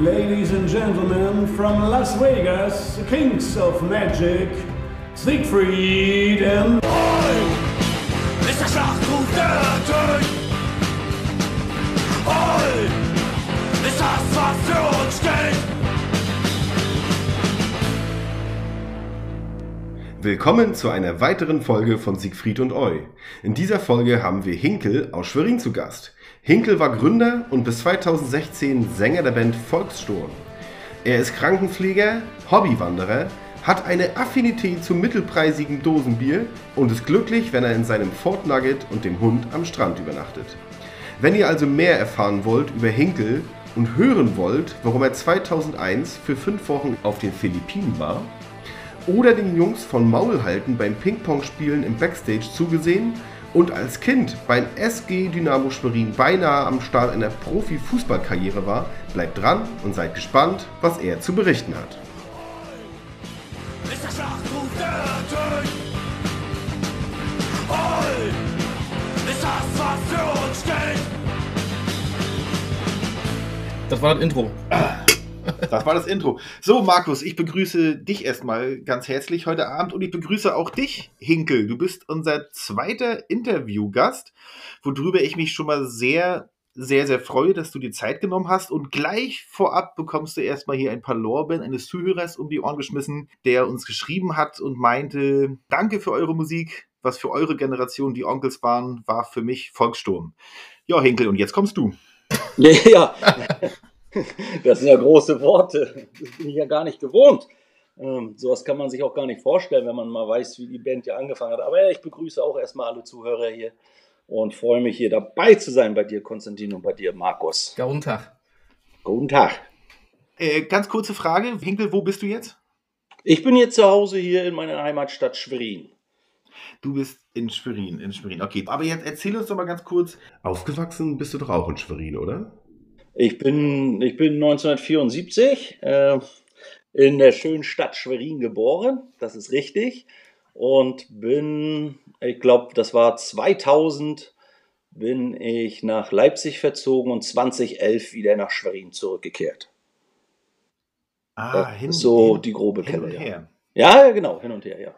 Ladies and gentlemen, from Las Vegas, Kings of Magic, Siegfried and... Oi! Ist der Schlachtruf der Tod! Oi! Ist das, was für uns steht! Willkommen zu einer weiteren Folge von Siegfried und Eu. In dieser Folge haben wir Hinkel aus Schwerin zu Gast. Hinkel war Gründer und bis 2016 Sänger der Band Volkssturm. Er ist Krankenpfleger, Hobbywanderer, hat eine Affinität zum mittelpreisigen Dosenbier und ist glücklich, wenn er in seinem Fort Nugget und dem Hund am Strand übernachtet. Wenn ihr also mehr erfahren wollt über Hinkel und hören wollt, warum er 2001 für fünf Wochen auf den Philippinen war, oder den Jungs von Maulhalten beim Ping-Pong-Spielen im Backstage zugesehen und als Kind beim SG Dynamo Schwerin beinahe am Start einer Profi-Fußballkarriere war, bleibt dran und seid gespannt, was er zu berichten hat. Das war das Intro. Das war das Intro. So, Markus, ich begrüße dich erstmal ganz herzlich heute Abend und ich begrüße auch dich, Hinkel. Du bist unser zweiter Interviewgast, worüber ich mich schon mal sehr, sehr, sehr freue, dass du dir Zeit genommen hast. Und gleich vorab bekommst du erstmal hier ein paar Lorbeeren eines Zuhörers um die Ohren geschmissen, der uns geschrieben hat und meinte, danke für eure Musik. Was für eure Generation die Onkels waren, war für mich Volkssturm. Ja, Hinkel, und jetzt kommst du. Ja, das sind ja große Worte. Das bin ich ja gar nicht gewohnt. Ähm, sowas kann man sich auch gar nicht vorstellen, wenn man mal weiß, wie die Band ja angefangen hat. Aber ja, ich begrüße auch erstmal alle Zuhörer hier und freue mich hier dabei zu sein bei dir, Konstantin, und bei dir, Markus. Ja, guten Tag. Guten Tag. Äh, ganz kurze Frage, Hinkel, wo bist du jetzt? Ich bin jetzt zu Hause hier in meiner Heimatstadt Schwerin. Du bist in Schwerin, in Schwerin. Okay, aber jetzt erzähl uns doch mal ganz kurz. Aufgewachsen bist du doch auch in Schwerin, oder? Ich bin, ich bin 1974 äh, in der schönen Stadt Schwerin geboren, das ist richtig. Und bin, ich glaube, das war 2000, bin ich nach Leipzig verzogen und 2011 wieder nach Schwerin zurückgekehrt. Ah, Das ist so die grobe hin Kelle. Ja, ja, genau, hin und her, ja.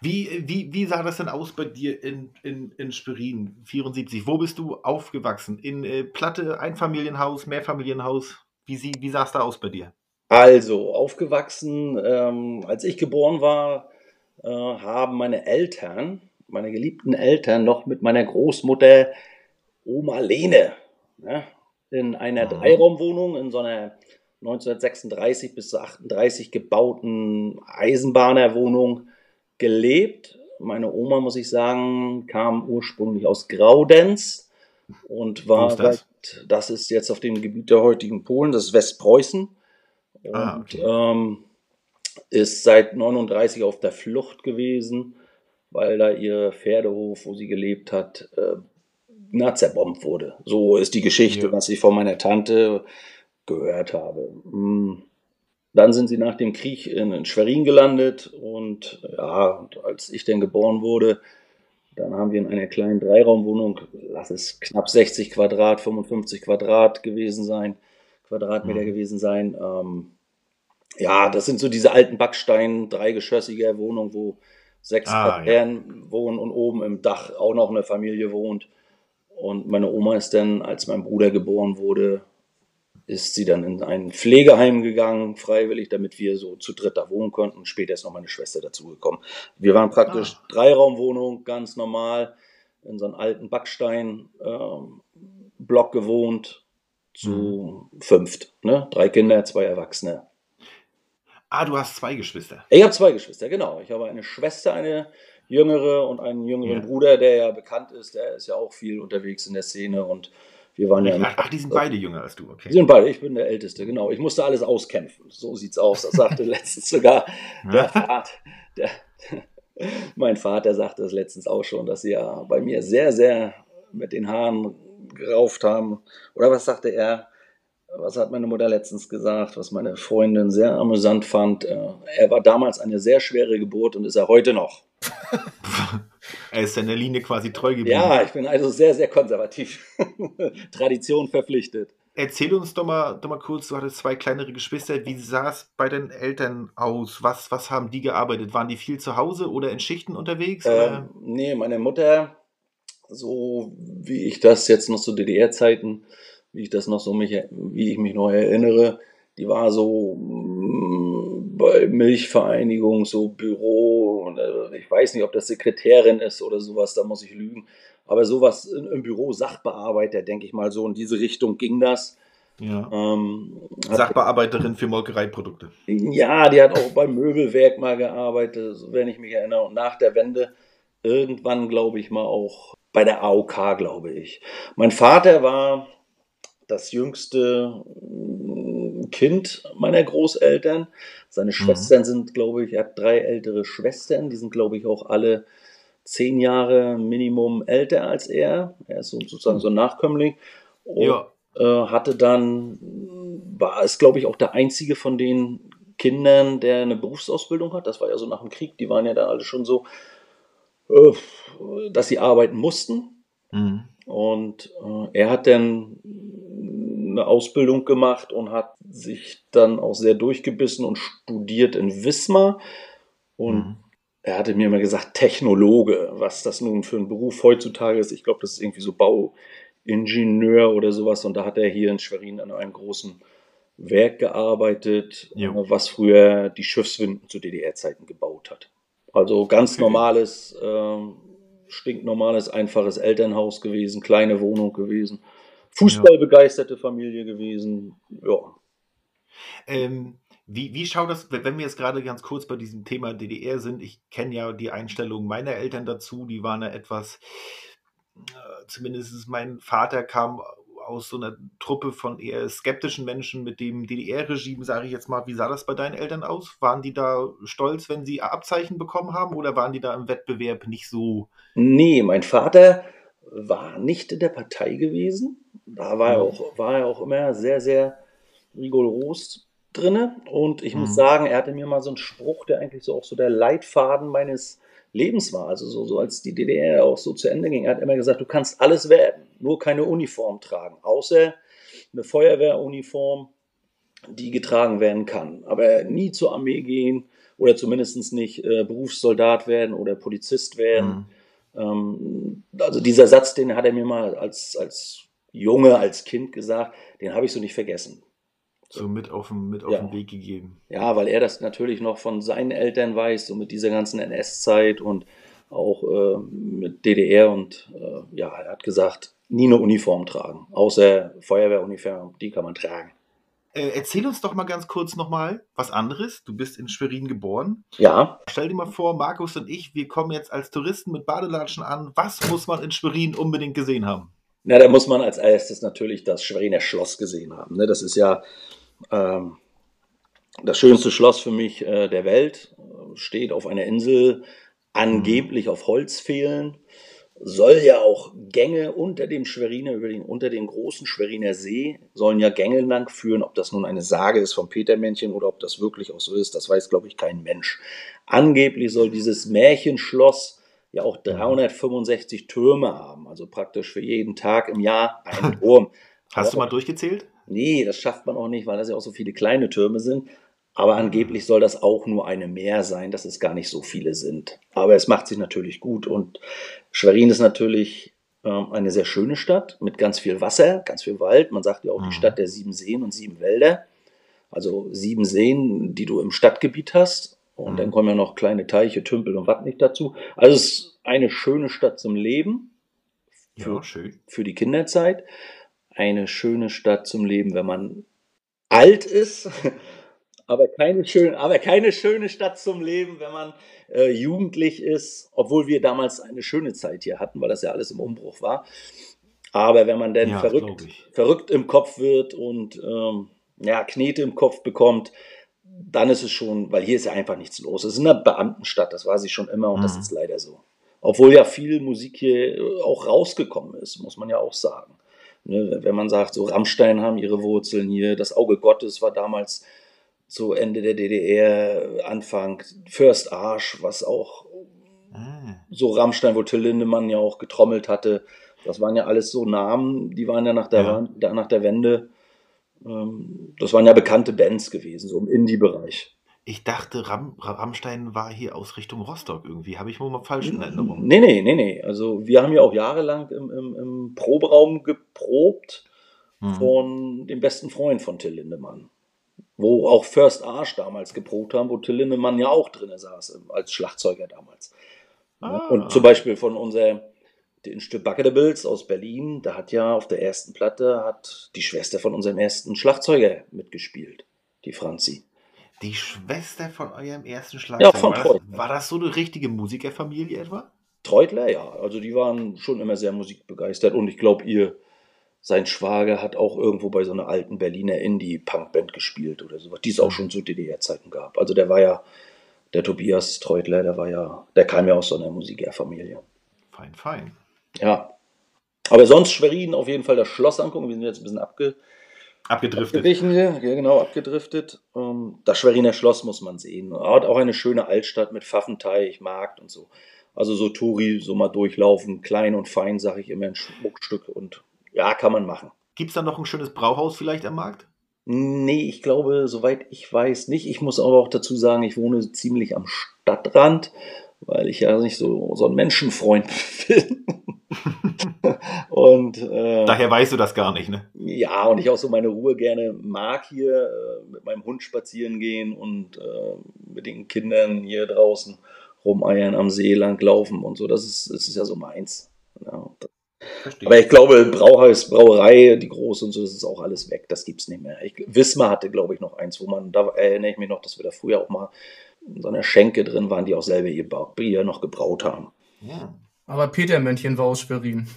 Wie, wie, wie sah das denn aus bei dir in, in, in Schwerin, 74? Wo bist du aufgewachsen? In äh, Platte, Einfamilienhaus, Mehrfamilienhaus? Wie, sie, wie sah es da aus bei dir? Also, aufgewachsen, ähm, als ich geboren war, äh, haben meine Eltern, meine geliebten Eltern, noch mit meiner Großmutter Oma Lene ne, in einer Mhm. Dreiraumwohnung in so einer 1936 bis 38 gebauten Eisenbahnerwohnung gelebt. Meine Oma, muss ich sagen, kam ursprünglich aus Graudenz und war das? seit- das ist jetzt auf dem Gebiet der heutigen Polen, das ist Westpreußen. Und Ah, okay. ähm, ist seit 39 auf der Flucht gewesen, weil da ihr Pferdehof, wo sie gelebt hat, äh, na, zerbombt wurde. So ist die Geschichte, Ja. was ich von meiner Tante gehört habe. Mm. Dann sind sie nach dem Krieg in, in Schwerin gelandet und ja, und als ich dann geboren wurde, dann haben wir in einer kleinen Dreiraumwohnung, lass es knapp 60 Quadrat, 55 Quadrat gewesen sein, Quadratmeter Mhm. gewesen sein. Ähm, ja, das sind so diese alten Backstein, dreigeschossige Wohnungen, wo sechs Ah, Parterren wohnen und oben im Dach auch noch eine Familie wohnt. Und meine Oma ist dann, als mein Bruder geboren wurde, ist sie dann in ein Pflegeheim gegangen, freiwillig, damit wir so zu dritt da wohnen konnten. Später ist noch meine Schwester dazugekommen. Wir waren praktisch Ah. Dreiraumwohnung, ganz normal, in so einem alten Backstein-Block gewohnt, zu fünft. Ne? Drei Kinder, zwei Erwachsene. Ah, du hast zwei Geschwister. Ich habe zwei Geschwister, genau. Ich habe eine Schwester, eine jüngere und einen jüngeren Ja. Bruder, der ja bekannt ist. Der ist ja auch viel unterwegs in der Szene und wir waren ja. Ach, ach, die sind beide jünger als du, okay. Die sind beide, ich bin der Älteste, genau. Ich musste alles auskämpfen. So sieht's aus. Das sagte letztens sogar der Vater. Der, mein Vater sagte das letztens auch schon, dass sie ja bei mir sehr, sehr mit den Haaren gerauft haben. Oder was sagte er? Was hat meine Mutter letztens gesagt, was meine Freundin sehr amüsant fand? Äh, Er war damals eine sehr schwere Geburt und ist er heute noch. Er ist seiner Linie quasi treu geblieben. Ja, ich bin also sehr, sehr konservativ. Tradition verpflichtet. erzähl uns doch mal, doch mal kurz, du hattest zwei kleinere Geschwister. Wie sah es bei deinen Eltern aus? Was, was haben die gearbeitet? Waren die viel zu Hause oder in Schichten unterwegs? Ähm, nee, meine Mutter, so wie ich das jetzt noch zu DDR-Zeiten, wie ich das noch so mich, wie ich mich noch erinnere, die war so mm, bei Milchvereinigung, so Büro, und, äh, ich weiß nicht, ob das Sekretärin ist oder sowas, da muss ich lügen. Aber sowas im Büro, Sachbearbeiter, denke ich mal, so in diese Richtung ging das. Ja. Ähm, Sachbearbeiterin für Molkereiprodukte. Ja, die hat auch beim Möbelwerk mal gearbeitet, wenn ich mich erinnere. Und nach der Wende irgendwann, glaube ich, mal auch bei der AOK, glaube ich. Mein Vater war das jüngste Kind meiner Großeltern. Seine mhm. Schwestern sind, glaube ich, er hat drei ältere Schwestern, die sind, glaube ich, auch alle zehn Jahre Minimum älter als er. Er ist sozusagen so ein Nachkömmling. Und ja. äh, hatte dann, war es, glaube ich, auch der einzige von den Kindern, der eine Berufsausbildung hat. Das war ja so nach dem Krieg. Die waren ja dann alle schon so, äh, dass sie arbeiten mussten. Mhm. Und äh, er hat dann eine Ausbildung gemacht und hat sich dann auch sehr durchgebissen und studiert in Wismar. Und mhm. er hatte mir immer gesagt, Technologe, was das nun für ein Beruf heutzutage ist. Ich glaube, das ist irgendwie so Bauingenieur oder sowas. Und da hat er hier in Schwerin an einem großen Werk gearbeitet, jo. was früher die Schiffswinden zu DDR-Zeiten gebaut hat. Also ganz normales, äh, stinknormales, einfaches Elternhaus gewesen, kleine Wohnung gewesen. Fußballbegeisterte Familie gewesen. Ja. Ähm, wie, wie schaut das, wenn wir jetzt gerade ganz kurz bei diesem Thema DDR sind? Ich kenne ja die Einstellung meiner Eltern dazu, die waren ja etwas, äh, zumindest mein Vater kam aus so einer Truppe von eher skeptischen Menschen mit dem DDR-Regime, sage ich jetzt mal. Wie sah das bei deinen Eltern aus? Waren die da stolz, wenn sie Abzeichen bekommen haben oder waren die da im Wettbewerb nicht so? Nee, mein Vater war nicht in der Partei gewesen. Da war, er auch, war er auch immer sehr, sehr rigoros drin. Und ich mhm. muss sagen, er hatte mir mal so einen Spruch, der eigentlich so auch so der Leitfaden meines Lebens war. Also so, so als die DDR auch so zu Ende ging. Er hat immer gesagt, du kannst alles werden, nur keine Uniform tragen, außer eine Feuerwehruniform, die getragen werden kann. Aber nie zur Armee gehen oder zumindest nicht äh, Berufssoldat werden oder Polizist werden. Mhm. Ähm, also dieser Satz, den hat er mir mal als, als Junge, als Kind gesagt, den habe ich so nicht vergessen. So mit auf, den, mit auf ja. den Weg gegeben. Ja, weil er das natürlich noch von seinen Eltern weiß, so mit dieser ganzen NS-Zeit und auch äh, mit DDR und äh, ja, er hat gesagt, nie eine Uniform tragen, außer Feuerwehruniform, die kann man tragen. Äh, erzähl uns doch mal ganz kurz nochmal was anderes. Du bist in Schwerin geboren. Ja. Stell dir mal vor, Markus und ich, wir kommen jetzt als Touristen mit Badelatschen an. Was muss man in Schwerin unbedingt gesehen haben? Na, da muss man als erstes natürlich das Schweriner Schloss gesehen haben. Ne? Das ist ja ähm, das schönste Schloss für mich äh, der Welt. Steht auf einer Insel, angeblich auf Holzfehlen. Soll ja auch Gänge unter dem Schweriner, über den, unter dem großen Schweriner See, sollen ja Gänge lang führen. Ob das nun eine Sage ist vom Petermännchen oder ob das wirklich auch so ist, das weiß, glaube ich, kein Mensch. Angeblich soll dieses Märchenschloss ja auch 365 Türme haben, also praktisch für jeden Tag im Jahr einen Turm. Hast Aber, du mal durchgezählt? Nee, das schafft man auch nicht, weil das ja auch so viele kleine Türme sind. Aber angeblich soll das auch nur eine mehr sein, dass es gar nicht so viele sind. Aber es macht sich natürlich gut und Schwerin ist natürlich ähm, eine sehr schöne Stadt mit ganz viel Wasser, ganz viel Wald. Man sagt ja auch mhm. die Stadt der sieben Seen und sieben Wälder. Also sieben Seen, die du im Stadtgebiet hast und mhm. dann kommen ja noch kleine Teiche, Tümpel und was nicht dazu. Also es ist eine schöne Stadt zum Leben. Für, ja, schön. Für die Kinderzeit. Eine schöne Stadt zum Leben, wenn man alt ist. aber keine schöne, aber keine schöne Stadt zum Leben, wenn man äh, jugendlich ist, obwohl wir damals eine schöne Zeit hier hatten, weil das ja alles im Umbruch war. Aber wenn man dann ja, verrückt, verrückt im Kopf wird und ähm, ja, Knete im Kopf bekommt, dann ist es schon, weil hier ist ja einfach nichts los. Es ist eine Beamtenstadt, das war sie schon immer und mhm. das ist leider so. Obwohl ja viel Musik hier äh, auch rausgekommen ist, muss man ja auch sagen. Ne, wenn man sagt, so Rammstein haben ihre Wurzeln hier, das Auge Gottes war damals so Ende der DDR, Anfang First Arsch, was auch ah. so Rammstein, wo Till Lindemann ja auch getrommelt hatte. Das waren ja alles so Namen, die waren ja nach der, ja. nach der Wende Ähm, das waren ja bekannte Bands gewesen, so im Indie-Bereich. Ich dachte, Ram Rammstein war hier aus Richtung Rostock irgendwie. Habe ich wohl mal falsch in Erinnerung. Nee, nee, nee, nee. Also wir haben ja auch jahrelang im, im, im Proberaum geprobt Hm. von dem besten Freund von Till Lindemann. Wo auch First Arsch damals geprobt haben, wo Till Lindemann ja auch drin saß, ähm, als Schlagzeuger damals. Ja, Ah. Und zum Beispiel von unser den Stück Bucketables aus Berlin, da hat ja auf der ersten Platte hat die Schwester von unserem ersten Schlagzeuger mitgespielt, die Franzi. Die Schwester von eurem ersten Ja, Schlagzeug. von war, das, war das so eine richtige Musikerfamilie etwa? Treutler, ja. Also die waren schon immer sehr musikbegeistert und ich glaube, ihr, sein Schwager hat auch irgendwo bei so einer alten Berliner Indie-Punk-Band gespielt oder sowas, die es auch schon zu DDR-Zeiten gab. Also der war ja, der Tobias Treutler, der war ja, der kam ja aus so einer Musikerfamilie. Fein, fein. Ja. Aber sonst Schwerin auf jeden Fall das Schloss angucken. Wir sind jetzt ein bisschen abge Abgedriftet. abgewichen ja, genau, abgedriftet. Ähm, das Schweriner Schloss muss man sehen. Hat auch eine schöne Altstadt mit Pfaffenteich, Markt und so. Also so Touri, so mal durchlaufen, klein und fein, sage ich immer, ein Schmuckstück und ja, kann man machen. Gibt es da noch ein schönes Brauhaus vielleicht am Markt? Nee, ich glaube, soweit ich weiß nicht. Ich muss aber auch dazu sagen, ich wohne ziemlich am Stadtrand, weil ich ja nicht so, so ein Menschenfreund bin. und äh, Daher weißt du das gar nicht, ne? ja, und ich auch so meine Ruhe gerne mag hier, äh, mit meinem Hund spazieren gehen und äh, mit den Kindern hier draußen rumeiern, am See lang laufen und so. Das ist, das ist ja so meins. Ja, Verstehe. aber ich glaube, Brauhaus, Brauerei, die große und so, das ist auch alles weg. Das gibt's nicht mehr. Ich, Wismar hatte, glaube ich, noch eins, wo man, da erinnere ich mich noch, dass wir da früher auch mal in so einer Schenke drin waren, die auch selber ihr Bier noch gebraut haben. ja. Aber Petermännchen war aus Schwerin.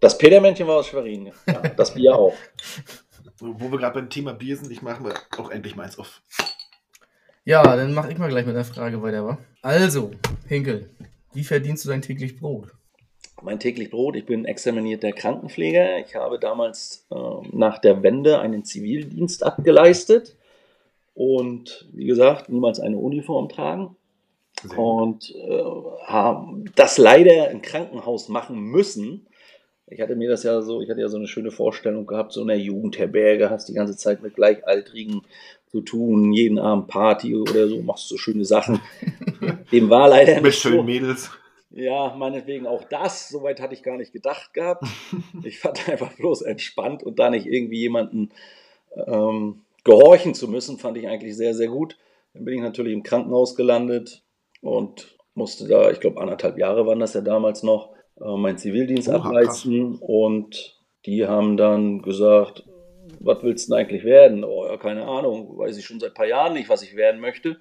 Das Petermännchen war aus Schwerin. Ja, das Bier auch. Wo wir gerade beim Thema Bier sind, ich mache mir auch endlich meins auf. Ja, dann mache ich mal gleich mit der Frage weiter, wa? Also, Hinkel, wie verdienst du dein täglich Brot? Mein täglich Brot, ich bin examinierter Krankenpfleger. Ich habe damals äh, nach der Wende einen Zivildienst abgeleistet und wie gesagt, niemals eine Uniform tragen. Sehr. Und äh, haben das leider im Krankenhaus machen müssen. Ich hatte mir das ja so, ich hatte ja so eine schöne Vorstellung gehabt, so in der Jugendherberge, hast die ganze Zeit mit Gleichaltrigen zu tun, jeden Abend Party oder so, machst so schöne Sachen. Dem war leider Mit nicht so. schönen Mädels. Ja, meinetwegen auch das. Soweit hatte ich gar nicht gedacht gehabt. Ich fand einfach bloß entspannt und da nicht irgendwie jemanden ähm, gehorchen zu müssen, fand ich eigentlich sehr, sehr gut. Dann bin ich natürlich im Krankenhaus gelandet und musste da, ich glaube, anderthalb Jahre waren das ja damals noch, äh, meinen Zivildienst Oha, ableisten. Und die haben dann gesagt, was willst du denn eigentlich werden? Oh ja, keine Ahnung, weiß ich schon seit ein paar Jahren nicht, was ich werden möchte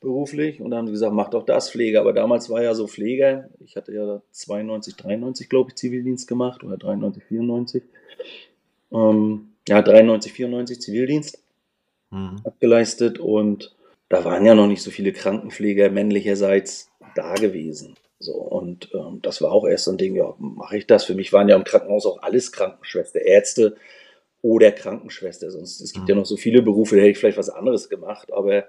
beruflich. Und dann haben sie gesagt, mach doch das Pflege. Aber damals war ja so Pfleger. Ich hatte ja 92, 93, glaube ich, Zivildienst gemacht oder 93, 94. Ähm, ja, 93, 94 Zivildienst Hm. abgeleistet und da waren ja noch nicht so viele Krankenpfleger männlicherseits da gewesen. So, und ähm, das war auch erst so ein Ding, ja, mache ich das? Für mich waren ja im Krankenhaus auch alles Krankenschwester, Ärzte oder Krankenschwester. Sonst, es gibt ja noch so viele Berufe, da hätte ich vielleicht was anderes gemacht, aber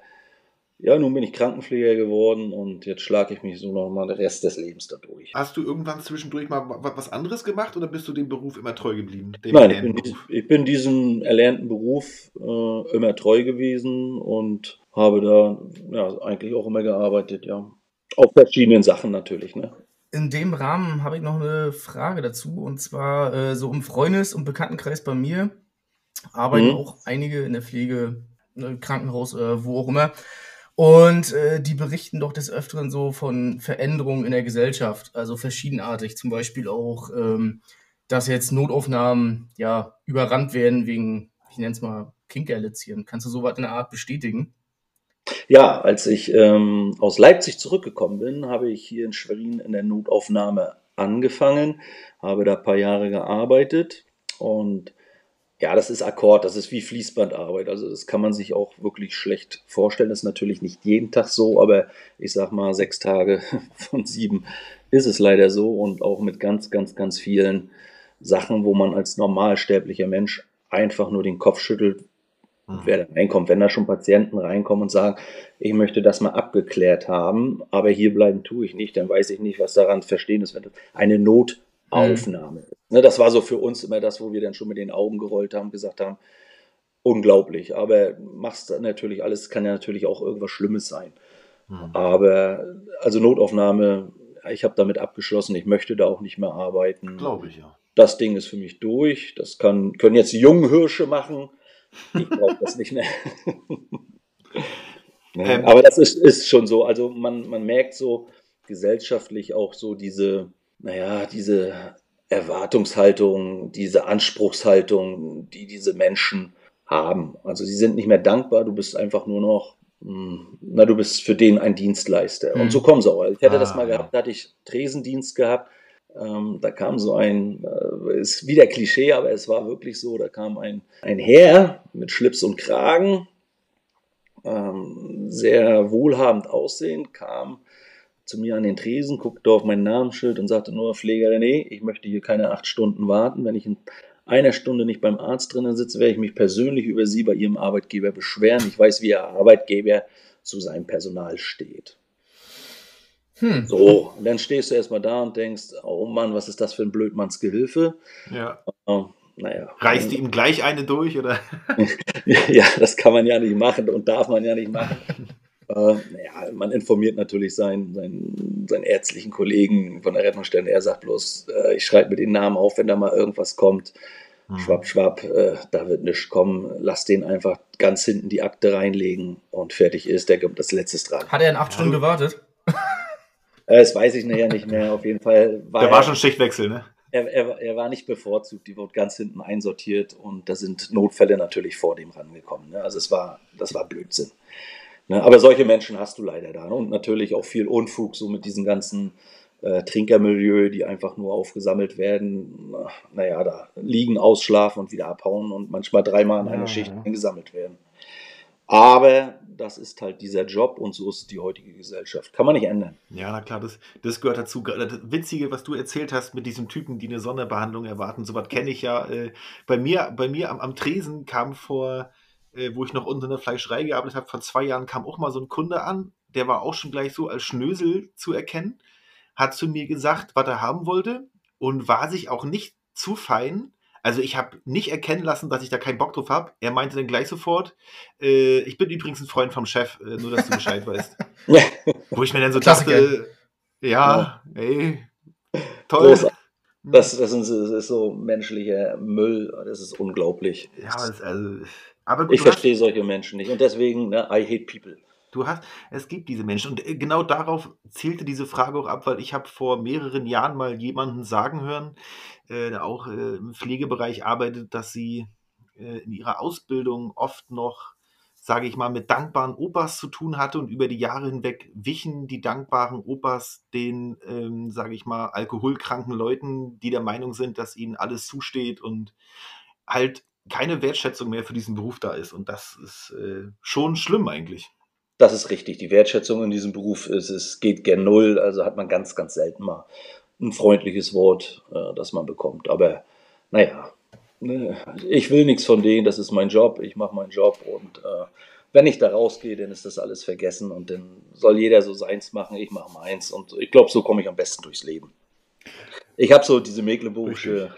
ja, nun bin ich Krankenpfleger geworden und jetzt schlage ich mich so noch mal den Rest des Lebens da durch. Hast du irgendwann zwischendurch mal wa- was anderes gemacht oder bist du dem Beruf immer treu geblieben? Dem Nein, ich bin, dies- ich bin diesem erlernten Beruf äh, immer treu gewesen und habe da ja, eigentlich auch immer gearbeitet, ja. Auf verschiedenen Sachen natürlich, ne? In dem Rahmen habe ich noch eine Frage dazu und zwar äh, so im Freundes- und Bekanntenkreis bei mir arbeiten Mhm. auch einige in der Pflege, ne, Krankenhaus, äh, wo auch immer. Und äh, die berichten doch des Öfteren so von Veränderungen in der Gesellschaft, also verschiedenartig. Zum Beispiel auch, ähm, dass jetzt Notaufnahmen ja überrannt werden wegen, ich nenne es mal, Kinkerlitzchen. Kannst du sowas in der Art bestätigen? Ja, als ich ähm, aus Leipzig zurückgekommen bin, habe ich hier in Schwerin in der Notaufnahme angefangen, habe da ein paar Jahre gearbeitet und ja, das ist Akkord, das ist wie Fließbandarbeit. Also das kann man sich auch wirklich schlecht vorstellen. Das ist natürlich nicht jeden Tag so, aber ich sag mal, sechs Tage von sieben ist es leider so und auch mit ganz, ganz, ganz vielen Sachen, wo man als normalsterblicher Mensch einfach nur den Kopf schüttelt, Hm. wer da reinkommt. Wenn da schon Patienten reinkommen und sagen, ich möchte das mal abgeklärt haben, aber hier bleiben tue ich nicht, dann weiß ich nicht, was daran zu verstehen ist, wenn das eine Notaufnahme ist. Ne, das war so für uns immer das, wo wir dann schon mit den Augen gerollt haben, gesagt haben, unglaublich. Aber machst natürlich alles, kann ja natürlich auch irgendwas Schlimmes sein. Hm. Aber also Notaufnahme, ich habe damit abgeschlossen, ich möchte da auch nicht mehr arbeiten. Glaube ich, ja. Das Ding ist für mich durch. Das kann, können jetzt die jungen Hirsche machen. Ich brauche das nicht mehr. ähm, aber das ist, ist schon so. Also man, man merkt so gesellschaftlich auch so diese, naja, diese Erwartungshaltung, diese Anspruchshaltung, die diese Menschen haben. Also sie sind nicht mehr dankbar, du bist einfach nur noch, hm, na, du bist für den ein Dienstleister. Mhm. Und so hm. kommen sie auch. Ich hatte ah, das mal gehabt, da hatte ich Tresendienst gehabt. Ähm, da kam so ein, äh, ist wieder Klischee, aber es war wirklich so, da kam ein, ein Herr mit Schlips und Kragen, ähm, sehr wohlhabend aussehend, kam zu mir an den Tresen, guckte auf mein Namensschild und sagte nur, Pfleger René, ich möchte hier keine acht Stunden warten. Wenn ich in einer Stunde nicht beim Arzt drinnen sitze, werde ich mich persönlich über Sie bei Ihrem Arbeitgeber beschweren. Ich weiß, wie Ihr Arbeitgeber zu seinem Personal steht. Hm. So, und dann stehst du erstmal da und denkst, oh Mann, was ist das für ein Blödmanns Gehilfe? Ja. Uh, naja. Reißt du ihm gleich eine durch, oder? ja, das kann man ja nicht machen und darf man ja nicht machen. äh, naja, man informiert natürlich seinen, seinen, seinen ärztlichen Kollegen von der Rettungsstelle. Er sagt bloß, äh, ich schreibe mir den Namen auf, wenn da mal irgendwas kommt. Mhm. Schwapp, schwapp, äh, da wird nichts kommen. Lass den einfach ganz hinten die Akte reinlegen und fertig ist. Der kommt das letzte dran. Hat er in acht Stunden gewartet? Äh, das weiß ich nachher nicht mehr. Auf jeden Fall war. Der war schon Schichtwechsel, ne? Er, er, er, war nicht bevorzugt, die wurde ganz hinten einsortiert und da sind Notfälle natürlich vor dem rangekommen. Ne? Also es war, das war Blödsinn. Ne? Aber solche Menschen hast du leider da. Ne? Und natürlich auch viel Unfug, so mit diesen ganzen äh, Trinkermilieu, die einfach nur aufgesammelt werden. Naja, da liegen, ausschlafen und wieder abhauen und manchmal dreimal in einer ja, Schicht ja. eingesammelt werden. Aber das ist halt dieser Job und so ist die heutige Gesellschaft. Kann man nicht ändern. Ja, na klar, das, das gehört dazu. Das Witzige, was du erzählt hast mit diesen Typen, die eine Sonderbehandlung erwarten, sowas kenne ich ja. Äh, bei mir, bei mir am, am Tresen kam vor, äh, wo ich noch unter der Fleischerei gearbeitet habe, vor zwei Jahren kam auch mal so ein Kunde an, der war auch schon gleich so als Schnösel zu erkennen, hat zu mir gesagt, was er haben wollte und war sich auch nicht zu fein, also ich habe nicht erkennen lassen, dass ich da keinen Bock drauf habe. Er meinte dann gleich sofort, äh, ich bin übrigens ein Freund vom Chef, äh, nur dass du Bescheid weißt. Wo ich mir dann so Klassiker. dachte, ja, ja, ey, toll. Das, das, ist, das, ist, so menschlicher Müll, das ist unglaublich. Ja, das, also, aber gut, ich verstehe solche Menschen nicht und deswegen, ne, I hate people. Du hast, es gibt diese Menschen und äh, genau darauf zielte diese Frage auch ab, weil ich habe vor mehreren Jahren mal jemanden sagen hören, äh, der auch äh, im Pflegebereich arbeitet, dass sie äh, in ihrer Ausbildung oft noch, sage ich mal, mit dankbaren Opas zu tun hatte und über die Jahre hinweg wichen die dankbaren Opas den, ähm, sage ich mal, alkoholkranken Leuten, die der Meinung sind, dass ihnen alles zusteht und halt keine Wertschätzung mehr für diesen Beruf da ist. Und das ist äh, schon schlimm eigentlich. Das ist richtig. Die Wertschätzung in diesem Beruf ist, es geht gen Null. Also hat man ganz, ganz selten mal ein freundliches Wort, äh, das man bekommt. Aber naja, ich will nichts von denen. Das ist mein Job. Ich mache meinen Job und äh, wenn ich da rausgehe, dann ist das alles vergessen und dann soll jeder so seins machen. Ich mache meins und ich glaube, so komme ich am besten durchs Leben. Ich habe so diese mecklenburgische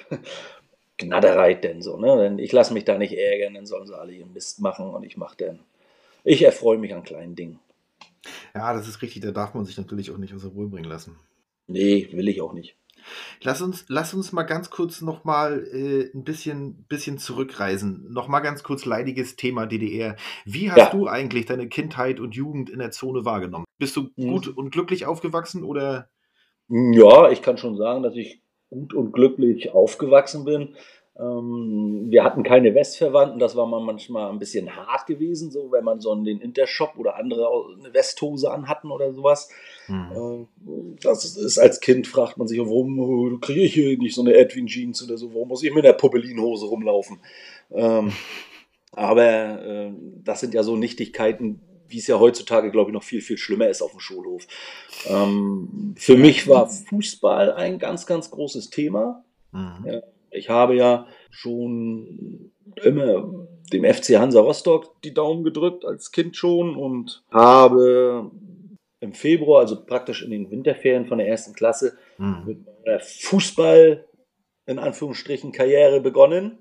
Gnadderei denn so, ne? Denn ich lasse mich da nicht ärgern, dann sollen sie alle ihren Mist machen und ich mache dann ich erfreue mich an kleinen Dingen. Ja, das ist richtig. Da darf man sich natürlich auch nicht aus der Ruhe bringen lassen. Nee, will ich auch nicht. Lass uns, lass uns mal ganz kurz nochmal äh, ein bisschen, bisschen zurückreisen. Nochmal ganz kurz leidiges Thema DDR. Wie hast ja. du eigentlich deine Kindheit und Jugend in der Zone wahrgenommen? Bist du mhm. gut und glücklich aufgewachsen oder? Ja, ich kann schon sagen, dass ich gut und glücklich aufgewachsen bin. Ähm, wir hatten keine Westverwandten, das war manchmal ein bisschen hart gewesen, so wenn man so in den Intershop oder andere eine Westhose anhatten oder sowas. Mhm. das ist als Kind fragt man sich, warum kriege ich hier nicht so eine Edwin Jeans oder so, warum muss ich mit einer Poppelinhose rumlaufen? Ähm, aber äh, das sind ja so Nichtigkeiten, wie es ja heutzutage, glaube ich, noch viel, viel schlimmer ist auf dem Schulhof. Für mich war Fußball ein ganz, ganz großes Thema. Mhm. Ja, ich habe ja schon immer dem FC Hansa Rostock die Daumen gedrückt, als Kind schon, und habe im Februar, also praktisch in den Winterferien von der ersten Klasse, mhm. mit meiner Fußball, in Anführungsstrichen, Karriere begonnen.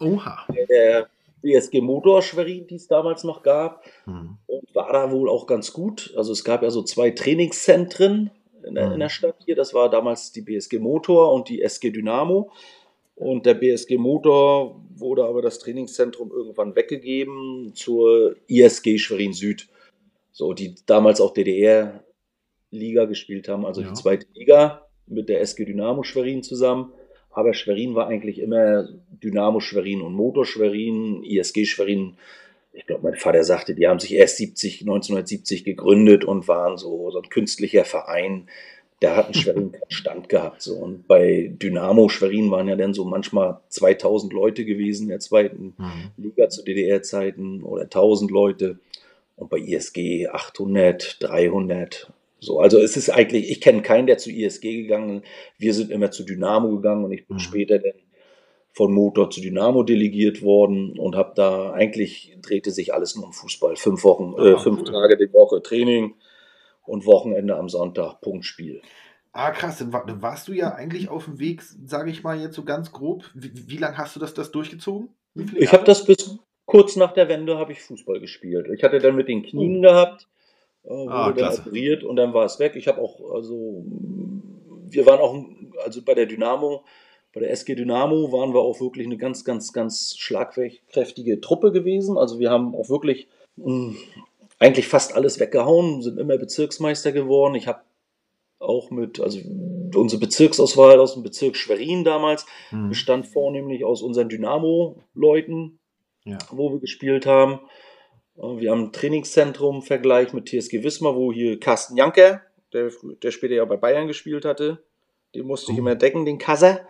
Oha. Der BSG Motor Schwerin, die es damals noch gab. Mhm. Und war da wohl auch ganz gut. Also es gab ja so zwei Trainingszentren in der, mhm. in der Stadt hier. Das war damals die BSG Motor und die SG Dynamo. Und der BSG Motor wurde aber das Trainingszentrum irgendwann weggegeben zur ISG Schwerin Süd. So, die damals auch DDR-Liga gespielt haben, also ja. die zweite Liga mit der SG Dynamo Schwerin zusammen. Aber Schwerin war eigentlich immer Dynamo Schwerin und Motor Schwerin, ISG Schwerin. Ich glaube, mein Vater sagte, die haben sich erst 70, 1970 gegründet und waren so, so ein künstlicher Verein, der hat in Schwerin keinen Stand gehabt. So. Und bei Dynamo Schwerin waren ja dann so manchmal 2000 Leute gewesen in der zweiten mhm. Liga zu DDR-Zeiten oder 1000 Leute. Und bei ISG 800, 300. So, also es ist eigentlich, ich kenne keinen, der zu ISG gegangen ist. Wir sind immer zu Dynamo gegangen und ich bin mhm. später dann von Motor zu Dynamo delegiert worden und habe da eigentlich drehte sich alles nur um Fußball. Fünf Wochen, äh, fünf Tage die Woche Training und Wochenende am Sonntag, Punktspiel. Ah, krass, dann, war, dann warst du ja eigentlich auf dem Weg, sage ich mal jetzt so ganz grob. Wie, wie lange hast du das, das durchgezogen? Ich habe das bis kurz nach der Wende habe ich Fußball gespielt. Ich hatte dann mit den Knien oh. gehabt, äh, wurde ah, dann operiert und dann war es weg. Ich habe auch, also wir waren auch, also bei der Dynamo, bei der SG Dynamo waren wir auch wirklich eine ganz, ganz, ganz schlagkräftige Truppe gewesen. Also wir haben auch wirklich mh, eigentlich fast alles weggehauen, sind immer Bezirksmeister geworden. Ich habe auch mit, also unsere Bezirksauswahl aus dem Bezirk Schwerin damals mhm. bestand vornehmlich aus unseren Dynamo-Leuten, ja. wo wir gespielt haben. Äh, wir haben ein Trainingszentrum Vergleich mit TSG Wismar, wo hier Carsten Janker, der, der später ja bei Bayern gespielt hatte, den musste ich mhm. immer decken, den Kasser.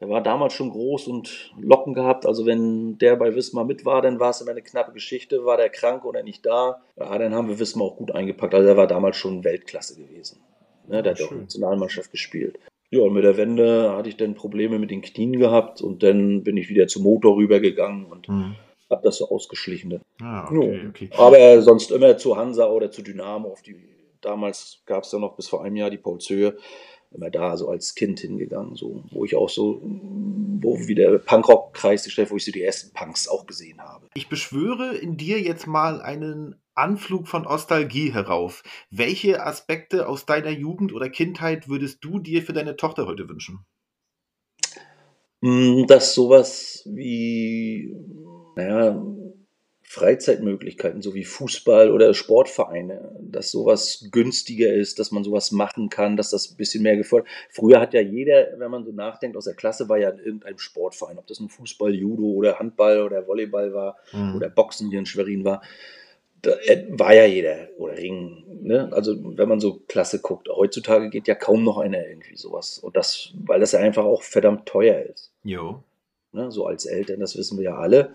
Der war damals schon groß und Locken gehabt. Also wenn der bei Wismar mit war, dann war es immer eine knappe Geschichte. War der krank oder nicht da? Ja, dann haben wir Wismar auch gut eingepackt. Also er war damals schon Weltklasse gewesen. Ne, der hat auch Nationalmannschaft gespielt. Ja, und mit der Wende hatte ich dann Probleme mit den Knien gehabt und dann bin ich wieder zum Motor rübergegangen und mhm. habe das so ausgeschlichen. Ah, okay, ja. okay. Aber sonst immer zu Hansa oder zu Dynamo. Auf die, damals gab es ja noch bis vor einem Jahr die Paul Zöhe immer da so als Kind hingegangen, so, wo ich auch so, wo wie der Punkrock-Kreis gestellt, wo ich so die ersten Punks auch gesehen habe. Ich beschwöre in dir jetzt mal einen Anflug von Nostalgie herauf. Welche Aspekte aus deiner Jugend oder Kindheit würdest du dir für deine Tochter heute wünschen? Hm, dass sowas wie, naja, Freizeitmöglichkeiten, so wie Fußball oder Sportvereine, dass sowas günstiger ist, dass man sowas machen kann, dass das ein bisschen mehr gefordert. Früher hat ja jeder, wenn man so nachdenkt, aus der Klasse war ja in irgendeinem Sportverein, ob das ein Fußball, Judo oder Handball oder Volleyball war mhm. oder Boxen hier in Schwerin war, da äh, war ja jeder oder Ring. Ne? Also wenn man so Klasse guckt, heutzutage geht ja kaum noch einer irgendwie sowas. Und das, weil das ja einfach auch verdammt teuer ist. Jo. Ne? So als Eltern, das wissen wir ja alle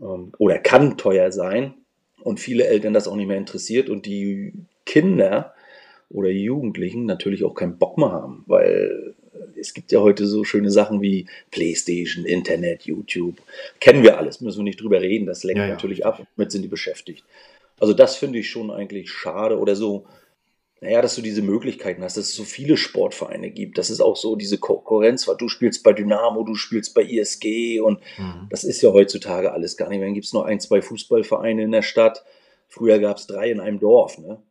oder kann teuer sein und viele Eltern das auch nicht mehr interessiert und die Kinder oder Jugendlichen natürlich auch keinen Bock mehr haben, weil es gibt ja heute so schöne Sachen wie Playstation, Internet, YouTube. Kennen wir alles, müssen wir nicht drüber reden, das lenkt ja, ja. natürlich ab, damit sind die beschäftigt. Also das finde ich schon eigentlich schade oder so naja, dass du diese Möglichkeiten hast, dass es so viele Sportvereine gibt, dass es auch so diese Konkurrenz war. Du spielst bei Dynamo, du spielst bei ISG und mhm. das ist ja heutzutage alles gar nicht mehr. Dann gibt es nur ein, zwei Fußballvereine in der Stadt. Früher gab es drei in einem Dorf. Ne?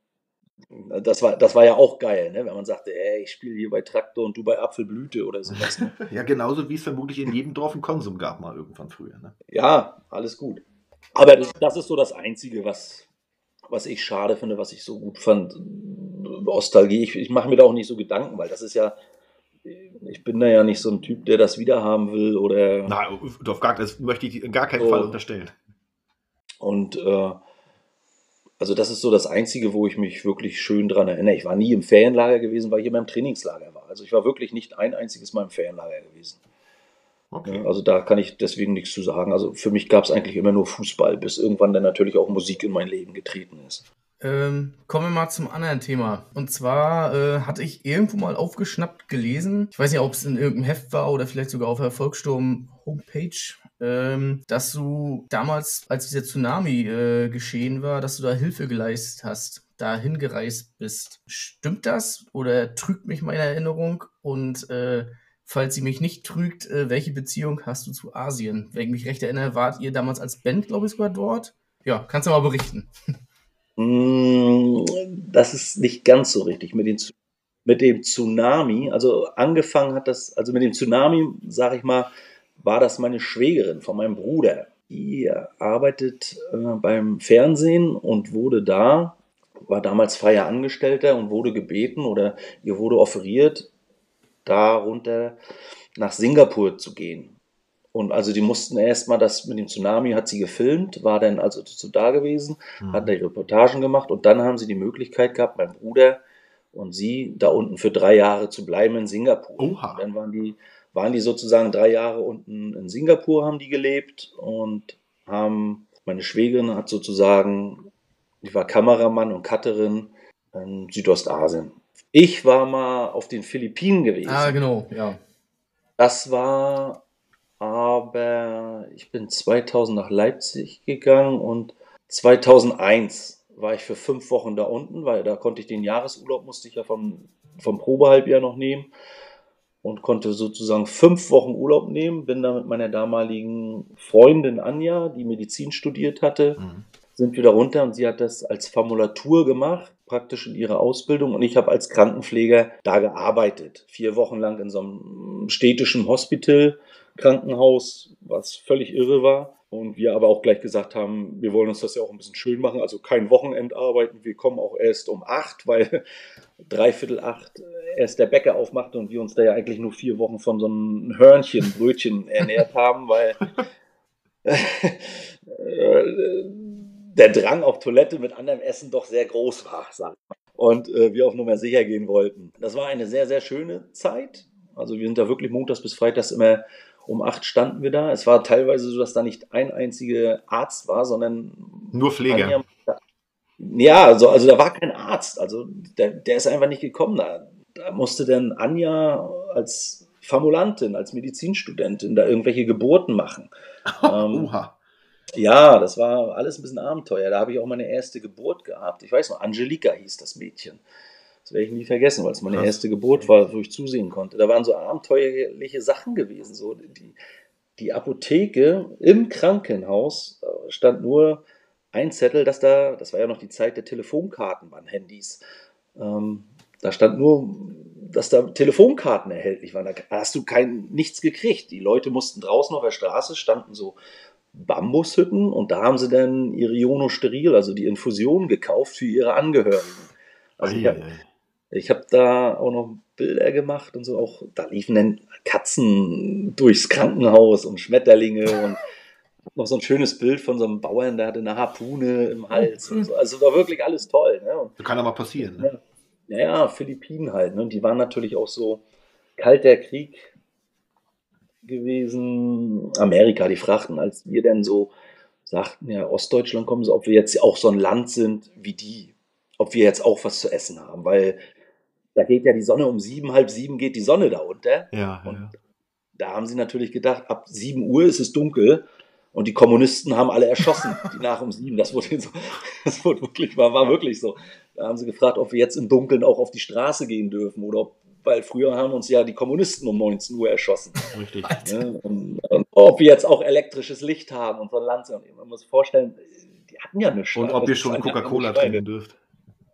Das, war, das war ja auch geil, ne? wenn man sagte, ey, ich spiele hier bei Traktor und du bei Apfelblüte oder sowas. Ne? ja, genauso wie es vermutlich in jedem Dorf einen Konsum gab, mal irgendwann früher. Ne? Ja, alles gut. Aber das, das ist so das Einzige, was, was ich schade finde, was ich so gut fand. Nostalgie, ich, ich mache mir da auch nicht so Gedanken, weil das ist ja, ich bin da ja nicht so ein Typ, der das wieder haben will oder. Nein, auf gar, das möchte ich in gar keinen so. Fall unterstellen. Und äh, also das ist so das Einzige, wo ich mich wirklich schön dran erinnere. Ich war nie im Ferienlager gewesen, weil ich immer im Trainingslager war. Also ich war wirklich nicht ein einziges Mal im Ferienlager gewesen. Okay. Also da kann ich deswegen nichts zu sagen. Also für mich gab es eigentlich immer nur Fußball, bis irgendwann dann natürlich auch Musik in mein Leben getreten ist. Ähm, kommen wir mal zum anderen Thema. Und zwar äh, hatte ich irgendwo mal aufgeschnappt gelesen, ich weiß nicht, ob es in irgendeinem Heft war oder vielleicht sogar auf der Volkssturm Homepage, ähm, dass du damals, als dieser Tsunami äh, geschehen war, dass du da Hilfe geleistet hast, da hingereist bist. Stimmt das oder trügt mich meine Erinnerung? Und äh, falls sie mich nicht trügt, äh, welche Beziehung hast du zu Asien? Wenn ich mich recht erinnere, wart ihr damals als Band, glaube ich, sogar dort? Ja, kannst du mal berichten. Mm, das ist nicht ganz so richtig. Mit, den, mit dem Tsunami, also angefangen hat das, also mit dem Tsunami, sage ich mal, war das meine Schwägerin von meinem Bruder. Die arbeitet äh, beim Fernsehen und wurde da, war damals freier Angestellter und wurde gebeten oder ihr wurde offeriert, darunter nach Singapur zu gehen. Und also die mussten erstmal das mit dem Tsunami hat sie gefilmt, war dann also dazu da gewesen, mhm. hat da Reportagen gemacht und dann haben sie die Möglichkeit gehabt, mein Bruder und sie da unten für drei Jahre zu bleiben in Singapur. Oha. Und dann waren die, waren die sozusagen drei Jahre unten in Singapur, haben die gelebt und haben, meine Schwägerin hat sozusagen, die war Kameramann und Cutterin in Südostasien. Ich war mal auf den Philippinen gewesen. Ah, genau, ja. Das war aber, ich bin 2000 nach Leipzig gegangen und 2001 war ich für fünf Wochen da unten, weil da konnte ich den Jahresurlaub, musste ich ja vom, vom Probehalbjahr noch nehmen und konnte sozusagen fünf Wochen Urlaub nehmen. Bin da mit meiner damaligen Freundin Anja, die Medizin studiert hatte, mhm. sind wir da runter und sie hat das als Formulatur gemacht praktisch in ihrer Ausbildung und ich habe als Krankenpfleger da gearbeitet. Vier Wochen lang in so einem städtischen Hospital, Krankenhaus, was völlig irre war. Und wir aber auch gleich gesagt haben, wir wollen uns das ja auch ein bisschen schön machen, also kein Wochenend arbeiten. Wir kommen auch erst um acht, weil dreiviertel acht erst der Bäcker aufmacht und wir uns da ja eigentlich nur vier Wochen von so einem Hörnchen, Brötchen ernährt haben, weil der Drang auf Toilette mit anderem Essen doch sehr groß war, sagen Und äh, wir auf Nummer sicher gehen wollten. Das war eine sehr, sehr schöne Zeit. Also wir sind da wirklich montags bis freitags immer um acht standen wir da. Es war teilweise so, dass da nicht ein einziger Arzt war, sondern nur Pfleger. Ja, also, also da war kein Arzt. Also der, der ist einfach nicht gekommen. Da, da musste dann Anja als Formulantin, als Medizinstudentin da irgendwelche Geburten machen. ähm. Ja, das war alles ein bisschen Abenteuer. Da habe ich auch meine erste Geburt gehabt. Ich weiß noch, Angelika hieß das Mädchen. Das werde ich nie vergessen, weil es meine erste Geburt war, wo ich zusehen konnte. Da waren so abenteuerliche Sachen gewesen. So die, die Apotheke im Krankenhaus stand nur ein Zettel, dass da, das war ja noch die Zeit der Telefonkarten waren Handys. Ähm, da stand nur, dass da Telefonkarten erhältlich waren. Da hast du kein, nichts gekriegt. Die Leute mussten draußen auf der Straße, standen so Bambushütten und da haben sie dann ihre Ionosteril, also die Infusion gekauft für ihre Angehörigen. Also ich habe hab da auch noch Bilder gemacht und so, auch da liefen dann Katzen durchs Krankenhaus und Schmetterlinge und noch so ein schönes Bild von so einem Bauern, der hatte eine Harpune im Hals und so. Also war wirklich alles toll. Ne? das kann aber passieren. Ne? Ja, ja, Philippinen halt. Ne? Und die waren natürlich auch so kalter Krieg gewesen, Amerika, die Frachten, als wir dann so sagten, ja, Ostdeutschland kommen so, ob wir jetzt auch so ein Land sind wie die, ob wir jetzt auch was zu essen haben, weil da geht ja die Sonne um sieben, halb sieben geht die Sonne da unter. Ja, und ja. da haben sie natürlich gedacht, ab sieben Uhr ist es dunkel und die Kommunisten haben alle erschossen, die nach um sieben. Das wurde, so, das wurde wirklich, war, war wirklich so. Da haben sie gefragt, ob wir jetzt im Dunkeln auch auf die Straße gehen dürfen oder ob weil früher haben uns ja die Kommunisten um 19 Uhr erschossen. Richtig. Ne? Und, und, ob wir jetzt auch elektrisches Licht haben und so ein Land. Und man muss sich vorstellen, die hatten ja nichts. Und ob ihr schon Coca-Cola trinken dürft.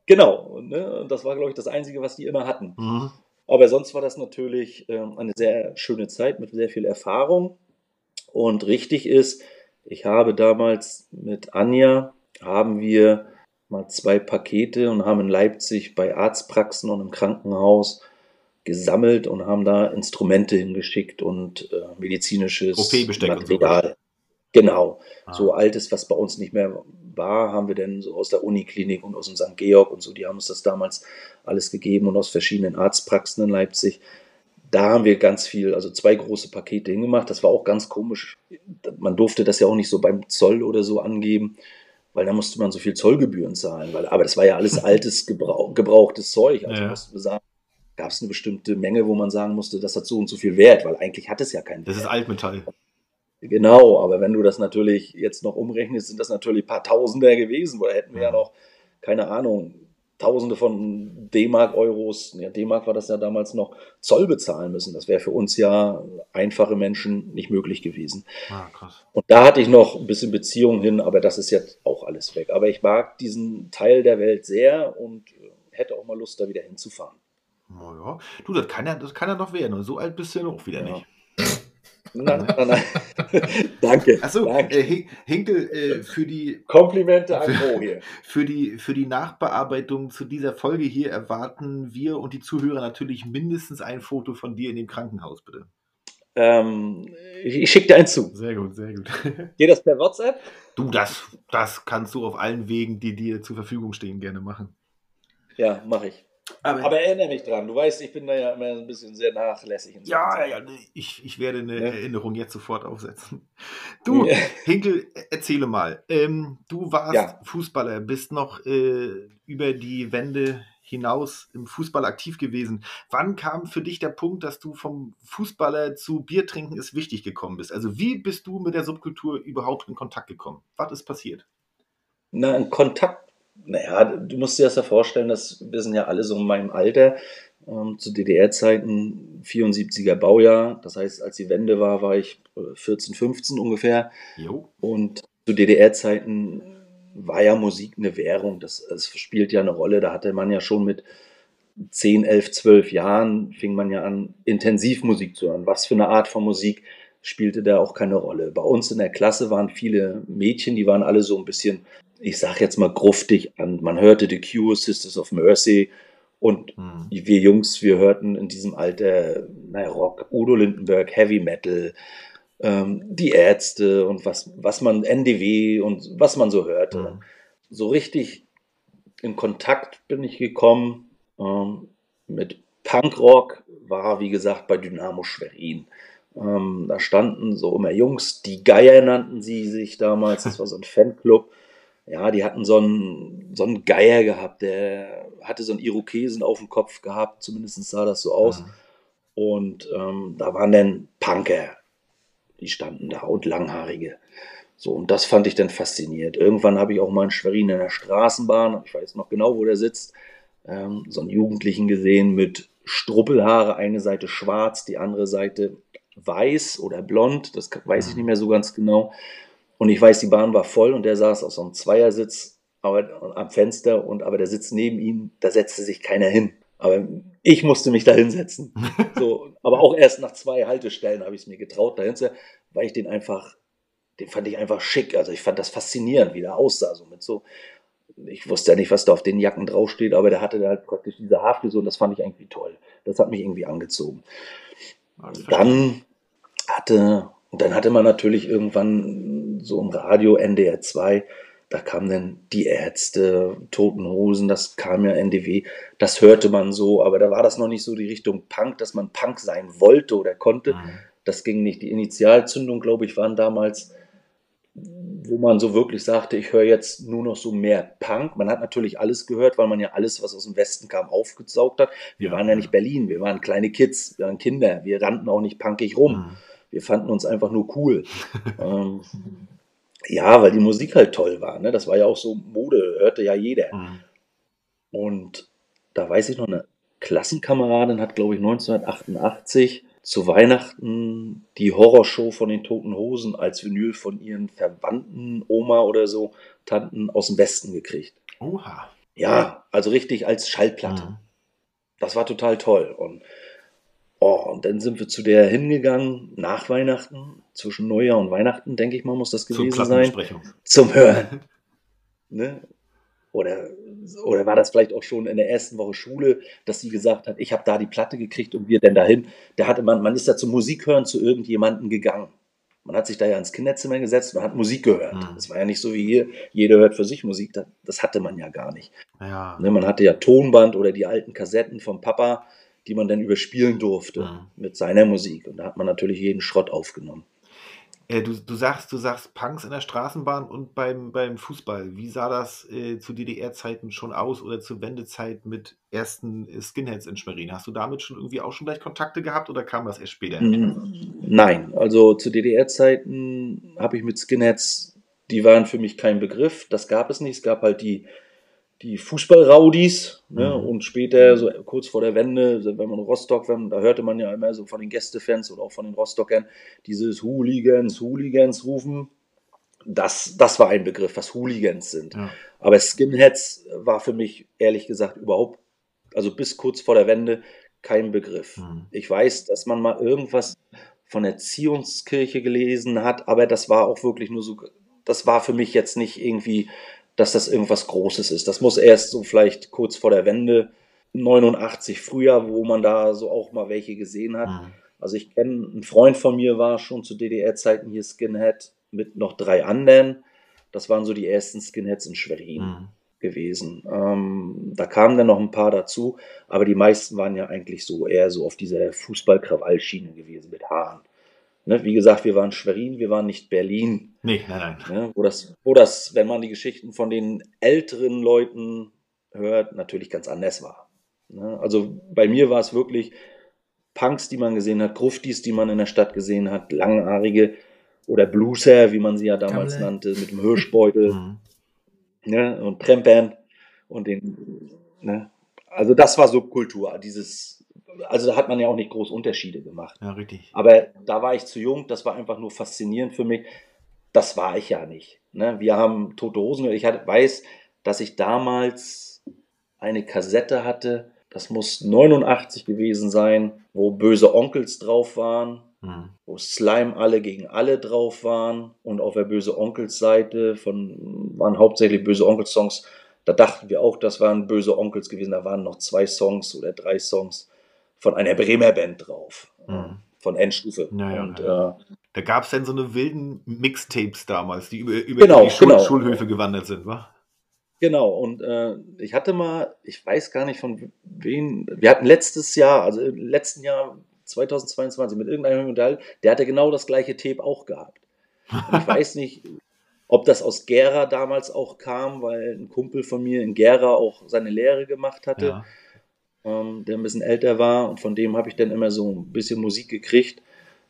Genau. Ne? und das war, glaube ich, das Einzige, was die immer hatten. Mhm. Aber sonst war das natürlich ähm, eine sehr schöne Zeit mit sehr viel Erfahrung. Und richtig ist, ich habe damals mit Anja, haben wir mal zwei Pakete und haben in Leipzig bei Arztpraxen und im Krankenhaus gesammelt und haben da Instrumente hingeschickt und äh, medizinisches Material. Genau, ah. so altes, was bei uns nicht mehr war, haben wir dann so aus der Uniklinik und aus dem St. Georg und so, die haben uns das damals alles gegeben und aus verschiedenen Arztpraxen in Leipzig. Da haben wir ganz viel, also zwei große Pakete hingemacht. Das war auch ganz komisch. Man durfte das ja auch nicht so beim Zoll oder so angeben, weil da musste man so viel Zollgebühren zahlen. Weil, aber das war ja alles altes, gebrauch, gebrauchtes Zeug. Also ja. mussten wir sagen, gab es eine bestimmte Menge, wo man sagen musste, das hat so und so viel Wert, weil eigentlich hat es ja keinen Das Wert. ist Altmetall. Genau, aber wenn du das natürlich jetzt noch umrechnest, sind das natürlich ein paar Tausender gewesen, weil hätten wir ja, noch, keine Ahnung, Tausende von D-Mark, Euros, ja, D-Mark war das ja damals noch, Zoll bezahlen müssen. Das wäre für uns ja einfache Menschen nicht möglich gewesen. Ah, krass. Und da hatte ich noch ein bisschen Beziehung hin, aber das ist jetzt auch alles weg. Aber ich mag diesen Teil der Welt sehr und äh, hätte auch mal Lust, da wieder hinzufahren. Oh, ja. Du, das kann ja, das kann ja noch werden. So alt bist du ja auch wieder Ja. nicht. Nein, nein, nein. Danke. Achso, äh, Hin- Hinkel, äh, für die Komplimente an Mo hier. Für die, für die Nachbearbeitung zu dieser Folge hier erwarten wir und die Zuhörer natürlich mindestens ein Foto von dir in dem Krankenhaus, bitte. Ähm, ich ich schicke dir einen zu. Sehr gut, sehr gut. Geht das per WhatsApp? Du, das, das kannst du auf allen Wegen, die dir zur Verfügung stehen, gerne machen. Ja, mache ich. Aber erinnere mich dran. Du weißt, ich bin da ja immer ein bisschen sehr nachlässig. in so ja, ja, ja, ich, ich werde eine Ja. Erinnerung jetzt sofort aufsetzen. Du, Ja. Hinkel, erzähle mal. Ähm, du warst Ja. Fußballer, bist noch äh, über die Wende hinaus im Fußball aktiv gewesen. Wann kam für dich der Punkt, dass du vom Fußballer zu Biertrinken ist wichtig gekommen bist? Also wie bist du mit der Subkultur überhaupt in Kontakt gekommen? Was ist passiert? Na, ein Kontakt. Naja, du musst dir das ja vorstellen, dass wir sind ja alle so in meinem Alter. Ähm, zu DDR-Zeiten 74er Baujahr. Das heißt, als die Wende war, war ich äh, 14, 15 ungefähr. Jo. Und zu DDR-Zeiten war ja Musik eine Währung. Das, das spielt ja eine Rolle. Da hatte man ja schon mit 10, 11, 12 Jahren, fing man ja an, intensiv Musik zu hören. Was für eine Art von Musik spielte da auch keine Rolle. Bei uns in der Klasse waren viele Mädchen, die waren alle so ein bisschen, ich sag jetzt mal gruftig an. Man hörte The Cure, Sisters of Mercy und Hm. wir Jungs, wir hörten in diesem Alter naja, Rock, Udo Lindenberg, Heavy Metal, ähm, die Ärzte und was, was man, NDW und was man so hörte. Mhm. So richtig in Kontakt bin ich gekommen ähm, mit Punkrock, war wie gesagt bei Dynamo Schwerin. Ähm, da standen so immer Jungs, die Geier nannten sie sich damals, das war so ein Fanclub. Ja, die hatten so einen, so einen Geier gehabt, der hatte so einen Irokesen auf dem Kopf gehabt, zumindest sah das so aus. Mhm. Und ähm, da waren dann Punker, die standen da und Langhaarige. So, und das fand ich dann fasziniert. Irgendwann habe ich auch mal in Schwerin in der Straßenbahn, ich weiß noch genau, wo der sitzt, ähm, so einen Jugendlichen gesehen mit Struppelhaare, eine Seite schwarz, die andere Seite weiß oder blond, das weiß ich nicht mehr so ganz genau. Und ich weiß, die Bahn war voll und der saß auf so einem Zweiersitz aber, am Fenster und aber der Sitz neben ihm, da setzte sich keiner hin. Aber ich musste mich da hinsetzen. So, aber auch erst nach zwei Haltestellen habe ich es mir getraut, dahin zu, weil ich den einfach, den fand ich einfach schick. Also ich fand das faszinierend, wie der aussah. So mit so, ich wusste ja nicht, was da auf den Jacken draufsteht, aber der hatte da halt praktisch diese Haarfrisur und das fand ich irgendwie toll. Das hat mich irgendwie angezogen. Verstehe Dann hatte, und dann hatte man natürlich irgendwann so im Radio NDR 2, da kamen dann die Ärzte, Toten Hosen, das kam ja NDW, das hörte man so, aber da war das noch nicht so die Richtung Punk, dass man Punk sein wollte oder konnte. Mhm. Das ging nicht. Die Initialzündung, glaube ich, waren damals, wo man so wirklich sagte, ich höre jetzt nur noch so mehr Punk. Man hat natürlich alles gehört, weil man ja alles, was aus dem Westen kam, aufgesaugt hat. Wir Ja, waren ja ja. nicht Berlin, wir waren kleine Kids, wir waren Kinder, wir rannten auch nicht punkig rum. Mhm. Wir fanden uns einfach nur cool. ähm, ja, weil die Musik halt toll war. Ne? Das war ja auch so Mode, hörte ja jeder. Mhm. Und da weiß ich noch, eine Klassenkameradin hat, glaube ich, 1988 zu Weihnachten die Horrorshow von den Toten Hosen als Vinyl von ihren Verwandten, Oma oder so, Tanten aus dem Westen gekriegt. Oha. Ja, also richtig als Schallplatte. Mhm. Das war total toll. Und, oh, und dann sind wir zu der hingegangen, nach Weihnachten, zwischen Neujahr und Weihnachten, denke ich mal, muss das gewesen sein zum Hören. Ne? Oder, oder war das vielleicht auch schon in der ersten Woche Schule, dass sie gesagt hat, ich habe da die Platte gekriegt und wir denn dahin. Da hatte man, man ist da zum Musikhören zu irgendjemandem gegangen. Man hat sich da ja ins Kinderzimmer gesetzt und hat Musik gehört. Mhm. Das war ja nicht so wie hier, jeder hört für sich Musik. Das, das hatte man ja gar nicht. Ja. Ne? Man hatte ja Tonband oder die alten Kassetten vom Papa, die man dann überspielen durfte Mhm. mit seiner Musik. Und da hat man natürlich jeden Schrott aufgenommen. Äh, du, du sagst, du sagst Punks in der Straßenbahn und beim, beim Fußball. Wie sah das äh, zu DDR-Zeiten schon aus oder zur Wendezeit mit ersten Skinheads in Schwerin? Hast du damit schon irgendwie auch schon gleich Kontakte gehabt oder kam das erst später? Mm, Nein, also zu DDR-Zeiten habe ich mit Skinheads, die waren für mich kein Begriff, das gab es nicht. Es gab halt die die Fußballraudis ne? Mhm. und später, so kurz vor der Wende, wenn man Rostock, wenn, da hörte man ja immer so von den Gästefans oder auch von den Rostockern dieses Hooligans, Hooligans rufen. Das, das war ein Begriff, was Hooligans sind. Ja. Aber Skinheads war für mich ehrlich gesagt überhaupt, also bis kurz vor der Wende, kein Begriff. Mhm. Ich weiß, dass man mal irgendwas von der Zionskirche gelesen hat, aber das war auch wirklich nur so, das war für mich jetzt nicht irgendwie, dass das irgendwas Großes ist. Das muss erst so vielleicht kurz vor der Wende, 89 Frühjahr, wo man da so auch mal welche gesehen hat. Mhm. Also ich kenne, ein Freund von mir war schon zu DDR-Zeiten hier Skinhead mit noch drei anderen. Das waren so die ersten Skinheads in Schwerin Mhm. gewesen. Ähm, da kamen dann noch ein paar dazu, aber die meisten waren ja eigentlich so eher so auf dieser Fußball-Krawall-Schiene gewesen mit Haaren. Ne? Wie gesagt, wir waren Schwerin, wir waren nicht Berlin. Nee, nein, nein. Ne? Wo, das, wo das, wenn man die Geschichten von den älteren Leuten hört, natürlich ganz anders war. Ne? Also bei mir war es wirklich Punks, die man gesehen hat, Gruftis, die man in der Stadt gesehen hat, langhaarige oder Blueser, wie man sie ja damals Gammler. nannte, mit dem Hirschbeutel Mhm. ne, und Trempern und den, ne, also das war Subkultur, dieses, also da hat man ja auch nicht groß Unterschiede gemacht. Ja, richtig. Aber da war ich zu jung, das war einfach nur faszinierend für mich. Das war ich ja nicht. Ne? Wir haben Tote Hosen, ich hatte, weiß, dass ich damals eine Kassette hatte, das muss 89 gewesen sein, wo böse Onkels drauf waren Mhm. wo Slime alle gegen alle drauf waren und auf der Böse Onkels Seite von, waren hauptsächlich Böse Onkels Songs. Da dachten wir auch, das waren Böse Onkels gewesen. Da waren noch zwei Songs oder drei Songs von einer Bremer Band drauf. Mhm. Von Endstufe. Ja, ja, und ja. Äh, Da gab es dann so eine wilden Mixtapes damals, die über, über Genau, die Schul genau. Schulhöfe gewandert sind, wa? Genau, und äh, ich hatte mal, ich weiß gar nicht von wen, wir hatten letztes Jahr, also im letzten Jahr 2022 mit irgendeinem Modell, der hatte genau das gleiche Tape auch gehabt. Und ich weiß nicht, ob das aus Gera damals auch kam, weil ein Kumpel von mir in Gera auch seine Lehre gemacht hatte, Ja. Ähm, der ein bisschen älter war und von dem habe ich dann immer so ein bisschen Musik gekriegt.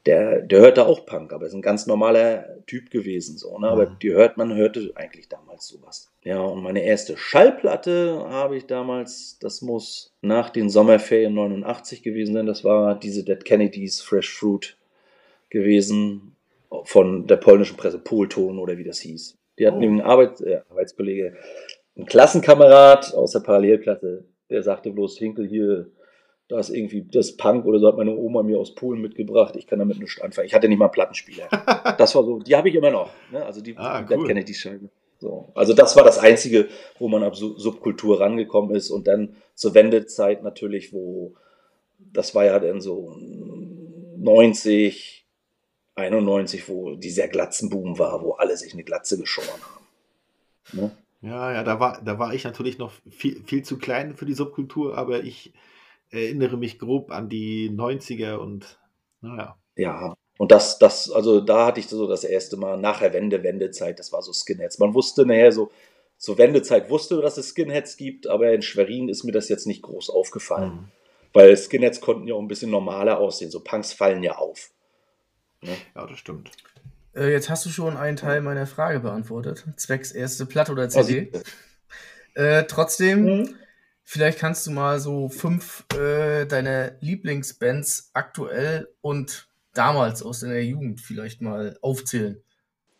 Der, der hörte auch Punk, aber ist ein ganz normaler Typ gewesen, so, ne? aber Mhm. die hört, man hörte eigentlich damals sowas. Ja, und meine erste Schallplatte habe ich damals, das muss nach den Sommerferien 89 gewesen sein, das war diese Dead Kennedys Fresh Fruit gewesen, von der polnischen Presse, Polton oder wie das hieß. Die hatten Oh. einen Arbeit, äh, Arbeitskollege, einen Klassenkamerad aus der Parallelklasse, der sagte bloß, Hinkel hier, da ist irgendwie das Punk oder so hat meine Oma mir aus Polen mitgebracht, ich kann damit nichts anfangen. Ich hatte nicht mal einen Plattenspieler. das war so, die habe ich immer noch, ne? also die, Ah, die Dead cool. Kennedy-Scheibe. So. Also das war das Einzige, wo man ab Su- Subkultur rangekommen ist und dann zur Wendezeit natürlich, wo, das war ja dann so 90, 91, wo dieser Glatzenboom war, wo alle sich eine Glatze geschoren haben. Ne? Ja, ja, da war, da war ich natürlich noch viel, viel zu klein für die Subkultur, aber ich erinnere mich grob an die 90er und naja. Ja, und das, das, also da hatte ich so das erste Mal nach der Wende, Wendezeit, das war so Skinheads. Man wusste nachher so, zur Wendezeit wusste, dass es Skinheads gibt, aber in Schwerin ist mir das jetzt nicht groß aufgefallen. Mhm. Weil Skinheads konnten ja auch ein bisschen normaler aussehen. So Punks fallen ja auf. Ja, das stimmt. Äh, jetzt hast du schon einen Teil meiner Frage beantwortet. Zwecks erste Platte oder CD. Also, Äh, trotzdem, Mhm. vielleicht kannst du mal so fünf äh, deiner Lieblingsbands aktuell und damals aus deiner Jugend vielleicht mal aufzählen.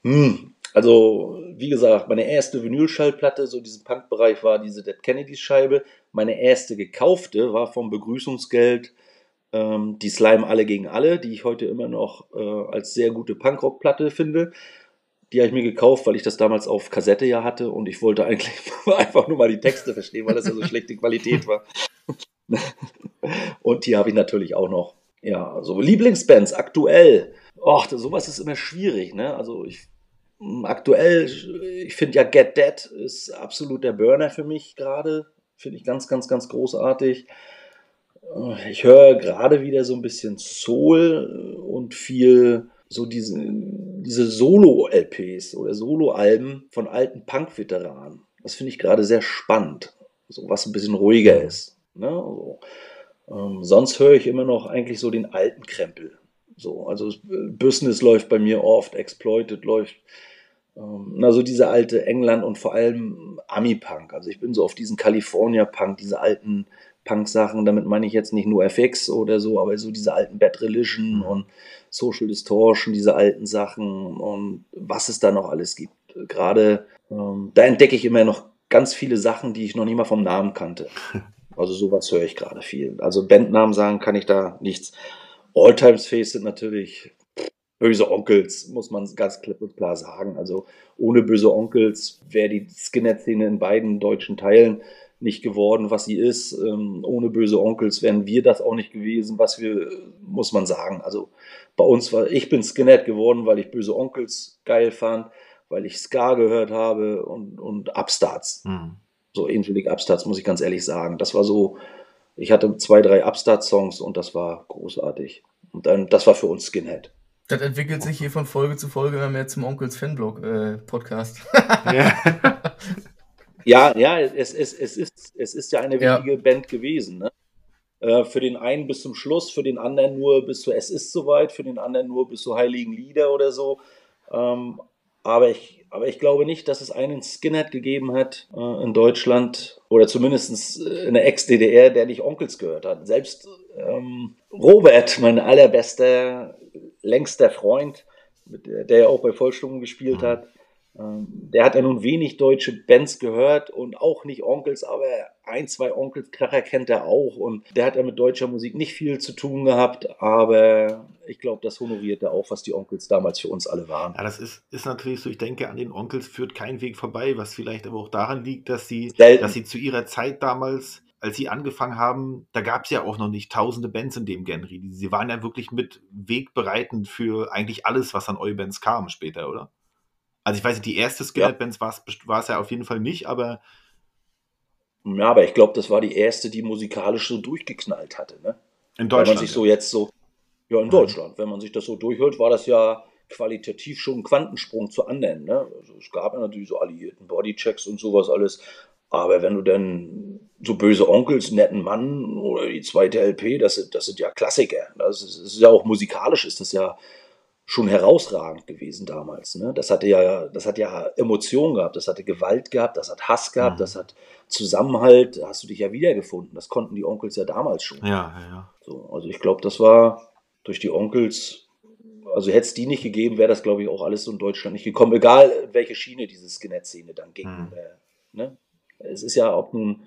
Hm, also, wie gesagt, meine erste Vinylschallplatte, so diesen Punk-Bereich, war diese Dead Kennedys-Scheibe. Meine erste gekaufte war vom Begrüßungsgeld ähm, die Slime Alle gegen Alle, die ich heute immer noch äh, als sehr gute Punkrock-Platte finde. Die habe ich mir gekauft, weil ich das damals auf Kassette ja hatte und ich wollte eigentlich einfach nur mal die Texte verstehen, weil das ja so schlechte Qualität war. und die habe ich natürlich auch noch. Ja, so Lieblingsbands aktuell. Och, sowas ist immer schwierig, ne? Also ich aktuell, ich finde ja Get Dead ist absolut der Burner für mich gerade. Finde ich ganz, ganz, ganz großartig. Ich höre gerade wieder so ein bisschen Soul und viel so diese, diese Solo-LPs oder Solo-Alben von alten Punk-Veteranen. Das finde ich gerade sehr spannend. So was ein bisschen ruhiger ist. Ne? So. Ähm, sonst höre ich immer noch eigentlich so den alten Krempel. So, also Business läuft bei mir oft, Exploited läuft ähm, also diese alte England und vor allem Ami-Punk. Also ich bin so auf diesen California-Punk, diese alten Punk-Sachen, damit meine ich jetzt nicht nur FX oder so, aber so diese alten Bad Religion und Social Distortion, diese alten Sachen und was es da noch alles gibt. Gerade ähm, da entdecke ich immer noch ganz viele Sachen, die ich noch nicht mal vom Namen kannte. Also sowas höre ich gerade viel. Also Bandnamen sagen kann ich da nichts. Alltimes Face sind natürlich böse Onkels, muss man ganz klipp und klar sagen. Also ohne böse Onkels wäre die Skinhead-Szene in beiden deutschen Teilen nicht geworden, was sie ist. Ähm, ohne böse Onkels wären wir das auch nicht gewesen, was wir, muss man sagen. Also bei uns war, ich bin Skinhead geworden, weil ich böse Onkels geil fand, weil ich Ska gehört habe und, und Upstarts. Mhm. So ähnlich Upstarts, muss ich ganz ehrlich sagen. Das war so, ich hatte zwei, drei Upstart-Songs und das war großartig. Und dann, das war für uns Skinhead. Das entwickelt sich hier von Folge zu Folge immer mehr zum Onkels Fanblog äh, Podcast. ja. ja, ja, es, es, es, ist, es ist ja eine wichtige ja. Band gewesen. Ne? Äh, für den einen bis zum Schluss, für den anderen nur bis zu Es ist soweit, für den anderen nur bis zu Heiligen Lieder oder so. Ähm, aber ich, aber ich glaube nicht, dass es einen Skinhead gegeben hat äh, in Deutschland oder zumindest in der Ex-DDR, der nicht Onkels gehört hat. Selbst ähm, Robert, mein allerbester längster Freund, der ja auch bei Vollstunden gespielt mhm. hat. Ähm, der hat ja nun wenig deutsche Bands gehört und auch nicht Onkels, aber ein, zwei Onkels-Kracher kennt er auch. Und der hat ja mit deutscher Musik nicht viel zu tun gehabt, aber ich glaube, das honoriert er auch, was die Onkels damals für uns alle waren. Ja, das ist, ist natürlich so, ich denke, an den Onkels führt kein Weg vorbei, was vielleicht aber auch daran liegt, dass sie, dass sie zu ihrer Zeit damals als sie angefangen haben, da gab es ja auch noch nicht tausende Bands in dem Genre. Sie waren ja wirklich mit wegbereitend für eigentlich alles, was an Oi-Bands kam später, oder? Also ich weiß nicht, die erste Skelett-Bands ja. war es ja auf jeden Fall nicht, aber. Ja, aber ich glaube, das war die erste, die musikalisch so durchgeknallt hatte, ne? In Deutschland. Wenn man sich so jetzt so. Ja, in Deutschland. Wenn man sich das so durchhört, war das ja qualitativ schon ein Quantensprung zu anderen. Ne? Also es gab ja natürlich so alliierten Bodychecks und sowas alles. Aber wenn du dann so böse Onkels, netten Mann oder die zweite LP, das sind, das sind ja Klassiker. Das ist, das ist ja auch musikalisch, ist das ja schon herausragend gewesen damals. Ne? Das hatte ja, das hat ja Emotionen gehabt, das hatte Gewalt gehabt, das hat Hass gehabt, mhm. das hat Zusammenhalt, da hast du dich ja wiedergefunden. Das konnten die Onkels ja damals schon. Ja, ja, ja. So, also ich glaube, das war durch die Onkels, also hätte es die nicht gegeben, wäre das, glaube ich, auch alles so in Deutschland nicht gekommen, egal welche Schiene diese Skinhead-Szene dann ging. Mhm. Äh, ne? Es ist ja auch ein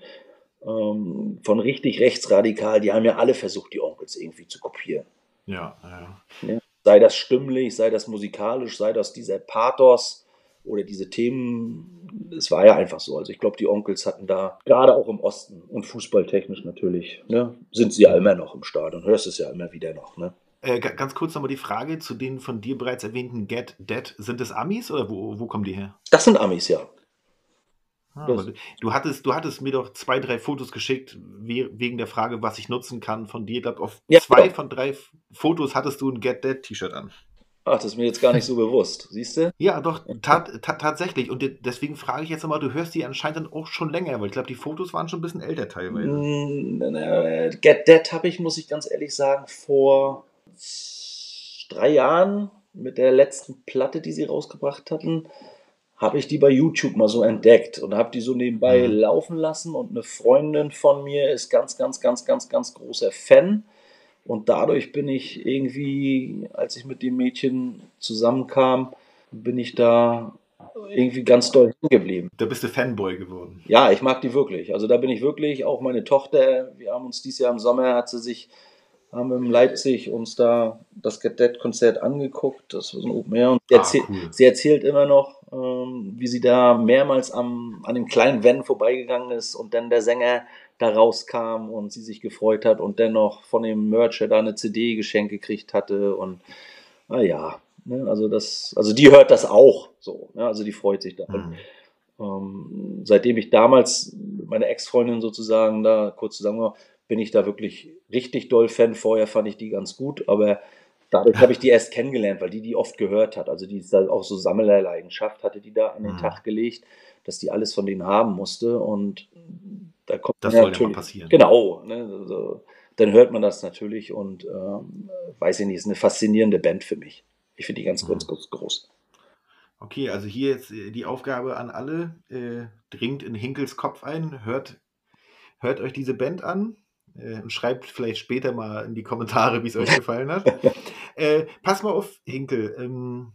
ähm, von richtig rechtsradikal, die haben ja alle versucht, die Onkels irgendwie zu kopieren. Ja, ja. ja. Sei das stimmlich, sei das musikalisch, sei das dieser Pathos oder diese Themen. Es war ja einfach so. Also ich glaube, die Onkels hatten da, gerade auch im Osten und fußballtechnisch natürlich, ne, sind sie ja immer noch im Stadion. Hörst es ja immer wieder noch. Ne? Äh, ganz kurz nochmal die Frage zu den von dir bereits erwähnten Get Dead. Sind es Amis oder wo, wo kommen die her? Das sind Amis, ja. Ah, du, hattest, du hattest mir doch zwei, drei Fotos geschickt, wegen der Frage, was ich nutzen kann von dir. Ich glaube, auf ja, zwei genau. von drei Fotos hattest du ein Get Dead T-Shirt an. Ach, das ist mir jetzt gar nicht so bewusst, siehst du? Ja, doch, ta ta tatsächlich. Und deswegen frage ich jetzt nochmal, du hörst die anscheinend dann auch schon länger, weil ich glaube, die Fotos waren schon ein bisschen älter teilweise. Mm, Get Dead habe ich, muss ich ganz ehrlich sagen, vor drei Jahren mit der letzten Platte, die sie rausgebracht hatten, habe ich die bei YouTube mal so entdeckt und habe die so nebenbei mhm. laufen lassen. Und eine Freundin von mir ist ganz, ganz, ganz, ganz, ganz großer Fan. Und dadurch bin ich irgendwie, als ich mit dem Mädchen zusammenkam, bin ich da irgendwie ganz doll geblieben. Da bist du Fanboy geworden. Ja, ich mag die wirklich. Also da bin ich wirklich, auch meine Tochter, wir haben uns dieses Jahr im Sommer, hat sie sich haben wir in Leipzig uns da das Cadet-Konzert angeguckt. Das war so ein Open Air. Und sie, ah, erzähl cool. sie erzählt immer noch, ähm, wie sie da mehrmals am, an dem kleinen Van vorbeigegangen ist und dann der Sänger da rauskam und sie sich gefreut hat und dennoch von dem Mercher da eine CD geschenkt gekriegt hatte. Und naja, ne, also das, also die hört das auch so. Ne, also die freut sich da. Mhm. Ähm, seitdem ich damals meine Ex-Freundin sozusagen da kurz zusammen war, bin ich da wirklich richtig doll Fan. Vorher fand ich die ganz gut, aber dadurch habe ich die erst kennengelernt, weil die die oft gehört hat. Also die da auch so Sammlerleidenschaft hatte die da an den mhm. Tag gelegt, dass die alles von denen haben musste und da kommt das soll ja mal passieren. Genau, ne, also, dann hört man das natürlich und ähm, weiß ich nicht, ist eine faszinierende Band für mich. Ich finde die ganz, mhm. ganz, ganz groß. Okay, also hier jetzt äh, die Aufgabe an alle. Äh, dringt in Hinkels Kopf ein, hört, hört euch diese Band an äh, und schreibt vielleicht später mal in die Kommentare, wie es euch gefallen hat. äh, pass mal auf, Hinkel. Ähm,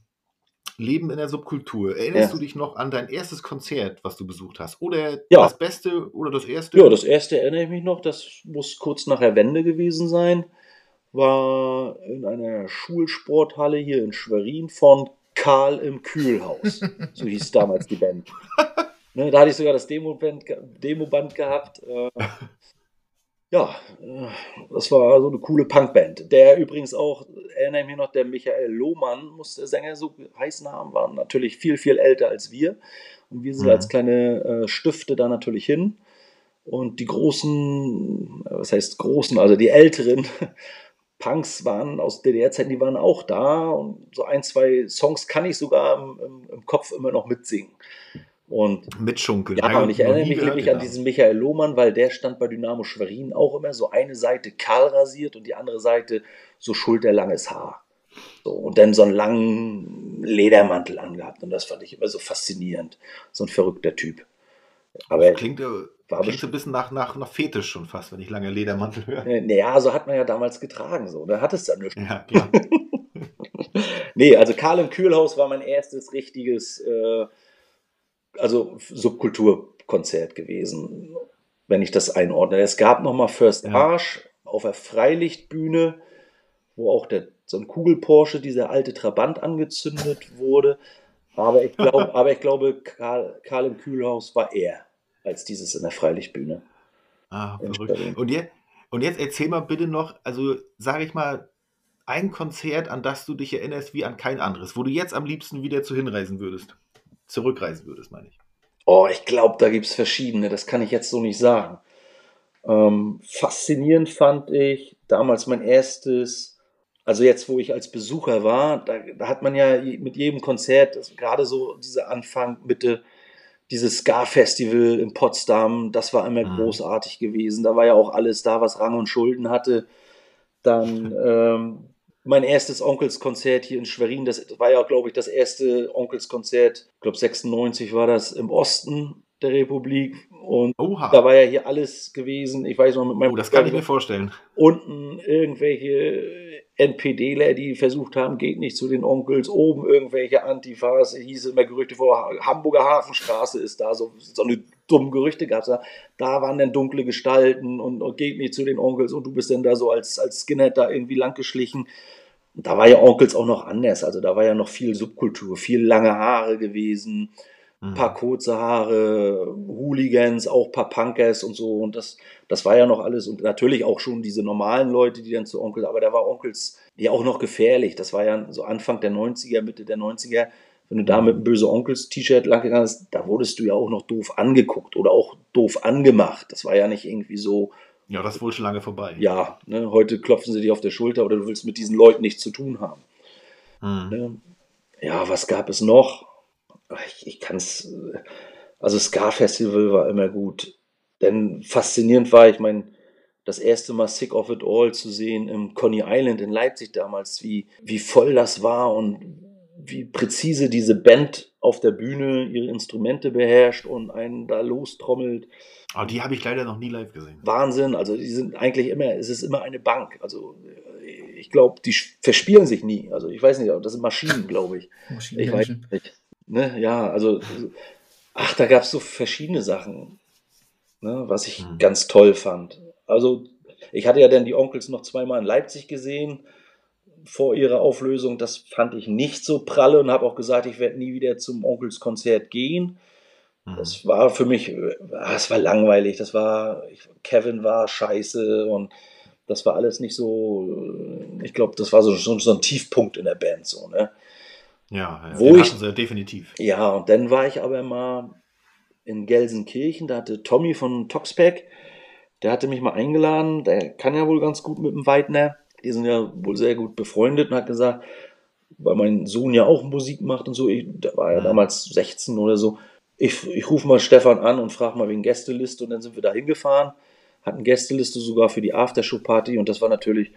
Leben in der Subkultur. Erinnerst Ja. du dich noch an dein erstes Konzert, was du besucht hast? Oder Ja. das Beste oder das Erste? Ja, das erste erinnere ich mich noch, das muss kurz nach der Wende gewesen sein. War in einer Schulsporthalle hier in Schwerin von Karl im Kühlhaus. So hieß damals die Band. Ne, da hatte ich sogar das Demo-Band, Demoband gehabt. Äh, ja, äh, das war so eine coole Punkband. Der übrigens auch, erinnere ich mich noch, der Michael Lohmann, muss der Sänger so heißen haben, war natürlich viel, viel älter als wir. Und wir sind Mhm. als kleine äh, Stifte da natürlich hin. Und die großen, äh, was heißt großen, also die älteren Punks waren aus DDR-Zeiten, die waren auch da. Und so ein, zwei Songs kann ich sogar im, im, im Kopf immer noch mitsingen. Und Mitschunkeln. ja, und ich erinnere mich nämlich an diesen Michael Lohmann, weil der stand bei Dynamo Schwerin auch immer so eine Seite kahl rasiert und die andere Seite so schulterlanges Haar. So, und dann so einen langen Ledermantel angehabt und das fand ich immer so faszinierend. So ein verrückter Typ. Aber Klingt, äh, War klingt so ein bisschen nach, nach, nach Fetisch schon fast, wenn ich lange Ledermantel höre. äh, naja, so hat man ja damals getragen. So. Da hat es dann nichts. Ja, klar. Nee, also Karl im Kühlhaus war mein erstes richtiges, äh, also Subkulturkonzert gewesen, wenn ich das einordne. Es gab nochmal First Ja. Arsch auf der Freilichtbühne, wo auch der, so ein Kugelporsche, dieser alte Trabant angezündet wurde. Aber ich, glaub, aber ich glaube, Karl, Karl im Kühlhaus war eher als dieses in der Freilichtbühne. Ah, verrückt. Und, je, und jetzt erzähl mal bitte noch, also sage ich mal, ein Konzert, an das du dich erinnerst wie an kein anderes, wo du jetzt am liebsten wieder zu hinreisen würdest. Zurückreisen würdest, meine ich. Oh, ich glaube, da gibt es verschiedene. Das kann ich jetzt so nicht sagen. Ähm, faszinierend fand ich damals mein erstes, also jetzt, wo ich als Besucher war, da, da hat man ja mit jedem Konzert, das- gerade so dieser Anfang, Mitte, dieses Ska-Festival in Potsdam, das war immer Mhm. großartig gewesen. Da war ja auch alles da, was Rang und Schulden hatte. Dann ähm, mein erstes Onkelskonzert hier in Schwerin, das war ja, glaube ich, das erste Onkelskonzert, ich glaube 96 war das im Osten der Republik und Oha. da war ja hier alles gewesen. Ich weiß noch mit meinem oh, das kann ich mir vorstellen. unten irgendwelche NPDler, die versucht haben, geht nicht zu den Onkels, oben irgendwelche Antifas, hieß immer Gerüchte vor, Hamburger Hafenstraße ist da, so, so eine dumme Gerüchte gab es da. Da waren dann dunkle Gestalten und, und geht nicht zu den Onkels und du bist dann da so als, als Skinhead da irgendwie langgeschlichen. Und da war ja Onkels auch noch anders, also da war ja noch viel Subkultur, viel lange Haare gewesen, Mhm. paar kurze Haare, Hooligans, auch ein paar Punkers und so. Und das, das war ja noch alles. Und natürlich auch schon diese normalen Leute, die dann zu Onkel, aber da war Onkels ja auch noch gefährlich. Das war ja so Anfang der 90er, Mitte der 90er. Wenn du da mit einem böse Onkels-T-Shirt lang bist, da wurdest du ja auch noch doof angeguckt oder auch doof angemacht. Das war ja nicht irgendwie so, Ja, das ist wohl schon lange vorbei. ja, ne, heute klopfen sie dich auf der Schulter oder du willst mit diesen Leuten nichts zu tun haben. Mhm. Ne? Ja, was gab es noch? Ich, ich kann es. Also, Ska Festival war immer gut. Denn faszinierend war, ich meine, das erste Mal Sick of It All zu sehen im Coney Island in Leipzig damals, wie, wie voll das war und wie präzise diese Band auf der Bühne ihre Instrumente beherrscht und einen da lostrommelt. Aber die habe ich leider noch nie live gesehen. Wahnsinn. Also die sind eigentlich immer, es ist immer eine Bank. Also äh, ich glaube, die verspielen sich nie. Also ich weiß nicht, aber das sind Maschinen, glaube ich. Ich weiß nicht. Ne? Ja, also, ach, da gab es so verschiedene Sachen, ne? was ich Mhm. ganz toll fand. Also, ich hatte ja dann die Onkels noch zweimal in Leipzig gesehen vor ihrer Auflösung. Das fand ich nicht so pralle und habe auch gesagt, ich werde nie wieder zum Onkels-Konzert gehen. Mhm. Das war für mich, ah, es war langweilig. Das war, Kevin war scheiße und das war alles nicht so. Ich glaube, das war so, so, so ein Tiefpunkt in der Band, so, ne? Ja, ja Wo ich- sie definitiv. Ja, und dann war ich aber mal in Gelsenkirchen, da hatte Tommy von Toxpack, der hatte mich mal eingeladen, der kann ja wohl ganz gut mit dem Weidner, die sind ja wohl sehr gut befreundet und hat gesagt, weil mein Sohn ja auch Musik macht und so, ich, der war ja damals 16 oder so, ich, ich rufe mal Stefan an und frage mal wegen Gästeliste und dann sind wir da hingefahren, hatten Gästeliste sogar für die Aftershow-Party und das war natürlich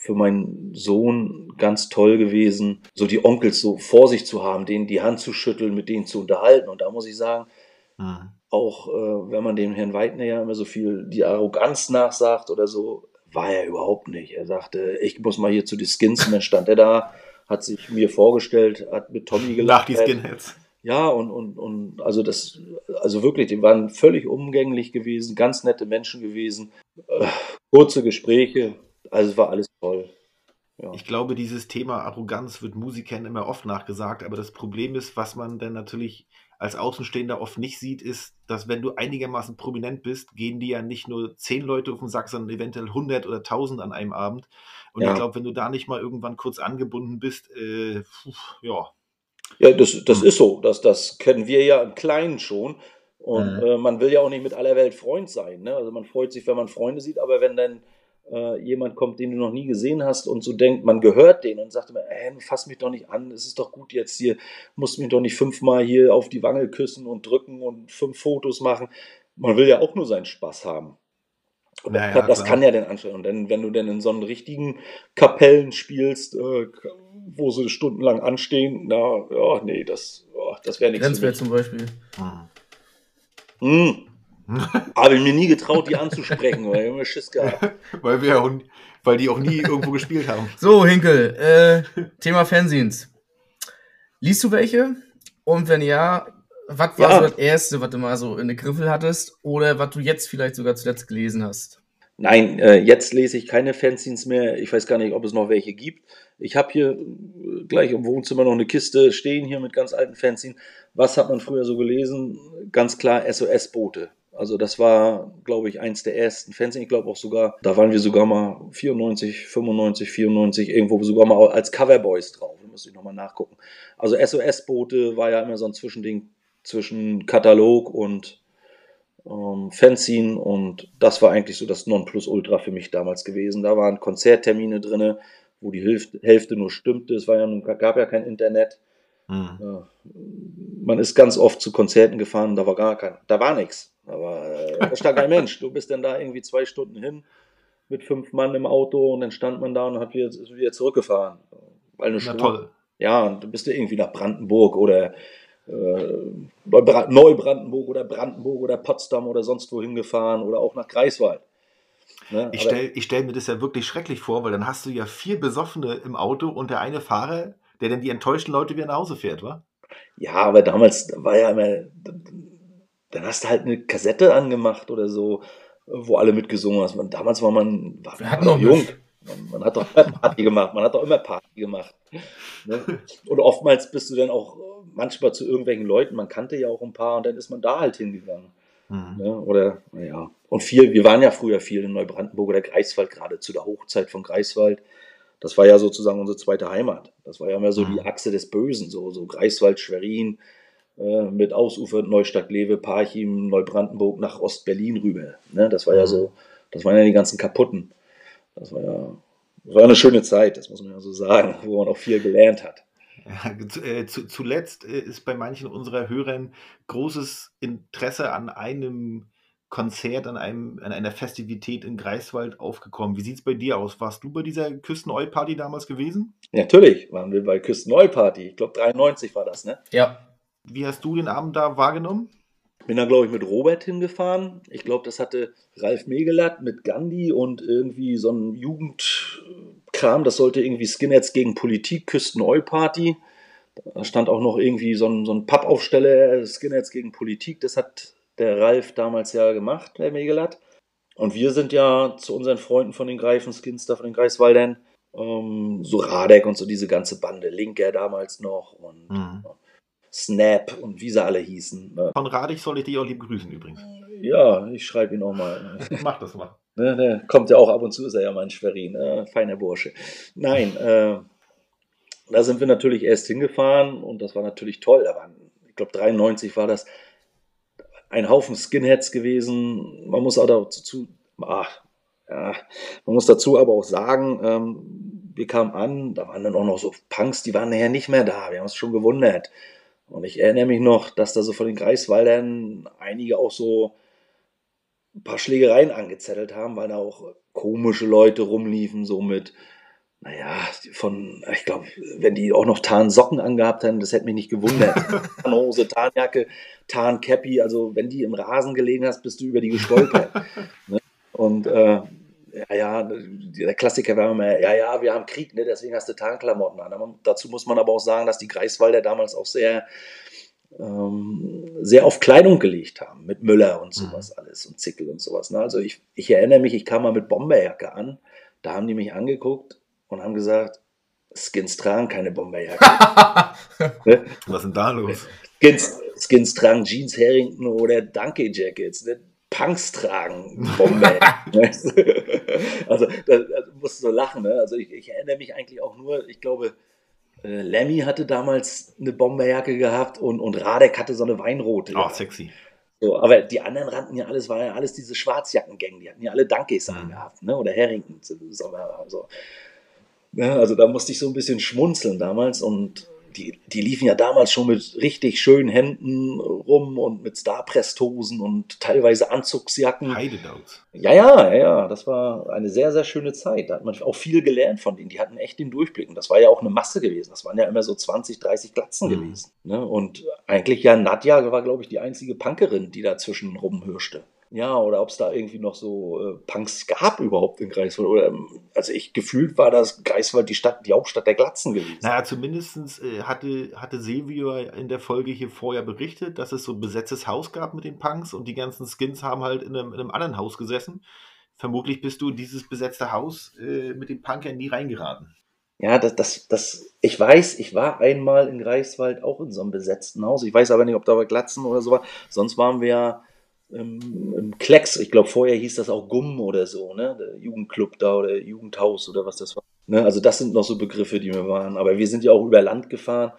für meinen Sohn ganz toll gewesen, so die Onkels so vor sich zu haben, denen die Hand zu schütteln, mit denen zu unterhalten. Und da muss ich sagen, mhm. auch äh, wenn man dem Herrn Weidner ja immer so viel die Arroganz nachsagt oder so, war er überhaupt nicht. Er sagte, ich muss mal hier zu den Skins und dann stand er da, hat sich mir vorgestellt, hat mit Tommy gelacht. Nach die Skinheads. Ja, und, und, und also das, also wirklich, die waren völlig umgänglich gewesen, ganz nette Menschen gewesen, äh, kurze Gespräche, also es war alles toll. Ja. Ich glaube, dieses Thema Arroganz wird Musikern immer oft nachgesagt, aber das Problem ist, was man dann natürlich als Außenstehender oft nicht sieht, ist, dass wenn du einigermaßen prominent bist, gehen die ja nicht nur zehn Leute auf den Sack, sondern eventuell 100 oder 1000 an einem Abend. Und ja. ich glaube, wenn du da nicht mal irgendwann kurz angebunden bist, äh, ja, ja, das, das hm. ist so. Das, das kennen wir ja im Kleinen schon. Und mhm. äh, man will ja auch nicht mit aller Welt Freund sein. Ne? Also man freut sich, wenn man Freunde sieht, aber wenn dann äh, jemand kommt, den du noch nie gesehen hast und so denkt, man gehört den und sagt immer, ey, fass mich doch nicht an, es ist doch gut jetzt hier, musst mich doch nicht fünfmal hier auf die Wange küssen und drücken und fünf Fotos machen. Man will ja auch nur seinen Spaß haben. Und naja, das, kann ja den anstrengen. Und dann, wenn du dann in so einen richtigen Kapellen spielst, äh, wo sie stundenlang anstehen, na, ja, nee, das, oh, das wäre nichts. Grenzwert zum Beispiel. Hm. Habe ich mir nie getraut, die anzusprechen, weil ich immer Schiss gehabt. weil, wir auch, weil die auch nie irgendwo gespielt haben. So, Hinkel, äh, Thema Fanzines. Liest du welche? Und wenn ja, was war ja. so das erste, was du mal so in der Griffel hattest? Oder was du jetzt vielleicht sogar zuletzt gelesen hast? Nein, äh, jetzt lese ich keine Fanzines mehr. Ich weiß gar nicht, ob es noch welche gibt. Ich habe hier äh, gleich im Wohnzimmer noch eine Kiste stehen hier mit ganz alten Fanzines. Was hat man früher so gelesen? Ganz klar SOS-Boote. Also das war, glaube ich, eins der ersten Fanzines. Ich glaube auch sogar, da waren wir sogar mal 94, 95, 94 irgendwo sogar mal als Coverboys drauf. Da muss ich nochmal nachgucken. Also SOS-Boote war ja immer so ein Zwischending zwischen Katalog und ähm, Fanzine und das war eigentlich so das Nonplusultra für mich damals gewesen. Da waren Konzerttermine drin, wo die Hälfte, nur stimmte. Es war ja, gab ja kein Internet. Mhm. Ja, man ist ganz oft zu Konzerten gefahren, da war gar kein, da war nichts. Da, war, äh, da stand kein Mensch. Du bist dann da irgendwie zwei Stunden hin mit fünf Mann im Auto und dann stand man da und hat wieder, wieder zurückgefahren. Weil eine Spur, toll. Ja, und du bist ja irgendwie nach Brandenburg oder äh, Neubrandenburg oder Brandenburg oder Potsdam oder sonst wohin gefahren oder auch nach Greifswald. Ne? Ich stelle stell mir das ja wirklich schrecklich vor, weil dann hast du ja vier Besoffene im Auto und der eine Fahrer, der dann die enttäuschten Leute wieder nach Hause fährt, wa? Ja, aber damals war ja immer, dann hast du halt eine Kassette angemacht oder so, wo alle mitgesungen haben. Damals war man, war man noch jung. Man, man, hat doch immer Party gemacht, man hat doch immer Party gemacht. Ne? Und oftmals bist du dann auch manchmal zu irgendwelchen Leuten, man kannte ja auch ein paar und dann ist man da halt hingegangen. Mhm. Ja, oder, naja. Und viel, wir waren ja früher viel in Neubrandenburg oder Greifswald, gerade zu der Hochzeit von Greifswald. Das war ja sozusagen unsere zweite Heimat. Das war ja immer so mhm. die Achse des Bösen, so, so Greifswald, Schwerin, äh, mit Ausufer Neustadt, Lewe, Parchim, Neubrandenburg nach Ostberlin rüber. Ne? Das war mhm. ja so, das waren ja die ganzen kaputten. Das war ja, das war eine schöne Zeit, das muss man ja so sagen, wo man auch viel gelernt hat. Ja, äh, zu, zuletzt äh, ist bei manchen unserer Hörern großes Interesse an einem Konzert, an, einem, an einer Festivität in Greifswald aufgekommen. Wie sieht es bei dir aus? Warst du bei dieser Küsteneu-Party damals gewesen? Ja, natürlich waren wir bei Küsteneu-Party. Ich glaube 93 war das, ne? Ja. Wie hast du den Abend da wahrgenommen? Bin da, glaube ich, mit Robert hingefahren. Ich glaube, das hatte Ralf Megelat mit Gandhi und irgendwie so ein Jugendkram. Das sollte irgendwie Skinheads gegen Politik, Küsteneu-Party. Da stand auch noch irgendwie so ein, so ein Pappaufsteller, Skinheads gegen Politik. Das hat der Ralf damals ja gemacht, der Megelat. Und wir sind ja zu unseren Freunden von den Greifenskins da, von den Greifswaldern, ähm, so Radek und so diese ganze Bande, Linker damals noch und mhm. Snap und wie sie alle hießen. Ne? Von Radich soll ich dich auch lieb grüßen übrigens. Ja, ich schreibe ihn auch mal. Mach das mal. Ne, ne, kommt ja auch ab und zu, ist er ja mein Schwerin, ne? feiner Bursche. Nein, äh, da sind wir natürlich erst hingefahren und das war natürlich toll. Da waren, ich glaube, 93 war das ein Haufen Skinheads gewesen. Man muss auch dazu, ach, ja, man muss dazu aber auch sagen, ähm, wir kamen an, da waren dann auch noch so Punks, die waren nachher nicht mehr da. Wir haben uns schon gewundert. Und ich erinnere mich noch, dass da so von den Greifswaldern einige auch so ein paar Schlägereien angezettelt haben, weil da auch komische Leute rumliefen, so mit naja, von, ich glaube, wenn die auch noch Tarnsocken angehabt hätten, das hätte mich nicht gewundert. Tarnhose, Tarnjacke, Tarncappy, also wenn die im Rasen gelegen hast, bist du über die gestolpert. ne? Und äh, ja, ja, der Klassiker war immer, ja, ja, wir haben Krieg, ne, deswegen hast du Tarnklamotten an. dazu muss man aber auch sagen, dass die Greifswalder damals auch sehr, ähm, sehr auf Kleidung gelegt haben, mit Müller und sowas mhm. alles und Zickel und sowas. Ne? Also ich, ich erinnere mich, ich kam mal mit Bomberjacke an, da haben die mich angeguckt und haben gesagt, Skins tragen keine Bomberjacke. ne? Was ist denn da los? Skins, Skins tragen Jeans Harrington oder Donkey Jackets. Ne? Punks tragen Bomberjacke. also da, da musst du so lachen. Ne? Also ich, ich, erinnere mich eigentlich auch nur, ich glaube, äh, Lemmy hatte damals eine Bomberjacke gehabt und, und Radek hatte so eine Weinrote. Oh, sexy. So, aber die anderen rannten ja alles, war ja alles diese Schwarzjackengänge, die hatten ja alle Dankies mhm. angehabt, ne? Oder Harrington. So. Ja, also da musste ich so ein bisschen schmunzeln damals und die, die liefen ja damals schon mit richtig schönen Händen rum und mit Starpresshosen und teilweise Anzugsjacken. Heidedaus. Ja, ja, ja, das war eine sehr, sehr schöne Zeit. Da hat man auch viel gelernt von denen. Die hatten echt den Durchblick. Und das war ja auch eine Masse gewesen. Das waren ja immer so 20, 30 Glatzen mhm. gewesen. Ne? Und eigentlich ja, Nadja war, glaube ich, die einzige Punkerin, die dazwischen rumhirschte. Ja, oder ob es da irgendwie noch so äh, Punks gab überhaupt in Greifswald. Oder, ähm, also ich gefühlt war das Greifswald die Stadt, die Hauptstadt der Glatzen gewesen. Naja, zumindest äh, hatte, hatte Silvio in der Folge hier vorher berichtet, dass es so ein besetztes Haus gab mit den Punks und die ganzen Skins haben halt in einem, in einem anderen Haus gesessen. Vermutlich bist du in dieses besetzte Haus äh, mit den Punkern nie reingeraten. Ja, das, das, das, ich weiß, ich war einmal in Greifswald auch in so einem besetzten Haus. Ich weiß aber nicht, ob da war Glatzen oder so war. Sonst waren wir ja im, im Klecks, ich glaube vorher hieß das auch Gumm oder so, ne? Der Jugendclub da oder Jugendhaus oder was das war. Ne? Also das sind noch so Begriffe, die wir waren. Aber wir sind ja auch über Land gefahren.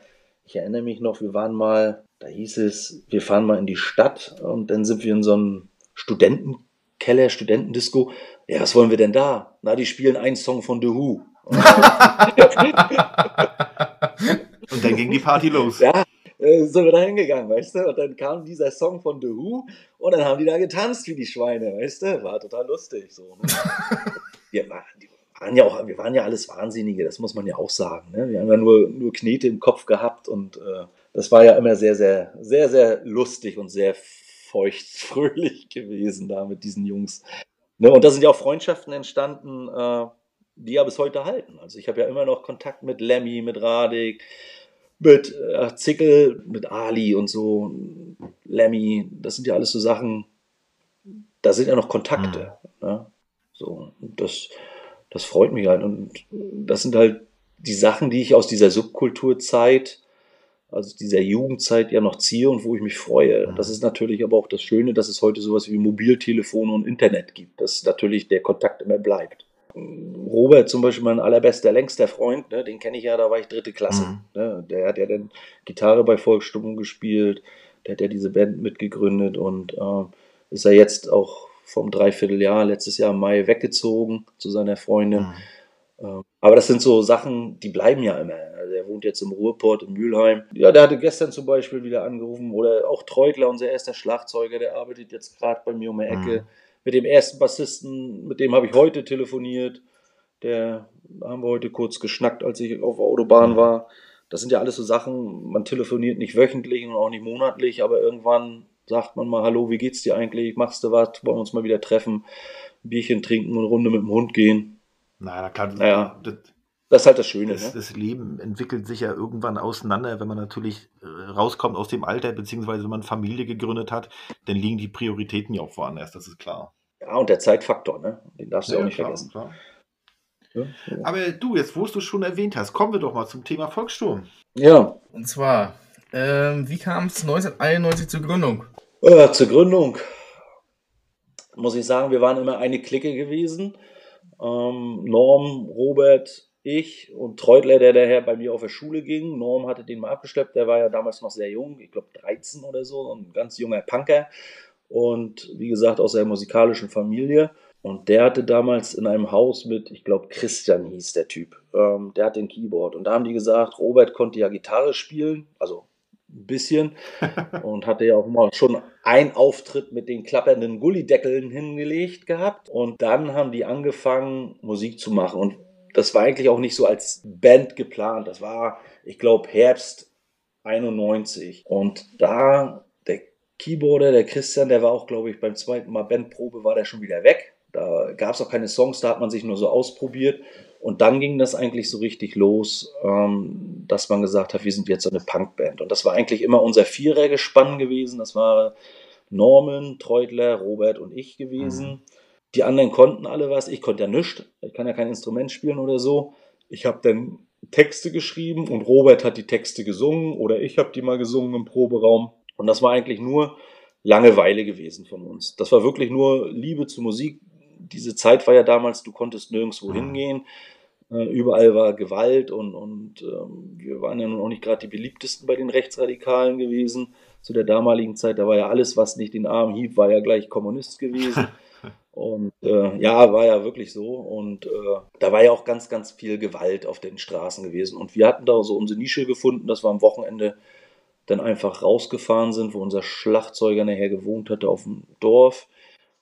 Ich erinnere mich noch, wir waren mal, da hieß es, wir fahren mal in die Stadt und dann sind wir in so einem Studentenkeller, Studentendisco. Ja, was wollen wir denn da? Na, die spielen einen Song von The Who. und dann ging die Party los. Ja, äh, sind wir da hingegangen, weißt du? Und dann kam dieser Song von The Who und dann haben die da getanzt wie die Schweine, weißt du? War total lustig. So, ne? wir, waren ja auch, wir waren ja alles Wahnsinnige, das muss man ja auch sagen. Ne? Wir haben ja nur, nur Knete im Kopf gehabt und äh, das war ja immer sehr, sehr, sehr, sehr lustig und sehr feuchtfröhlich gewesen da mit diesen Jungs. Ne? Und da sind ja auch Freundschaften entstanden, äh, die ja bis heute halten. Also ich habe ja immer noch Kontakt mit Lemmy, mit Radik, mit äh, Zickel, mit Ali und so, Lemmy, das sind ja alles so Sachen, da sind ja noch Kontakte. Mhm. Ne? So, das, das freut mich halt. Und das sind halt die Sachen, die ich aus dieser Subkulturzeit, also dieser Jugendzeit ja noch ziehe und wo ich mich freue. Mhm. Das ist natürlich aber auch das Schöne, dass es heute sowas wie Mobiltelefone und Internet gibt, dass natürlich der Kontakt immer bleibt. Robert zum Beispiel, mein allerbester, längster Freund, ne, den kenne ich ja, da war ich dritte Klasse. Mhm. Ne, der hat ja dann Gitarre bei Volksstummen gespielt, der hat ja diese Band mitgegründet und äh, ist ja jetzt auch vom Dreivierteljahr, letztes Jahr im Mai weggezogen zu seiner Freundin. Mhm. Äh, aber das sind so Sachen, die bleiben ja immer. Also er wohnt jetzt im Ruhrport in Mülheim. Ja, der hatte gestern zum Beispiel wieder angerufen oder auch Treutler, unser erster Schlagzeuger, der arbeitet jetzt gerade bei mir um die Ecke. Mhm mit dem ersten Bassisten, mit dem habe ich heute telefoniert. Der haben wir heute kurz geschnackt, als ich auf der Autobahn war. Das sind ja alles so Sachen, man telefoniert nicht wöchentlich und auch nicht monatlich, aber irgendwann sagt man mal, hallo, wie geht's dir eigentlich? Machst du was? Wollen wir uns mal wieder treffen? Ein Bierchen trinken und eine Runde mit dem Hund gehen? Naja, da kann, naja. Das, das ist halt das Schöne. Das, ne? das, Leben entwickelt sich ja irgendwann auseinander, wenn man natürlich äh, rauskommt aus dem Alter, beziehungsweise wenn man Familie gegründet hat, dann liegen die Prioritäten ja auch woanders, das ist klar. Ja, und der Zeitfaktor, ne? Den darfst du ja, auch nicht klar, vergessen. Klar. Ja, ja. Aber du, jetzt wo du schon erwähnt hast, kommen wir doch mal zum Thema Volkssturm. Ja. Und zwar, ähm, wie kam es 1991 zur Gründung? Äh, zur Gründung muss ich sagen, wir waren immer eine Clique gewesen. Ähm, Norm, Robert, ich und Treutler, der daher bei mir auf der Schule ging. Norm hatte den mal abgeschleppt, der war ja damals noch sehr jung, ich glaube 13 oder so, ein ganz junger Punker. Und wie gesagt, aus der musikalischen Familie. Und der hatte damals in einem Haus mit, ich glaube, Christian hieß der Typ, ähm, der hat den Keyboard. Und da haben die gesagt, Robert konnte ja Gitarre spielen, also ein bisschen. und hatte ja auch mal schon einen Auftritt mit den klappernden Gullideckeln hingelegt gehabt. Und dann haben die angefangen, Musik zu machen. Und das war eigentlich auch nicht so als Band geplant. Das war, ich glaube, Herbst 91. Und da, der Keyboarder, der Christian, der war auch, glaube ich, beim zweiten Mal Bandprobe, war der schon wieder weg. Da gab es auch keine Songs, da hat man sich nur so ausprobiert. Und dann ging das eigentlich so richtig los, ähm, dass man gesagt hat, wir sind jetzt so eine Punkband. Und das war eigentlich immer unser Vierergespann gewesen. Das war Norman, Treutler, Robert und ich gewesen. Mhm. Die anderen konnten alle was. Ich konnte ja nichts. Ich kann ja kein Instrument spielen oder so. Ich habe dann Texte geschrieben und Robert hat die Texte gesungen oder ich habe die mal gesungen im Proberaum. Und das war eigentlich nur Langeweile gewesen von uns. Das war wirklich nur Liebe zur Musik. Diese Zeit war ja damals, du konntest nirgendwo mhm. hingehen. Äh, überall war Gewalt und, und ähm, wir waren ja nun auch nicht gerade die beliebtesten bei den Rechtsradikalen gewesen. Zu der damaligen Zeit, da war ja alles, was nicht den Arm hieb, war ja gleich Kommunist gewesen. Und äh, ja, war ja wirklich so. Und äh, da war ja auch ganz, ganz viel Gewalt auf den Straßen gewesen. Und wir hatten da so unsere Nische gefunden, dass wir am Wochenende dann einfach rausgefahren sind, wo unser Schlagzeuger nachher gewohnt hatte auf dem Dorf.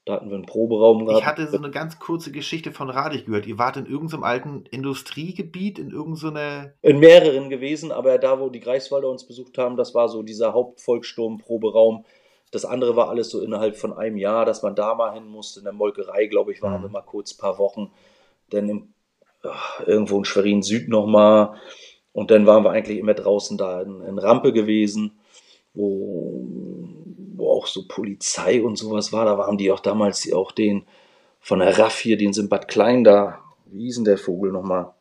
Da hatten wir einen Proberaum gehabt. Ich hatte so eine ganz kurze Geschichte von Radig gehört. Ihr wart in irgendeinem alten Industriegebiet, in irgendeiner. In mehreren gewesen, aber da, wo die Greifswalder uns besucht haben, das war so dieser Hauptvolkssturm-Proberaum das andere war alles so innerhalb von einem Jahr, dass man da mal hin musste. In der Molkerei, glaube ich, waren mhm. wir mal kurz ein paar Wochen. Dann im, ach, irgendwo in Schwerin Süd nochmal. Und dann waren wir eigentlich immer draußen da in, in Rampe gewesen, wo, wo auch so Polizei und sowas war. Da waren die auch damals auch den von der RAF hier, den sind Bad Klein da. Wie hieß denn der Vogel nochmal?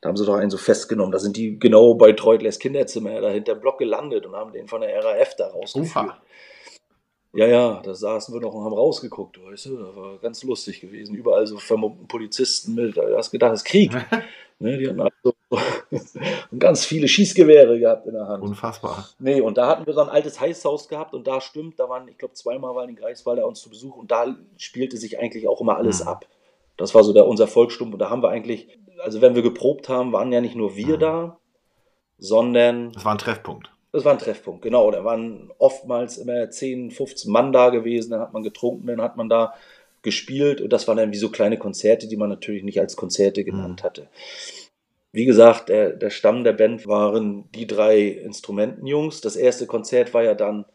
Da haben sie doch einen so festgenommen. Da sind die genau bei Treutlers Kinderzimmer da hinter dem Block gelandet und haben den von der RAF da rausgeführt. Ufa. Ja, ja, da saßen wir noch und haben rausgeguckt, weißt du, das war ganz lustig gewesen. Überall so vermummten Polizisten mit, du hast gedacht, es ist Krieg. ne, die hatten also ganz viele Schießgewehre gehabt in der Hand. Unfassbar. Nee, und da hatten wir so ein altes Heißhaus gehabt und da stimmt, da waren, ich glaube, zweimal waren die Greifswalder uns zu Besuch und da spielte sich eigentlich auch immer alles mhm. ab. Das war so der, unser Volkssturm und da haben wir eigentlich, also wenn wir geprobt haben, waren ja nicht nur wir mhm. da, sondern. Das war ein Treffpunkt. Das war ein Treffpunkt, genau. Da waren oftmals immer 10, 15 Mann da gewesen, dann hat man getrunken, dann hat man da gespielt und das waren dann wie so kleine Konzerte, die man natürlich nicht als Konzerte genannt mhm. hatte. Wie gesagt, der, der Stamm der Band waren die drei Instrumentenjungs. Das erste Konzert war ja dann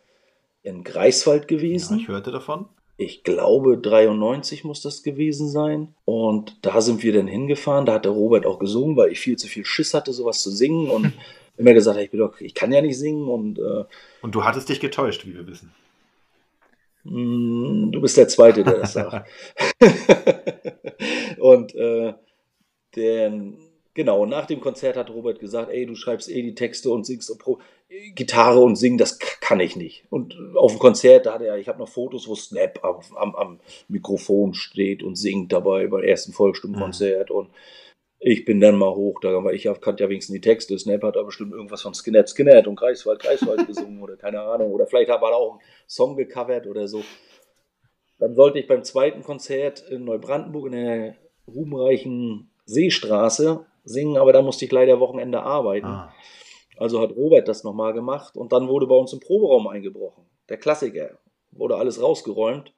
in Greifswald gewesen. Ja, ich hörte davon. Ich glaube, 93 muss das gewesen sein. Und da sind wir dann hingefahren. Da hat der Robert auch gesungen, weil ich viel zu viel Schiss hatte, sowas zu singen. Und immer gesagt, ich, bin doch, ich kann ja nicht singen. Und, äh, und du hattest dich getäuscht, wie wir wissen. Mm, du bist der Zweite, der das sagt. und äh, den, genau, nach dem Konzert hat Robert gesagt, ey, du schreibst eh die Texte und singst und Pro Gitarre und singen, das kann ich nicht. Und auf dem Konzert, da hat er, ich habe noch Fotos, wo Snap am, am, am, Mikrofon steht und singt dabei beim ersten Vollstundenkonzert mhm. und ich bin dann mal hoch, da, weil ich kannte ja wenigstens die Texte. Snap hat da bestimmt irgendwas von Skinhead, Skinhead und Greifswald, Greifswald gesungen oder keine Ahnung. Oder vielleicht hat er auch einen Song gecovert oder so. Dann sollte ich beim zweiten Konzert in Neubrandenburg in der ruhmreichen Seestraße singen, aber da musste ich leider Wochenende arbeiten. Ah. Also hat Robert das nochmal gemacht und dann wurde bei uns im Proberaum eingebrochen. Der Klassiker. Wurde alles rausgeräumt.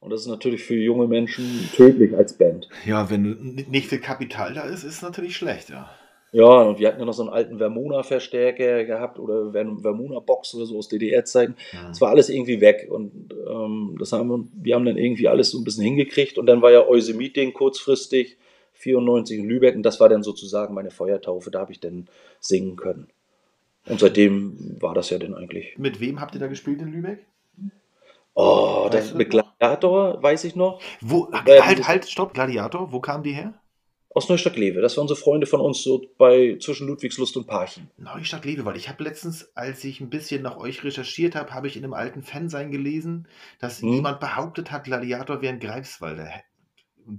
Und das ist natürlich für junge Menschen tödlich als Band. Ja, wenn nicht viel Kapital da ist, ist es natürlich schlecht, ja. Ja, und wir hatten ja noch so einen alten Vermona-Verstärker gehabt oder Vermona-Box oder so aus DDR-Zeiten. Ja. war alles irgendwie weg und ähm, das haben wir, wir haben dann irgendwie alles so ein bisschen hingekriegt und dann war ja Euse Meeting kurzfristig 94 in Lübeck und das war dann sozusagen meine Feuertaufe, da habe ich dann singen können. Und seitdem war das ja dann eigentlich. Mit wem habt ihr da gespielt in Lübeck? Oh, das mit Gladiator, weiß ich noch. Wo, äh, halt, halt, stopp, Gladiator, wo kamen die her? Aus Neustadt-Lewe. Das waren so Freunde von uns so bei zwischen Ludwigslust und Parchen. Neustadt-Lewe, weil ich habe letztens, als ich ein bisschen nach euch recherchiert habe, habe ich in einem alten Fansein gelesen, dass hm. jemand behauptet hat, Gladiator wäre ein Greifswalder.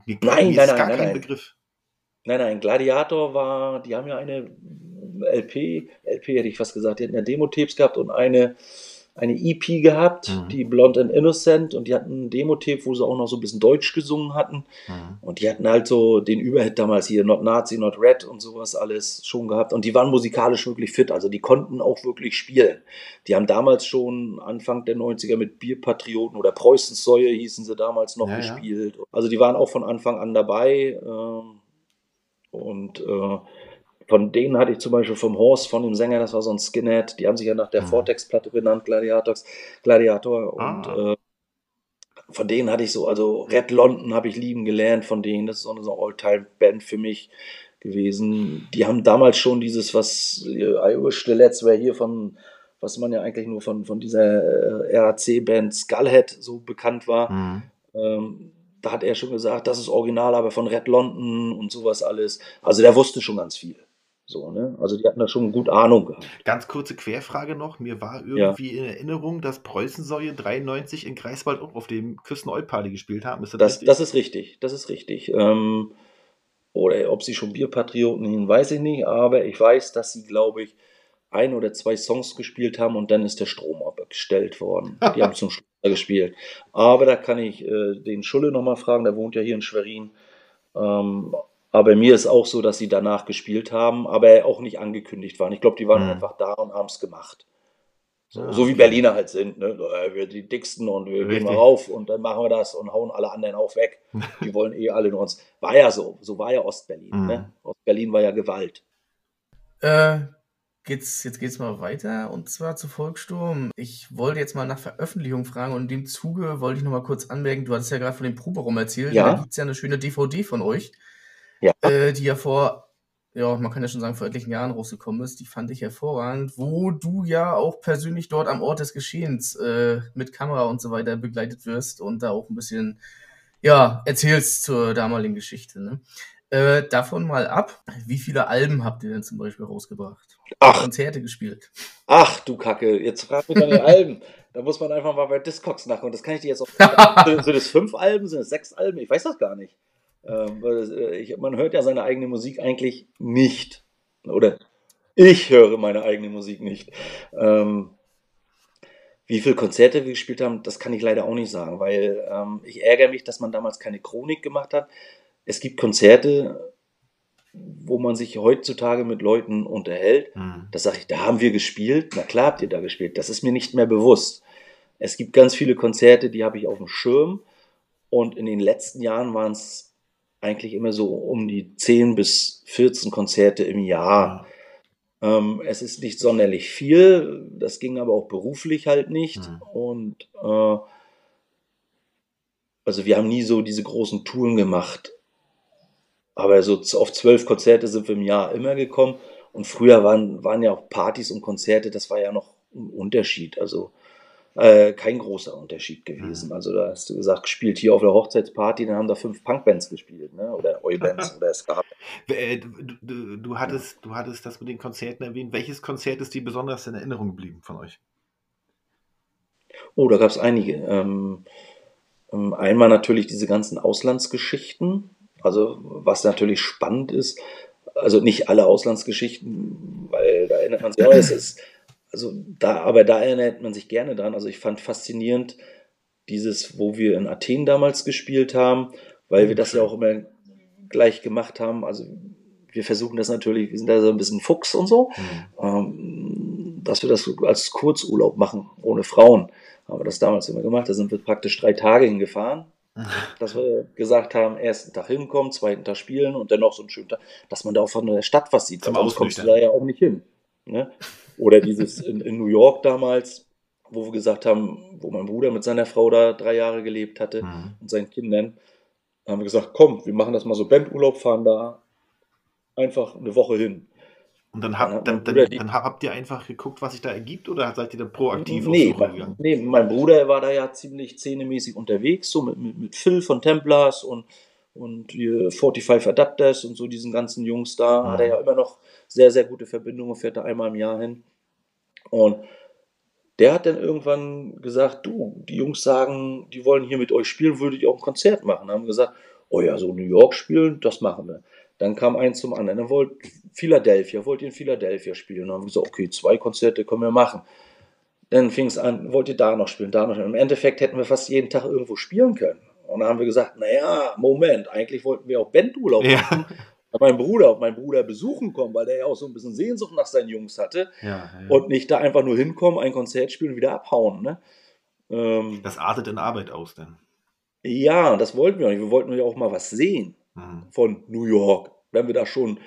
Mir, nein, mir nein, ist gar nein, kein nein. Begriff. Nein, nein, Gladiator war, die haben ja eine LP, LP hätte ich fast gesagt, die hatten ja Demo-Tapes gehabt und eine eine EP gehabt, mhm. die Blonde and Innocent, und die hatten ein Demo-Tape, wo sie auch noch so ein bisschen Deutsch gesungen hatten. Mhm. Und die hatten halt so den Überhit damals hier, Not Nazi, Not Red und sowas alles schon gehabt. Und die waren musikalisch wirklich fit, also die konnten auch wirklich spielen. Die haben damals schon Anfang der 90er mit Bierpatrioten oder Preußensäue hießen sie damals noch ja, gespielt. Ja. Also die waren auch von Anfang an dabei. Ähm, Und äh, von denen hatte ich zum Beispiel vom Horst, von dem Sänger, das war so ein Skinhead, die haben sich ja nach der Mhm. Vortex-Platte benannt, Gladiators, Gladiator. Und Ah. äh, von denen hatte ich so, also Red London habe ich lieben gelernt von denen. Das ist so eine so eine All-Time-Band für mich gewesen. Die haben damals schon dieses, was äh, I Wish the Let's Were hier von, was man ja eigentlich nur von, von dieser äh, RAC-Band Skullhead so bekannt war. Mhm. Ähm, da hat er schon gesagt, das ist original, aber von Red London und sowas alles. Also der wusste schon ganz viel. So, ne? Also die hatten da schon gut Ahnung gehabt. Ganz kurze Querfrage noch. Mir war irgendwie in Erinnerung, dass Preußensäue 93 in Greifswald auch auf dem Küsten-Party gespielt haben. Ist das, Das, richtig? das ist richtig, das ist richtig. Ähm, oder ob sie schon Bierpatrioten hin, weiß ich nicht, aber ich weiß, dass sie, glaube ich, ein oder zwei Songs gespielt haben und dann ist der Strom abgestellt worden. Die haben zum Schluss gespielt. Aber da kann ich äh, den Schulle nochmal fragen, der wohnt ja hier in Schwerin. Ähm, aber mir ist auch so, dass sie danach gespielt haben, aber auch nicht angekündigt waren. Ich glaube, die waren Mhm. einfach da und haben es gemacht. So, Ah, so wie okay. Berliner halt sind. Ne? Äh, Wir die Dicksten und wir gehen Richtig. mal rauf und dann machen wir das und hauen alle anderen auch weg. Die wollen eh alle nur uns. War ja so. So war ja Ostberlin. Mhm. Ne? Ostberlin war ja Gewalt. Äh, geht's, jetzt geht's mal weiter und zwar zu Volkssturm. Ich wollte jetzt mal nach Veröffentlichung fragen und in dem Zuge wollte ich noch mal kurz anmerken, du hattest ja gerade von dem Proberaum erzählt. Ja. Da gibt's ja eine schöne DVD von euch, Ja. äh, die ja vor, ja, man kann ja schon sagen, vor etlichen Jahren rausgekommen ist. Die fand ich hervorragend, wo du ja auch persönlich dort am Ort des Geschehens äh, mit Kamera und so weiter begleitet wirst und da auch ein bisschen, ja, erzählst zur damaligen Geschichte. Ne? Äh, davon mal ab, wie viele Alben habt ihr denn zum Beispiel rausgebracht? Ach, Konzerte gespielt. ach du Kacke. Jetzt frag mich die Alben. Da muss man einfach mal bei Discogs nachgucken. Das kann ich dir jetzt auch sagen. Sind es fünf Alben? Sind es sechs Alben? Ich weiß das gar nicht. Ähm, äh, ich, man hört ja seine eigene Musik eigentlich nicht. Oder ich höre meine eigene Musik nicht. Ähm, wie viele Konzerte wir gespielt haben, das kann ich leider auch nicht sagen, weil ähm, ich ärgere mich, dass man damals keine Chronik gemacht hat. Es gibt Konzerte, wo man sich heutzutage mit Leuten unterhält. Mhm. Da sage ich, da haben wir gespielt. Na klar habt ihr da gespielt. Das ist mir nicht mehr bewusst. Es gibt ganz viele Konzerte, die habe ich auf dem Schirm. Und in den letzten Jahren waren es eigentlich immer so um die 10 bis 14 Konzerte im Jahr. Ähm, es ist nicht sonderlich viel. Das ging aber auch beruflich halt nicht. Mhm. Und äh, also wir haben nie so diese großen Touren gemacht. Aber so auf zwölf Konzerte sind wir im Jahr immer gekommen. Und früher waren, waren ja auch Partys und Konzerte, das war ja noch ein Unterschied. Also äh, kein großer Unterschied gewesen. Also da hast du gesagt, gespielt hier auf der Hochzeitsparty, dann haben da fünf Punkbands gespielt, ne? Oder Oi-Bands oder Ska. Äh, Du, du, du, hattest, du hattest das mit den Konzerten erwähnt. Welches Konzert ist dir besonders in Erinnerung geblieben von euch? Oh, da gab es einige. Ähm, ähm, einmal natürlich diese ganzen Auslandsgeschichten. Also was natürlich spannend ist, also nicht alle Auslandsgeschichten, weil da erinnert man sich auch, es ist, also da, aber da erinnert man sich gerne dran. Also ich fand faszinierend dieses, wo wir in Athen damals gespielt haben, weil wir das ja auch immer gleich gemacht haben. Also wir versuchen das natürlich, wir sind da so ein bisschen Fuchs und so, ähm, dass wir das als Kurzurlaub machen, ohne Frauen. Haben wir das damals immer gemacht. Da sind wir praktisch drei Tage hingefahren, dass wir gesagt haben, ersten Tag hinkommen, zweiten Tag spielen und dann noch so einen schönen Tag, dass man da auch von der Stadt was sieht. Zum sonst kommst du da ja auch nicht hin. Ne? Oder dieses in, in New York damals, wo wir gesagt haben, wo mein Bruder mit seiner Frau da drei Jahre gelebt hatte Mhm. und seinen Kindern, haben wir gesagt, komm, wir machen das mal so Bandurlaub, fahren da einfach eine Woche hin. Und dann, hab, dann, dann, dann habt ihr einfach geguckt, was sich da ergibt oder seid ihr dann proaktiv nee, mein, nee, mein Bruder war da ja ziemlich zähnemäßig unterwegs, so mit, mit, mit Phil von Templars und, und hier 45 Adapters und so diesen ganzen Jungs da. Mhm. Hat er ja immer noch sehr, sehr gute Verbindungen, fährt da einmal im Jahr hin. Und der hat dann irgendwann gesagt, du, die Jungs sagen, die wollen hier mit euch spielen, würdet ihr auch ein Konzert machen? Haben wir gesagt, oh ja, so New York spielen, das machen wir. Dann kam eins zum anderen. Dann wollt Philadelphia, wollt ihr in Philadelphia spielen? Dann haben wir gesagt, okay, zwei Konzerte können wir machen. Dann fing es an, wollt ihr da noch spielen, da noch spielen. Im Endeffekt hätten wir fast jeden Tag irgendwo spielen können. Und dann haben wir gesagt, naja, Moment, eigentlich wollten wir auch Bandurlaub Ja. machen. Mein Bruder, meinen Bruder besuchen kommen, weil der ja auch so ein bisschen Sehnsucht nach seinen Jungs hatte Ja, ja. und nicht da einfach nur hinkommen, ein Konzert spielen und wieder abhauen. Ne? Ähm, das artet in Arbeit aus, denn. ja, das wollten wir auch nicht. Wir wollten ja auch mal was sehen Mhm. von New York. wenn wir da schon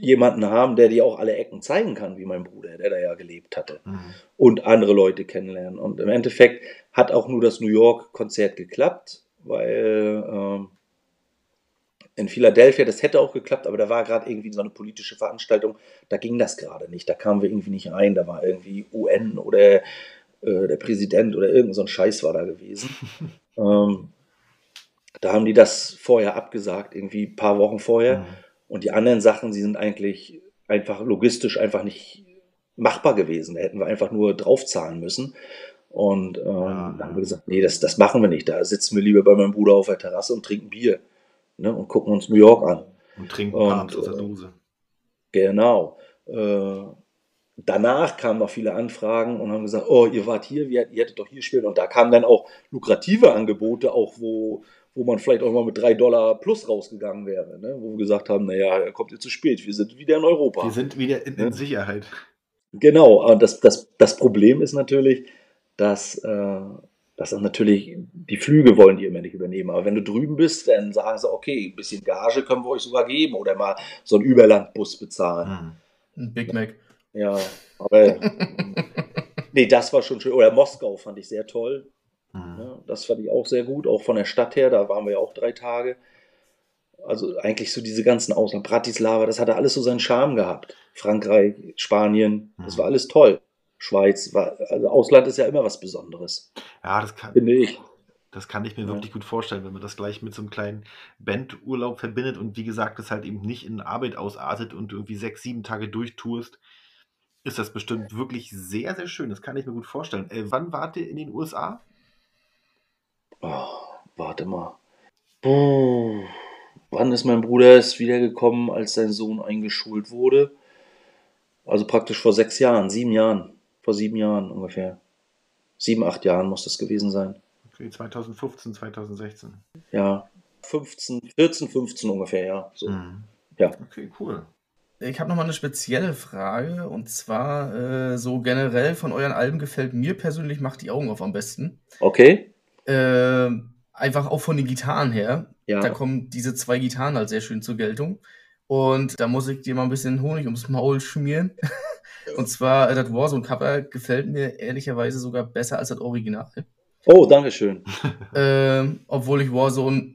jemanden haben, der dir auch alle Ecken zeigen kann, wie mein Bruder, der da ja gelebt hatte. Mhm. Und andere Leute kennenlernen. Und im Endeffekt hat auch nur das New York-Konzert geklappt, weil ähm, in Philadelphia, das hätte auch geklappt, aber da war gerade irgendwie so eine politische Veranstaltung, da ging das gerade nicht, da kamen wir irgendwie nicht rein, da war irgendwie UN oder äh, der Präsident oder irgend so ein Scheiß war da gewesen. ähm, da haben die das vorher abgesagt, irgendwie ein paar Wochen vorher. Mhm. Und die anderen Sachen, sie sind eigentlich einfach logistisch einfach nicht machbar gewesen. Da hätten wir einfach nur draufzahlen müssen. Und ähm, Ja. da haben wir gesagt, nee, das, das machen wir nicht. Da sitzen wir lieber bei meinem Bruder auf der Terrasse und trinken Bier ne, und gucken uns New York an. Und trinken Und, Papst aus der äh, Dose. Genau. Äh, danach kamen noch viele Anfragen und haben gesagt, oh, ihr wart hier, ihr, ihr hättet doch hier spielen. Und da kamen dann auch lukrative Angebote, auch wo, wo man vielleicht auch mal mit drei Dollar plus rausgegangen wäre. Ne? Wo wir gesagt haben, naja, er kommt ihr zu spät, wir sind wieder in Europa. Wir sind wieder in, in Sicherheit. Genau, aber das, das, das Problem ist natürlich, dass, äh, dass dann natürlich die Flüge wollen die immer nicht übernehmen. Aber wenn du drüben bist, dann sagen sie, okay, ein bisschen Gage können wir euch sogar geben oder mal so einen Überlandbus bezahlen. Mhm. Ein Big Mac. Ja, aber nee, das war schon schön. Oder Moskau fand ich sehr toll. Mhm. Ja, das fand ich auch sehr gut, auch von der Stadt her. Da waren wir ja auch drei Tage. Also eigentlich so diese ganzen Ausland, Bratislava, das hatte alles so seinen Charme gehabt. Frankreich, Spanien, das Mhm. war alles toll. Schweiz, also Ausland ist ja immer was Besonderes, Ja, das kann, finde ich. das kann ich mir Ja. wirklich gut vorstellen, wenn man das gleich mit so einem kleinen Bandurlaub verbindet und wie gesagt, das halt eben nicht in Arbeit ausartet und irgendwie sechs, sieben Tage durchtourst, ist das bestimmt wirklich sehr, sehr schön. Das kann ich mir gut vorstellen. Äh, wann wart ihr in den USA? Oh, warte mal. Puh. Wann ist mein Bruder erst wiedergekommen, als sein Sohn eingeschult wurde? Also praktisch vor sechs Jahren, sieben Jahren. Vor sieben Jahren ungefähr. Sieben, acht Jahren muss das gewesen sein. Okay, 2015, 2016. Ja. 15, 14, 15 ungefähr, ja. So. Mhm. Ja. Okay, cool. Ich habe nochmal eine spezielle Frage und zwar äh, so generell von euren Alben gefällt mir persönlich Macht die Augen auf am besten. Okay. Äh, einfach auch von den Gitarren her. Ja. Da kommen diese zwei Gitarren halt sehr schön zur Geltung. Und da muss ich dir mal ein bisschen Honig ums Maul schmieren. Und zwar, äh, das Warzone-Cover gefällt mir ehrlicherweise sogar besser als das Original. Oh, danke schön. Ähm, obwohl ich Warzone.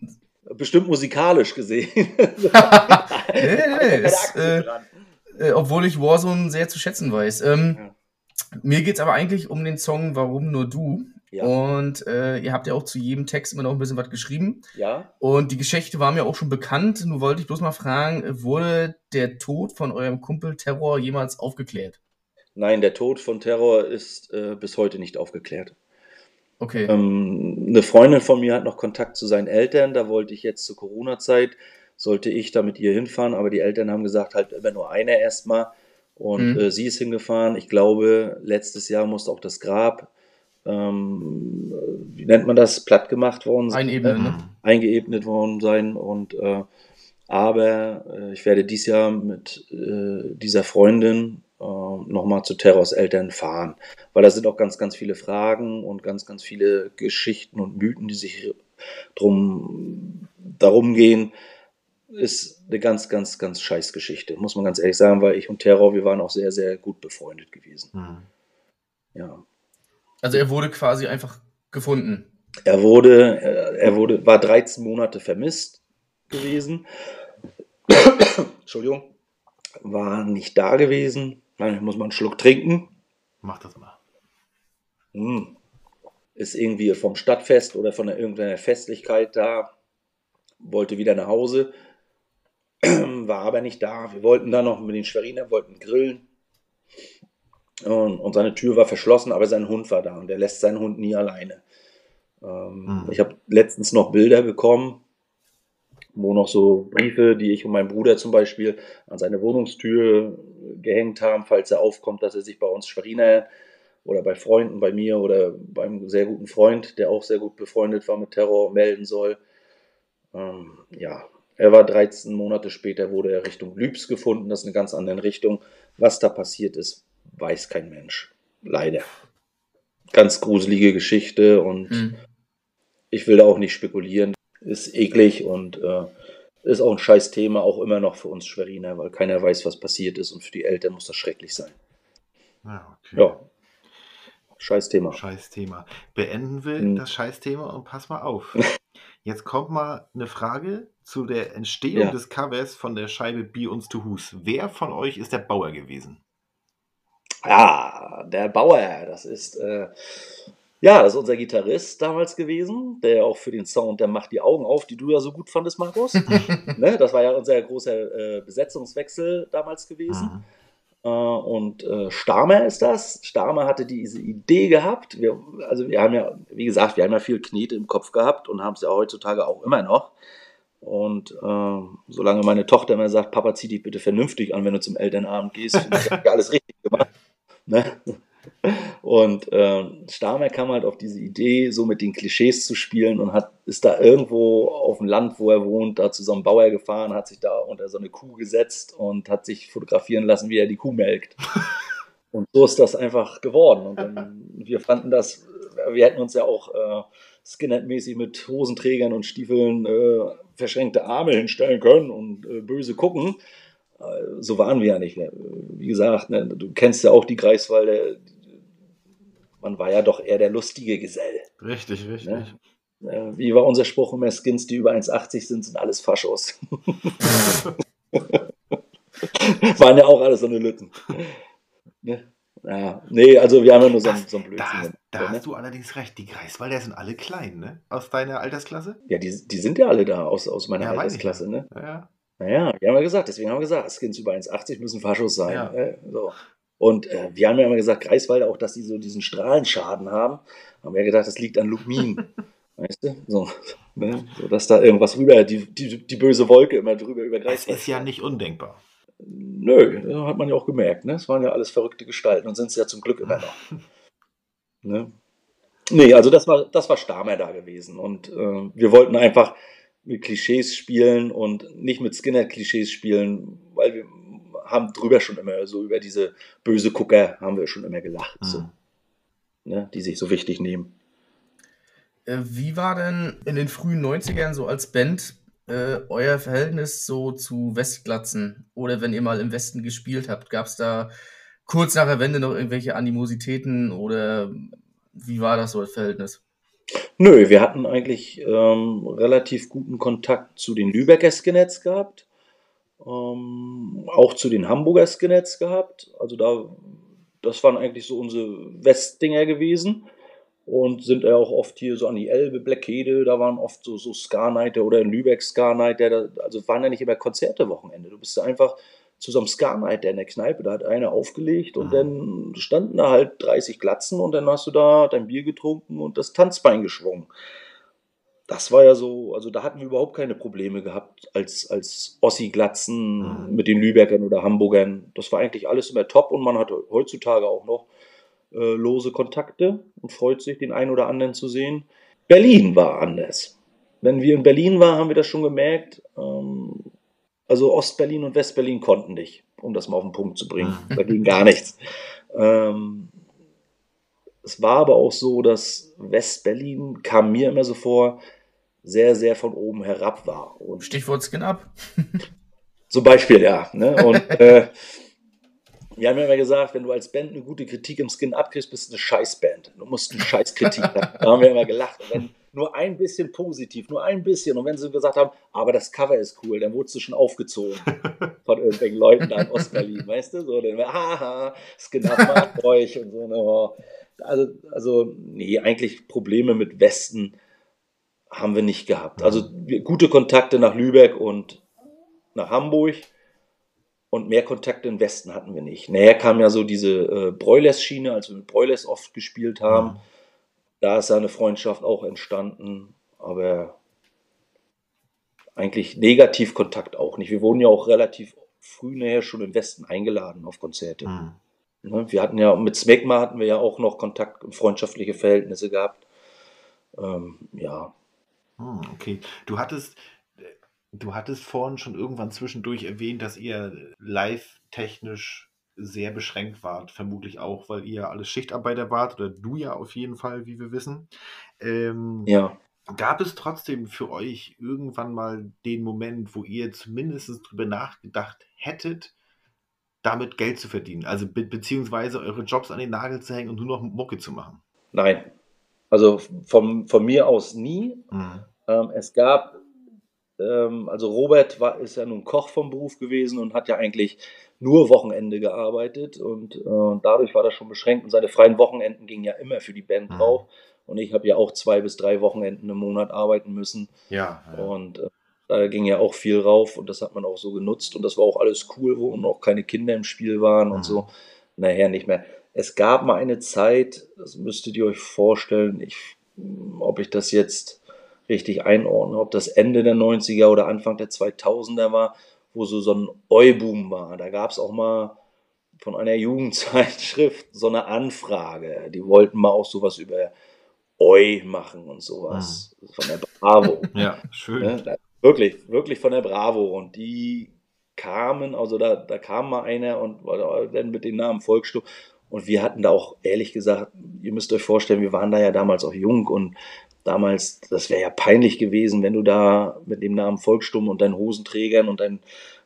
Bestimmt musikalisch gesehen. nee, nee, nee, äh, dran. äh, obwohl ich Warzone sehr zu schätzen weiß. Ähm, Ja. Mir geht es aber eigentlich um den Song Warum nur du? Ja. Und äh, ihr habt ja auch zu jedem Text immer noch ein bisschen was geschrieben. ja. Und die Geschichte war mir auch schon bekannt. Nur wollte ich bloß mal fragen, wurde der Tod von eurem Kumpel Terror jemals aufgeklärt? Nein, der Tod von Terror ist äh, bis heute nicht aufgeklärt. Okay. Ähm, eine Freundin von mir hat noch Kontakt zu seinen Eltern. Da wollte ich jetzt zur Corona-Zeit, sollte ich da mit ihr hinfahren, aber die Eltern haben gesagt, halt immer nur einer erstmal. Und Mhm. äh, sie ist hingefahren. Ich glaube, letztes Jahr musste auch das Grab, ähm, äh, wie nennt man das, platt gemacht worden sein. Einebnen, Mhm. ne? eingeebnet worden sein. Und äh, aber äh, ich werde dieses Jahr mit äh, dieser Freundin äh, nochmal zu Terrors Eltern fahren. Weil da sind auch ganz, ganz viele Fragen und ganz, ganz viele Geschichten und Mythen, die sich drum darum gehen. Ist eine ganz, ganz, ganz scheiß Geschichte, muss man ganz ehrlich sagen, weil ich und Terror, wir waren auch sehr, sehr gut befreundet gewesen. Mhm. Ja. Also er wurde quasi einfach gefunden. Er wurde, er wurde, war 13 Monate vermisst gewesen. Entschuldigung. War nicht da gewesen. Nein, muss man einen Schluck trinken. Mach das mal. Hm. Ist irgendwie vom Stadtfest oder von irgendeiner Festlichkeit da. Wollte wieder nach Hause. War aber nicht da. Wir wollten da noch mit den Schweriner, wollten grillen. Und, und seine Tür war verschlossen, aber sein Hund war da und er lässt seinen Hund nie alleine. Ähm, Mhm. Ich habe letztens noch Bilder bekommen, wo noch so Briefe, die ich und mein Bruder zum Beispiel an seine Wohnungstür gehängt haben, falls er aufkommt, dass er sich bei uns Schweriner oder bei Freunden, bei mir oder beim sehr guten Freund, der auch sehr gut befreundet war mit Terror, melden soll. Ähm, ja, er war 13 Monate später, wurde er Richtung Lübs gefunden, das ist eine ganz andere Richtung. Was da passiert ist, weiß kein Mensch. Leider. Ganz gruselige Geschichte und Mhm. ich will da auch nicht spekulieren. Ist eklig und äh, ist auch ein scheiß Thema, auch immer noch für uns Schweriner, weil keiner weiß, was passiert ist und für die Eltern muss das schrecklich sein. Ja, okay. Ja. Scheiß Thema. Scheiß Thema. Beenden wir Hm. das Scheiß Thema und pass mal auf. Jetzt kommt mal eine Frage zu der Entstehung Ja. des Covers von der Scheibe Be Uns to Hus. Wer von euch ist der Bauer gewesen? Ja, der Bauer, das ist, äh, ja, das ist unser Gitarrist damals gewesen, der auch für den Sound, der macht die Augen auf, die du ja so gut fandest, Markus. ne? Das war ja unser großer äh, Besetzungswechsel damals gewesen. Mhm. Und äh, Stamer ist das. Stamer hatte diese Idee gehabt. Wir, also wir haben ja, wie gesagt, wir haben ja viel Knete im Kopf gehabt und haben es ja heutzutage auch immer noch. Und äh, solange meine Tochter immer sagt, Papa, zieh dich bitte vernünftig an, wenn du zum Elternabend gehst, finde ich, hab ich alles richtig gemacht. Ne? Und äh, Stamer kam halt auf diese Idee, so mit den Klischees zu spielen und hat, ist da irgendwo auf dem Land, wo er wohnt, da zu so einem Bauer gefahren, hat sich da unter so eine Kuh gesetzt und hat sich fotografieren lassen, wie er die Kuh melkt. Und so ist das einfach geworden. Und dann, wir fanden das, wir hätten uns ja auch äh, Skinhead-mäßig mit Hosenträgern und Stiefeln äh, verschränkte Arme hinstellen können und äh, böse gucken. So waren wir ja nicht. Ne? Wie gesagt, ne, du kennst ja auch die Greifswalder. Man war ja doch eher der lustige Gesell. Richtig, richtig. Ne? Wie war unser Spruch immer? Skins, die über 1,80 sind, sind alles Faschos. Waren ja auch alles so eine Lütten. Ne? Ja, nee, also wir haben ja nur so, einen- so einen Da, Blödsinn. da ne? hast du allerdings recht. Die Greifswalder sind alle klein, ne? Aus deiner Altersklasse? Ja, die, die sind ja alle da aus, aus meiner Ja, Altersklasse, ne? Ja. Naja, wir haben ja gesagt, deswegen haben wir gesagt, Skins über 1,80 müssen Faschos sein. Ja. Äh, so. Und äh, wir haben ja immer gesagt, Greifswalder, auch dass die so diesen Strahlenschaden haben, haben wir ja gedacht, das liegt an Lumin. weißt du? So, ne? so, dass da irgendwas rüber, die, die, die böse Wolke immer drüber über Greifswald. ist ja nicht undenkbar. Nö, das hat man ja auch gemerkt. Ne? Es waren ja alles verrückte Gestalten und sind es ja zum Glück immer noch. ne? Nee, also das war, das war Stamer da gewesen. Und äh, wir wollten einfach mit Klischees spielen und nicht mit Skinner-Klischees spielen, weil wir haben drüber schon immer so über diese böse Gucker haben wir schon immer gelacht, so, Mhm. ne? die sich so wichtig nehmen. Äh, Wie war denn in den frühen 90ern so als Band äh, euer Verhältnis so zu Westglatzen? Oder wenn ihr mal im Westen gespielt habt, gab es da kurz nach der Wende noch irgendwelche Animositäten oder wie war das so das Verhältnis? Nö, wir hatten eigentlich ähm, relativ guten Kontakt zu den Lübecker Skinheads gehabt, ähm, auch zu den Hamburger Skinheads gehabt. Also da, das waren eigentlich so unsere Westdinger gewesen und sind ja auch oft hier so an die Elbe, Blackede, da waren oft so, so Ska-Nighter oder in Lübeck Ska-Nighter, da- also waren ja nicht immer Konzerte Wochenende. Du bist da einfach zu so einem Ska-Nighter in der Kneipe, da hat einer aufgelegt und Mhm. dann standen da halt 30 Glatzen und dann hast du da dein Bier getrunken und das Tanzbein geschwungen. Das war ja so, also da hatten wir überhaupt keine Probleme gehabt als, als Ossi-Glatzen Mhm. mit den Lübeckern oder Hamburgern. Das war eigentlich alles immer top und man hatte heutzutage auch noch äh, lose Kontakte und freut sich, den einen oder anderen zu sehen. Berlin war anders. Wenn wir in Berlin waren, haben wir das schon gemerkt. Ähm, also Ostberlin und Westberlin konnten nicht, um das mal auf den Punkt zu bringen. Da ging gar nichts. Ähm, es war aber auch so, dass Westberlin kam mir immer so vor, sehr, sehr von oben herab war. Und Stichwort Skin Up. zum Beispiel, ja. Ne? Und äh, wir haben ja immer gesagt, wenn du als Band eine gute Kritik im Skin abkriegst, bist du eine Scheißband. Du musst eine Scheißkritik haben. Da haben wir immer gelacht. Und wenn nur ein bisschen positiv, nur ein bisschen. Und wenn sie gesagt haben, aber das Cover ist cool, dann wurdest du schon aufgezogen von irgendwelchen Leuten da in Ostberlin, weißt du? So, dann, haha, Skin Up mag euch und so. Ne? oh. Also, also, nee, eigentlich Probleme mit Westen haben wir nicht gehabt. Also gute Kontakte nach Lübeck und nach Hamburg und mehr Kontakte im Westen hatten wir nicht. Näher kam ja so diese äh, Broilers-Schiene, als wir mit Broilers oft gespielt haben. Da ist ja eine Freundschaft auch entstanden, aber eigentlich Negativkontakt auch nicht. Wir wurden ja auch relativ früh nachher schon im Westen eingeladen auf Konzerte. Mhm. Wir hatten ja mit Smegma hatten wir ja auch noch Kontakt und freundschaftliche Verhältnisse gehabt. Ähm, ja, Hm, okay. Du hattest, äh, du hattest vorhin schon irgendwann zwischendurch erwähnt, dass ihr live-technisch sehr beschränkt wart, vermutlich auch, weil ihr alles Schichtarbeiter wart, oder du ja auf jeden Fall, wie wir wissen. Ähm, ja. Gab es trotzdem für euch irgendwann mal den Moment, wo ihr zumindest drüber nachgedacht hättet, damit Geld zu verdienen? Also be beziehungsweise eure Jobs an den Nagel zu hängen und nur noch Mucke zu machen? Nein. Also vom, von mir aus nie. Mhm. Ähm, es gab, ähm, also Robert war, ist ja nun Koch vom Beruf gewesen und hat ja eigentlich nur Wochenende gearbeitet und äh, dadurch war das schon beschränkt und seine freien Wochenenden gingen ja immer für die Band mhm. drauf. Und ich habe ja auch zwei bis drei Wochenenden im Monat arbeiten müssen. Ja. ja. Und äh, da ging ja auch viel rauf und das hat man auch so genutzt und das war auch alles cool, wo noch keine Kinder im Spiel waren mhm. und so. Nachher nicht mehr. Es gab mal eine Zeit, das müsstet ihr euch vorstellen, ich, ob ich das jetzt richtig einordne, ob das Ende der 90er oder Anfang der 2000er war, wo so, so ein Eu-Boom war. Da gab es auch mal von einer Jugendzeitschrift so eine Anfrage. Die wollten mal auch sowas über Oi machen und sowas. Mhm. Von der Bravo. ja, schön. Ja, wirklich, wirklich von der Bravo. Und die kamen, also da, da kam mal einer und dann mit dem Namen Volkssturm. Und wir hatten da auch, ehrlich gesagt, ihr müsst euch vorstellen, wir waren da ja damals auch jung und damals, das wäre ja peinlich gewesen, wenn du da mit dem Namen Volkssturm und deinen Hosenträgern und deinen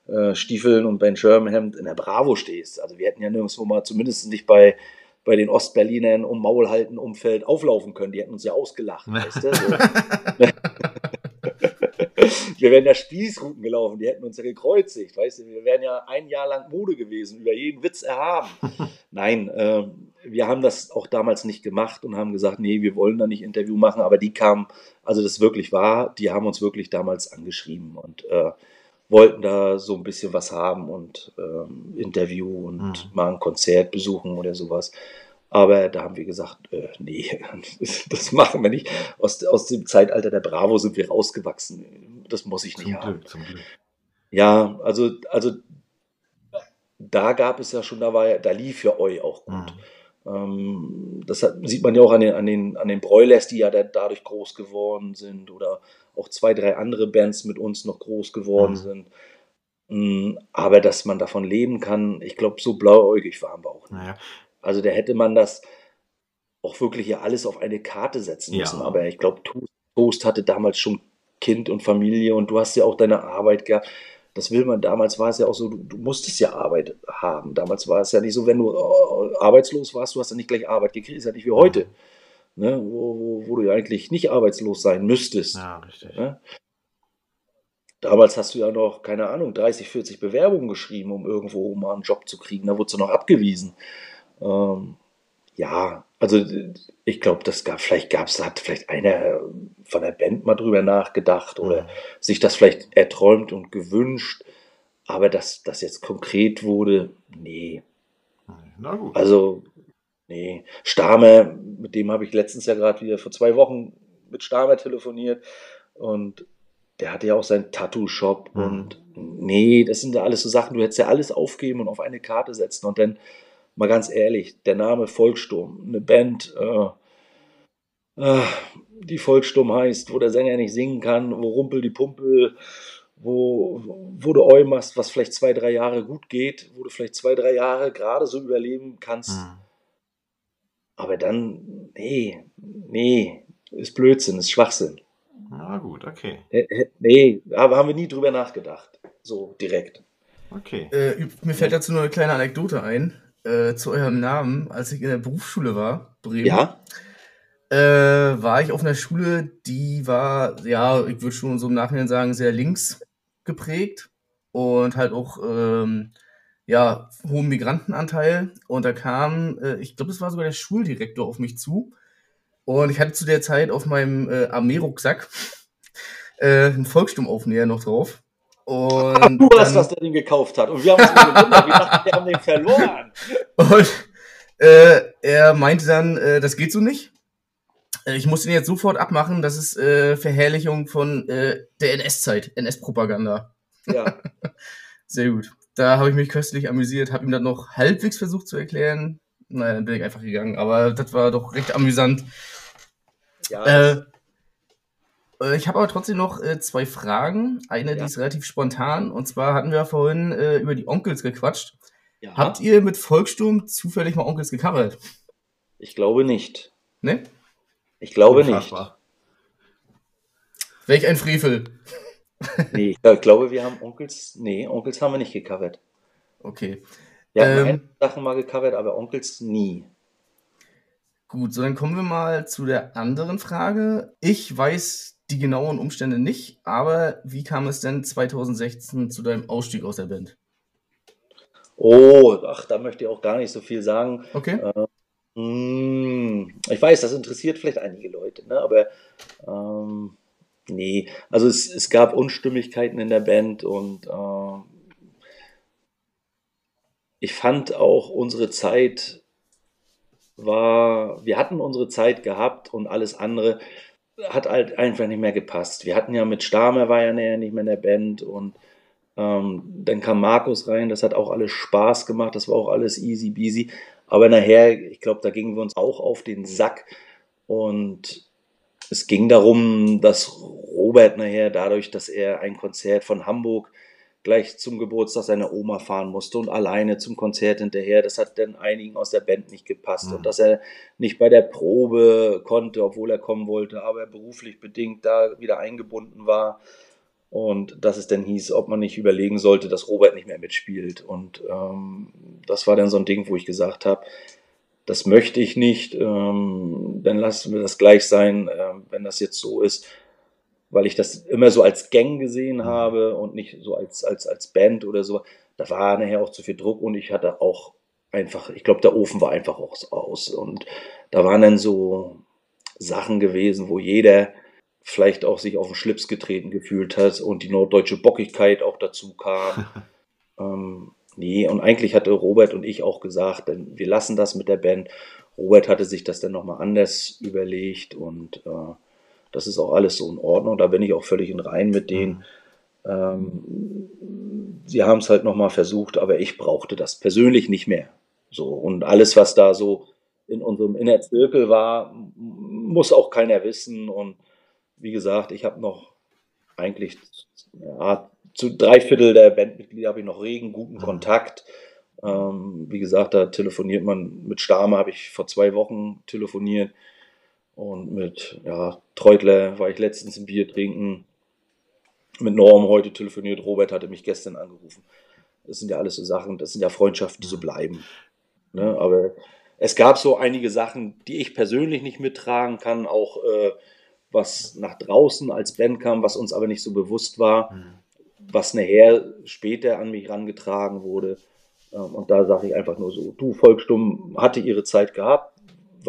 äh, Stiefeln und dein Schirmhemd in der Bravo stehst. Also wir hätten ja nirgendwo mal, zumindest nicht bei bei den Ostberlinern um Maulhalten Umfeld auflaufen können. Die hätten uns ja ausgelacht. weißt du? wir wären ja Spießruten gelaufen, die hätten uns ja gekreuzigt, weißt du, wir wären ja ein Jahr lang Mode gewesen, über jeden Witz erhaben. Nein, äh, wir haben das auch damals nicht gemacht und haben gesagt, nee, wir wollen da nicht Interview machen, aber die kamen, also das wirklich war, die haben uns wirklich damals angeschrieben und äh, wollten da so ein bisschen was haben und ähm, Interview und mhm. mal ein Konzert besuchen oder sowas. Aber da haben wir gesagt, äh, nee, das machen wir nicht. Aus, aus dem Zeitalter der Bravo sind wir rausgewachsen. Das muss ich nicht zum haben. Glück, zum Glück. Ja, also, also da gab es ja schon, da war ja, da lief ja Eu auch gut. Mhm. Ähm, das hat, sieht man ja auch an den, an den, an den Broilers, die ja da, dadurch groß geworden sind oder auch zwei, drei andere Bands mit uns noch groß geworden mhm. sind. Mm, aber dass man davon leben kann, ich glaube, so blauäugig waren wir auch nicht. Naja. Also da hätte man das auch wirklich ja alles auf eine Karte setzen müssen. Ja. Aber ich glaube, Toast hatte damals schon Kind und Familie und du hast ja auch deine Arbeit gehabt. Das will man, damals war es ja auch so, du, du musstest ja Arbeit haben. Damals war es ja nicht so, wenn du oh, arbeitslos warst, du hast ja nicht gleich Arbeit gekriegt, ist ja nicht wie heute. Mhm ne, wo, wo, wo, du ja eigentlich nicht arbeitslos sein müsstest. Ja, richtig. Ne? Damals hast du ja noch, keine Ahnung, 30, 40 Bewerbungen geschrieben, um irgendwo mal einen Job zu kriegen. Da wurdest du noch abgewiesen. Ähm, ja, also ich glaube, das gab, vielleicht gab es, hat vielleicht einer von der Band mal drüber nachgedacht oder mhm. sich das vielleicht erträumt und gewünscht. Aber dass das jetzt konkret wurde, nee. Na gut. Also Nee, Stamer, mit dem habe ich letztens ja gerade wieder vor zwei Wochen mit Stamer telefoniert und der hatte ja auch seinen Tattoo-Shop mhm. und nee, das sind ja alles so Sachen, du hättest ja alles aufgeben und auf eine Karte setzen und dann mal ganz ehrlich, der Name Volkssturm, eine Band, äh, äh, die Volkssturm heißt, wo der Sänger nicht singen kann, wo Rumpel die Pumpel, wo, wo du Eu machst, was vielleicht zwei, drei Jahre gut geht, wo du vielleicht zwei, drei Jahre gerade so überleben kannst. Mhm aber dann, nee, nee, ist Blödsinn, ist Schwachsinn. Na gut, okay. Nee, aber haben wir nie drüber nachgedacht. So direkt. Okay. Äh, mir fällt dazu nur eine kleine Anekdote ein. Äh, zu eurem Namen, als ich in der Berufsschule war, Bremen. Ja. Äh, war ich auf einer Schule, die war, ja, ich würde schon so im Nachhinein sagen, sehr links geprägt und halt auch ähm, ja, hohen Migrantenanteil. Und da kam, äh, ich glaube, es war sogar der Schuldirektor auf mich zu. Und ich hatte zu der Zeit auf meinem äh, Armeerucksack äh, einen Volkssturmaufnäher noch drauf. Und Ach, du hast, was der den gekauft hat. Und wir haben uns gewundert, wir dachten, wir haben den verloren. Und äh, er meinte dann, äh, das geht so nicht. Äh, ich muss den jetzt sofort abmachen, das ist äh, Verherrlichung von äh, der NS-Zeit, NS-Propaganda. Ja. Sehr gut. Da habe ich mich köstlich amüsiert, habe ihm dann noch halbwegs versucht zu erklären. Naja, dann bin ich einfach gegangen. Aber das war doch recht amüsant. Ja, äh, ich habe aber trotzdem noch äh, zwei Fragen. Eine, ja. die ist relativ spontan. Und zwar hatten wir vorhin äh, über die Onkels gequatscht. Ja. Habt ihr mit Volkssturm zufällig mal Onkels gecovert? Ich glaube nicht. Ne? Ich glaube Unfassbar. Welch ein Frevel. nee, ich glaube, wir haben Onkels. Nee, Onkels haben wir nicht gecovert. Okay. Wir haben ähm, Sachen mal gecovert, aber Onkels nie. Gut, so dann kommen wir mal zu der anderen Frage. Ich weiß die genauen Umstände nicht, aber wie kam es denn 2016 zu deinem Ausstieg aus der Band? Oh, ach, da möchte ich auch gar nicht so viel sagen. Okay. Äh, hm, ich weiß, das interessiert vielleicht einige Leute, ne? aber ähm, nee, also es, es gab Unstimmigkeiten in der Band und äh, ich fand auch unsere Zeit war, wir hatten unsere Zeit gehabt und alles andere hat halt einfach nicht mehr gepasst. Wir hatten ja mit Stamer war ja näher nicht mehr in der Band und ähm, dann kam Markus rein, das hat auch alles Spaß gemacht, das war auch alles easy beasy. Aber nachher, ich glaube, da gingen wir uns auch auf den Sack und es ging darum, dass Robert nachher dadurch, dass er ein Konzert von Hamburg gleich zum Geburtstag seiner Oma fahren musste und alleine zum Konzert hinterher. Das hat dann einigen aus der Band nicht gepasst. Mhm. Und dass er nicht bei der Probe konnte, obwohl er kommen wollte, aber beruflich bedingt da wieder eingebunden war. Und dass es dann hieß, ob man nicht überlegen sollte, dass Robert nicht mehr mitspielt. Und ähm, das war dann so ein Ding, wo ich gesagt habe, das möchte ich nicht, ähm, dann lassen wir das gleich sein, äh, wenn das jetzt so ist weil ich das immer so als Gang gesehen mhm. habe und nicht so als, als, als Band oder so. Da war nachher auch zu viel Druck und ich hatte auch einfach, ich glaube, der Ofen war einfach auch aus. Und da waren dann so Sachen gewesen, wo jeder vielleicht auch sich auf den Schlips getreten gefühlt hat und die norddeutsche Bockigkeit auch dazu kam. ähm, nee, und eigentlich hatte Robert und ich auch gesagt, denn wir lassen das mit der Band. Robert hatte sich das dann nochmal anders überlegt und äh, das ist auch alles so in Ordnung. Da bin ich auch völlig in Reihen mit denen. Ähm, sie haben es halt nochmal versucht, aber ich brauchte das persönlich nicht mehr. So, und alles, was da so in unserem Inner Zirkel war, muss auch keiner wissen. Und wie gesagt, ich habe noch eigentlich ja, zu drei Viertel der Bandmitglieder habe ich noch regen, guten mhm. Kontakt. Ähm, wie gesagt, da telefoniert man mit Stame, habe ich vor zwei Wochen telefoniert. Und mit ja, Treutler war ich letztens ein Bier trinken. Mit Norm heute telefoniert. Robert hatte mich gestern angerufen. Das sind ja alles so Sachen, das sind ja Freundschaften, die so bleiben. Ne? Aber es gab so einige Sachen, die ich persönlich nicht mittragen kann, auch äh, was nach draußen als Band kam, was uns aber nicht so bewusst war, mhm. was nachher später an mich rangetragen wurde. Ähm, und da sage ich einfach nur so, du, Volksstumm hatte ihre Zeit gehabt,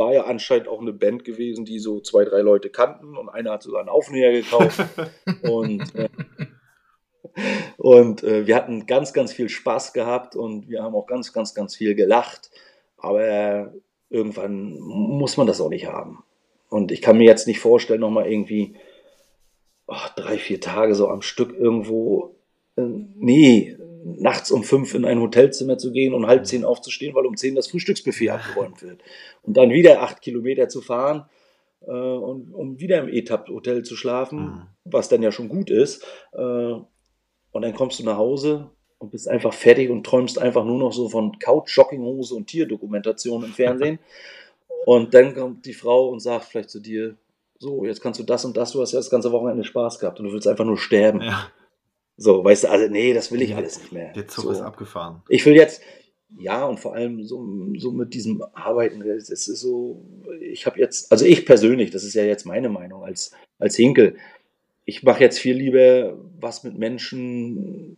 war ja anscheinend auch eine Band gewesen, die so zwei, drei Leute kannten und einer hat sogar einen Aufnäher gekauft. und äh, und äh, wir hatten ganz, ganz viel Spaß gehabt und wir haben auch ganz, ganz, ganz viel gelacht. Aber irgendwann muss man das auch nicht haben. Und ich kann mir jetzt nicht vorstellen, nochmal irgendwie oh, drei, vier Tage so am Stück irgendwo. Äh, nee, nachts um fünf in ein Hotelzimmer zu gehen und halb zehn aufzustehen, weil um zehn das Frühstücksbuffet abgeräumt wird. Und dann wieder acht Kilometer zu fahren, äh, und, um wieder im Etap-Hotel zu schlafen, mhm. was dann ja schon gut ist. Äh, und dann kommst du nach Hause und bist einfach fertig und träumst einfach nur noch so von Couch, Jogginghose und Tierdokumentation im Fernsehen. und dann kommt die Frau und sagt vielleicht zu dir, so, jetzt kannst du das und das, du hast ja das ganze Wochenende Spaß gehabt und du willst einfach nur sterben. Ja. So, weißt du, also nee, das will ich alles nicht mehr. Der Zug so. ist abgefahren. Ich will jetzt, ja, und vor allem so, so mit diesem Arbeiten, es ist so, ich habe jetzt, also ich persönlich, das ist ja jetzt meine Meinung als, als Hinkel, ich mache jetzt viel lieber was mit Menschen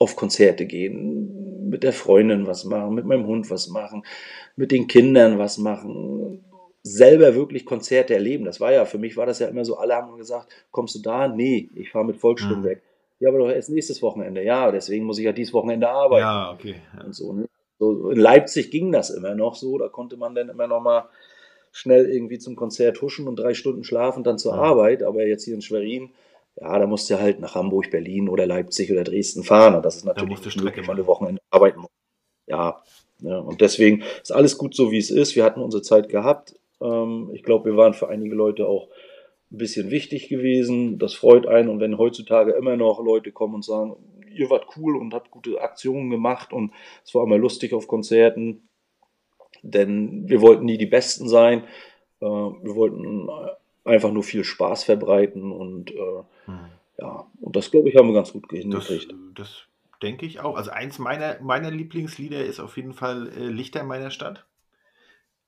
auf Konzerte gehen, mit der Freundin was machen, mit meinem Hund was machen, mit den Kindern was machen, selber wirklich Konzerte erleben. Das war ja, für mich war das ja immer so, alle haben gesagt, kommst du da? Nee, ich fahre mit Volksstimme mhm. weg ja, aber doch erst nächstes Wochenende. Ja, deswegen muss ich ja dieses Wochenende arbeiten. Ja, okay. Ja. Und so, ne? so, in Leipzig ging das immer noch so. Da konnte man dann immer noch mal schnell irgendwie zum Konzert huschen und drei Stunden schlafen, dann zur ja. Arbeit. Aber jetzt hier in Schwerin, ja, da musst du halt nach Hamburg, Berlin oder Leipzig oder Dresden fahren. Und das ist natürlich nicht möglich, weil du Wochenende arbeiten musst. Ja, ne? und deswegen ist alles gut so, wie es ist. Wir hatten unsere Zeit gehabt. Ähm, ich glaube, wir waren für einige Leute auch ein bisschen wichtig gewesen. Das freut einen. Und wenn heutzutage immer noch Leute kommen und sagen, ihr wart cool und habt gute Aktionen gemacht und es war immer lustig auf Konzerten, denn wir wollten nie die Besten sein. Äh, wir wollten einfach nur viel Spaß verbreiten und äh, ja, und das glaube ich haben wir ganz gut Das, hingekriegt. das denke ich auch. Also eins meiner, meiner Lieblingslieder ist auf jeden Fall äh, Lichter meiner Stadt.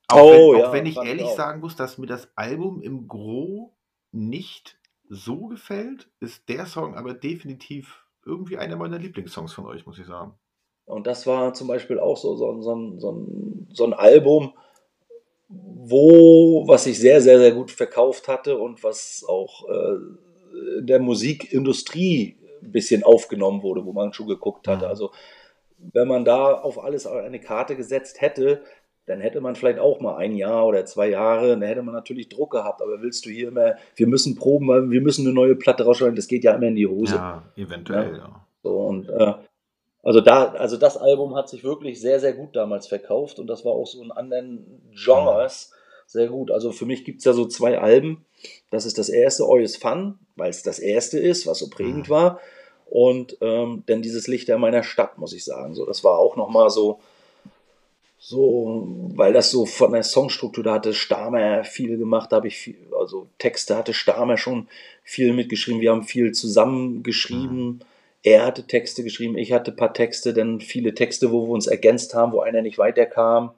Auch, Oh, wenn, ja, auch wenn ich fand ich ehrlich auch. sagen muss, dass mir das Album im Gro nicht so gefällt, ist der Song aber definitiv irgendwie einer meiner Lieblingssongs von euch, muss ich sagen. Und das war zum Beispiel auch so, so, ein- so, so, ein, so ein Album, wo, was sich sehr, sehr, sehr gut verkauft hatte und was auch äh, in der Musikindustrie ein bisschen aufgenommen wurde, wo man schon geguckt hatte. Mhm. Also wenn man da auf alles eine Karte gesetzt hätte, dann hätte man vielleicht auch mal ein Jahr oder zwei Jahre, dann hätte man natürlich Druck gehabt. Aber willst du hier immer, wir müssen proben, weil wir müssen eine neue Platte rausschneiden, das geht ja immer in die Hose. Ja, eventuell, ja. So, und äh, also da, also das Album hat sich wirklich sehr, sehr gut damals verkauft und das war auch so in anderen Genres sehr gut. Also für mich gibt es ja so zwei Alben. Das ist das erste, Always Fun, weil es das erste ist, was so prägend Mhm. war. Und ähm, dann dieses Lichter meiner Stadt, muss ich sagen. So, das war auch nochmal so, so, weil das so von der Songstruktur, da hatte Stamer viel gemacht, da habe ich viel, also Texte hatte Stamer schon viel mitgeschrieben, wir haben viel zusammen geschrieben. Er hatte Texte geschrieben, ich hatte ein paar Texte, dann viele Texte, wo wir uns ergänzt haben, wo einer nicht weiterkam.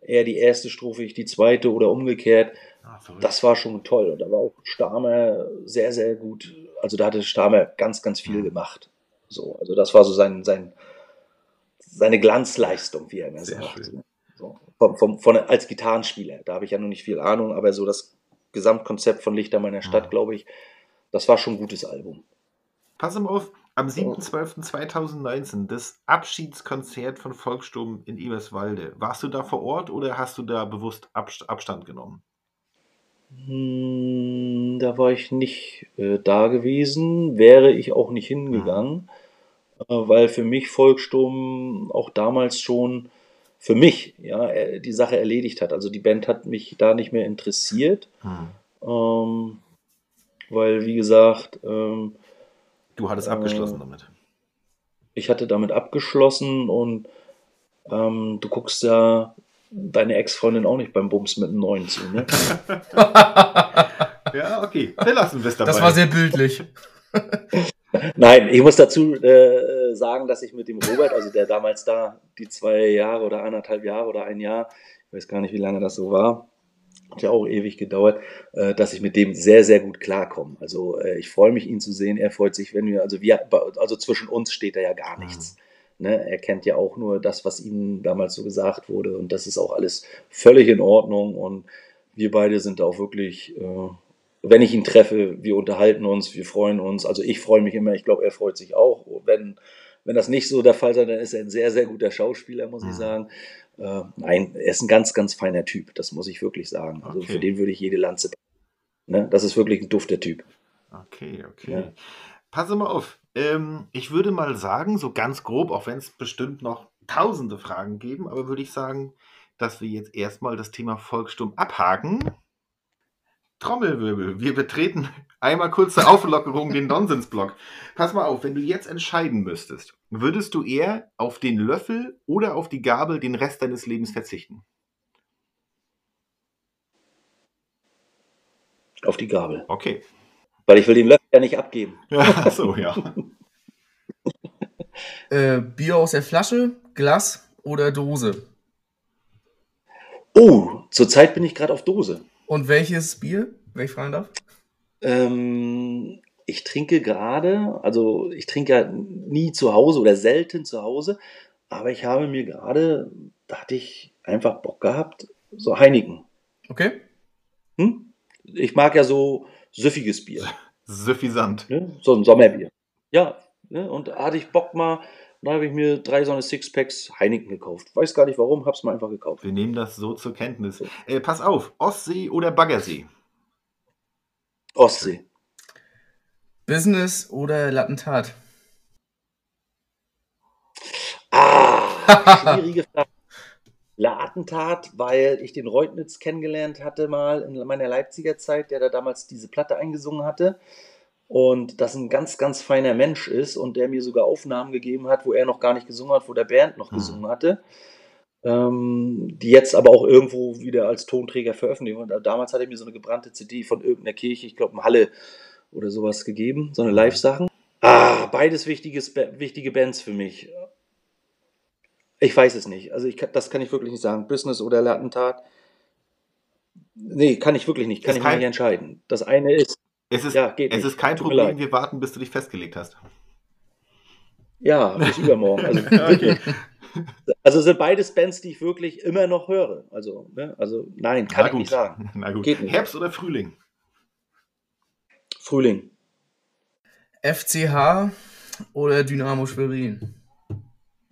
Er die erste Strophe, ich die zweite oder umgekehrt. Ah. Das war schon toll. Und da war auch Stamer sehr, sehr gut. Also da hatte Stamer ganz, ganz viel gemacht. So, also das war so sein, sein, seine Glanzleistung, wie er immer Sehr sagt. schön. So, vom, vom, von, als Gitarrenspieler. Da habe ich ja noch nicht viel Ahnung, aber so das Gesamtkonzept von Lichter meiner Stadt, Ja. glaube ich, das war schon ein gutes Album. Pass mal auf, am 7.12.2019, das Abschiedskonzert von Volkssturm in Eberswalde. Warst du da vor Ort oder hast du da bewusst Abst Abstand genommen? Hm, Da war ich nicht äh, da gewesen, wäre ich auch nicht hingegangen, äh, weil für mich Volkssturm auch damals schon für mich ja äh, die Sache erledigt hat. Also die Band hat mich da nicht mehr interessiert, ähm, weil wie gesagt, ähm, Du hattest Äh, abgeschlossen damit. ich hatte damit abgeschlossen und ähm, du guckst ja deine Ex-Freundin auch nicht beim Bums mit einem Neuen zu, ne? Ja, okay. Wir lassen es dabei. Das war sehr bildlich. Nein, ich muss dazu äh, sagen, dass ich mit dem Robert, also der damals da die zwei Jahre oder eineinhalb Jahre oder ein Jahr, ich weiß gar nicht, wie lange das so war, hat ja auch ewig gedauert, äh, dass ich mit dem sehr, sehr gut klarkomme. Also äh, ich freue mich, ihn zu sehen. Er freut sich, wenn wir, also wir, also zwischen uns steht da ja gar nichts. Ne? Er kennt ja auch nur das, was ihm damals so gesagt wurde und das ist auch alles völlig in Ordnung und wir beide sind da auch wirklich, äh, wenn ich ihn treffe, wir unterhalten uns, wir freuen uns. Also ich freue mich immer, ich glaube, er freut sich auch. Wenn, wenn das nicht so der Fall sei, dann ist er ein sehr, sehr guter Schauspieler, muss ich Mhm. sagen. Äh, nein, er ist ein ganz, ganz feiner Typ, das muss ich wirklich sagen. Also Okay. für den würde ich jede Lanze. Ne? Das ist wirklich ein dufter Typ. Okay, okay. Ja. Pass mal auf. Ähm, ich würde mal sagen, so ganz grob, auch wenn es bestimmt noch tausende Fragen geben, aber würde ich sagen, dass wir jetzt erstmal das Thema Volkssturm abhaken. Trommelwirbel, wir betreten einmal kurze Auflockerung den Nonsensblock. Pass mal auf, wenn du jetzt entscheiden müsstest, würdest du eher auf den Löffel oder auf die Gabel den Rest deines Lebens verzichten? Auf die Gabel. Okay. Weil ich will den Löffel ja nicht abgeben. Ja, so, ja. Äh, Bier aus der Flasche, Glas oder Dose? Oh, zurzeit bin ich gerade auf Dose. Und welches Bier, wenn ich fragen darf? Ähm, ich trinke gerade, also ich trinke ja nie zu Hause oder selten zu Hause, aber ich habe mir gerade, da hatte ich einfach Bock gehabt, so Heineken. Okay. Hm? Ich mag ja so süffiges Bier, Suffisant. ne? so ein Sommerbier. Ja, ne? und da hatte ich Bock mal, da habe ich mir drei so eine Sixpacks Heineken gekauft. Weiß gar nicht warum, hab's mal einfach gekauft. Wir nehmen das so zur Kenntnis. Äh, pass auf, Ostsee oder Baggersee? Ostsee. Business oder Lattentat? Ah, schwierige Frage. La Attentat, weil ich den Reutnitz kennengelernt hatte mal in meiner Leipziger Zeit, der da damals diese Platte eingesungen hatte. Und das ein ganz, ganz feiner Mensch ist und der mir sogar Aufnahmen gegeben hat, wo er noch gar nicht gesungen hat, wo der Bernd noch Hm. gesungen hatte. ähm, die jetzt aber auch irgendwo wieder als Tonträger veröffentlichen. Und damals hatte ich mir so eine gebrannte CD von irgendeiner Kirche, ich glaube, in Halle oder sowas gegeben, so eine Live-Sachen. Ah, beides wichtiges, wichtige Bands für mich. Ich weiß es nicht. Also ich, das kann ich wirklich nicht sagen. Business oder Lattentat. Nee, kann ich wirklich nicht. Kann ist ich kein, nicht entscheiden. Das eine ist. Es ist, ja, geht es ist kein Tut Problem, wir warten, bis du dich festgelegt hast. Ja, bis übermorgen. Also, okay. also sind beides Bands, die ich wirklich immer noch höre. Also, ne? also nein, kann Na ich gut. nicht sagen. Na gut. Geht nicht. Herbst oder Frühling? Frühling. FCH oder Dynamo Schwerin?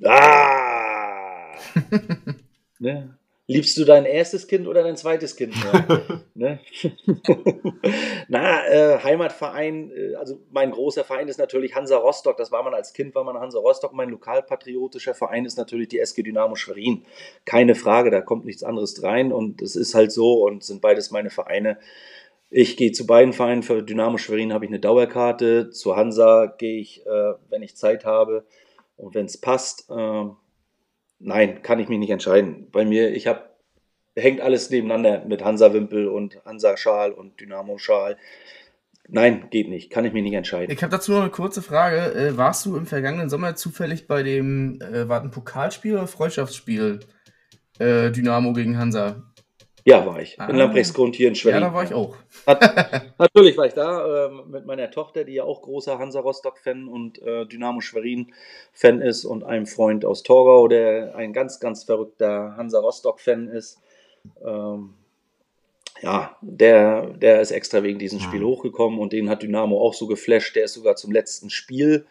Ah! ne? Liebst du dein erstes Kind oder dein zweites Kind mehr? ne? Na, äh, Heimatverein, äh, also mein großer Verein ist natürlich Hansa Rostock. Das war man als Kind, war man Hansa Rostock. Mein lokalpatriotischer Verein ist natürlich die SG Dynamo Schwerin. Keine Frage, da kommt nichts anderes rein und es ist halt so und sind beides meine Vereine. Ich gehe zu beiden Vereinen. Für Dynamo Schwerin habe ich eine Dauerkarte. Zu Hansa gehe ich, äh, wenn ich Zeit habe und wenn es passt. Nein, kann ich mich nicht entscheiden. Bei mir, ich habe, hängt alles nebeneinander mit Hansa-Wimpel und Hansa-Schal und Dynamo-Schal. Nein, geht nicht. Kann ich mich nicht entscheiden. Ich habe dazu noch eine kurze Frage. Äh, warst du im vergangenen Sommer zufällig bei dem, äh, war ein Pokalspiel oder Freundschaftsspiel äh, Dynamo gegen Hansa? Ja, war ich. Ah. In Lamprechtskund hier in Schwerin. Ja, da war ich auch. Hat, natürlich war ich da äh, mit meiner Tochter, die ja auch großer Hansa Rostock-Fan und äh, Dynamo Schwerin-Fan ist und einem Freund aus Torgau, der ein ganz, ganz verrückter Hansa Rostock-Fan ist. Ähm, ja, der, der ist extra wegen diesem Spiel hochgekommen und den hat Dynamo auch so geflasht. Der ist sogar zum letzten Spiel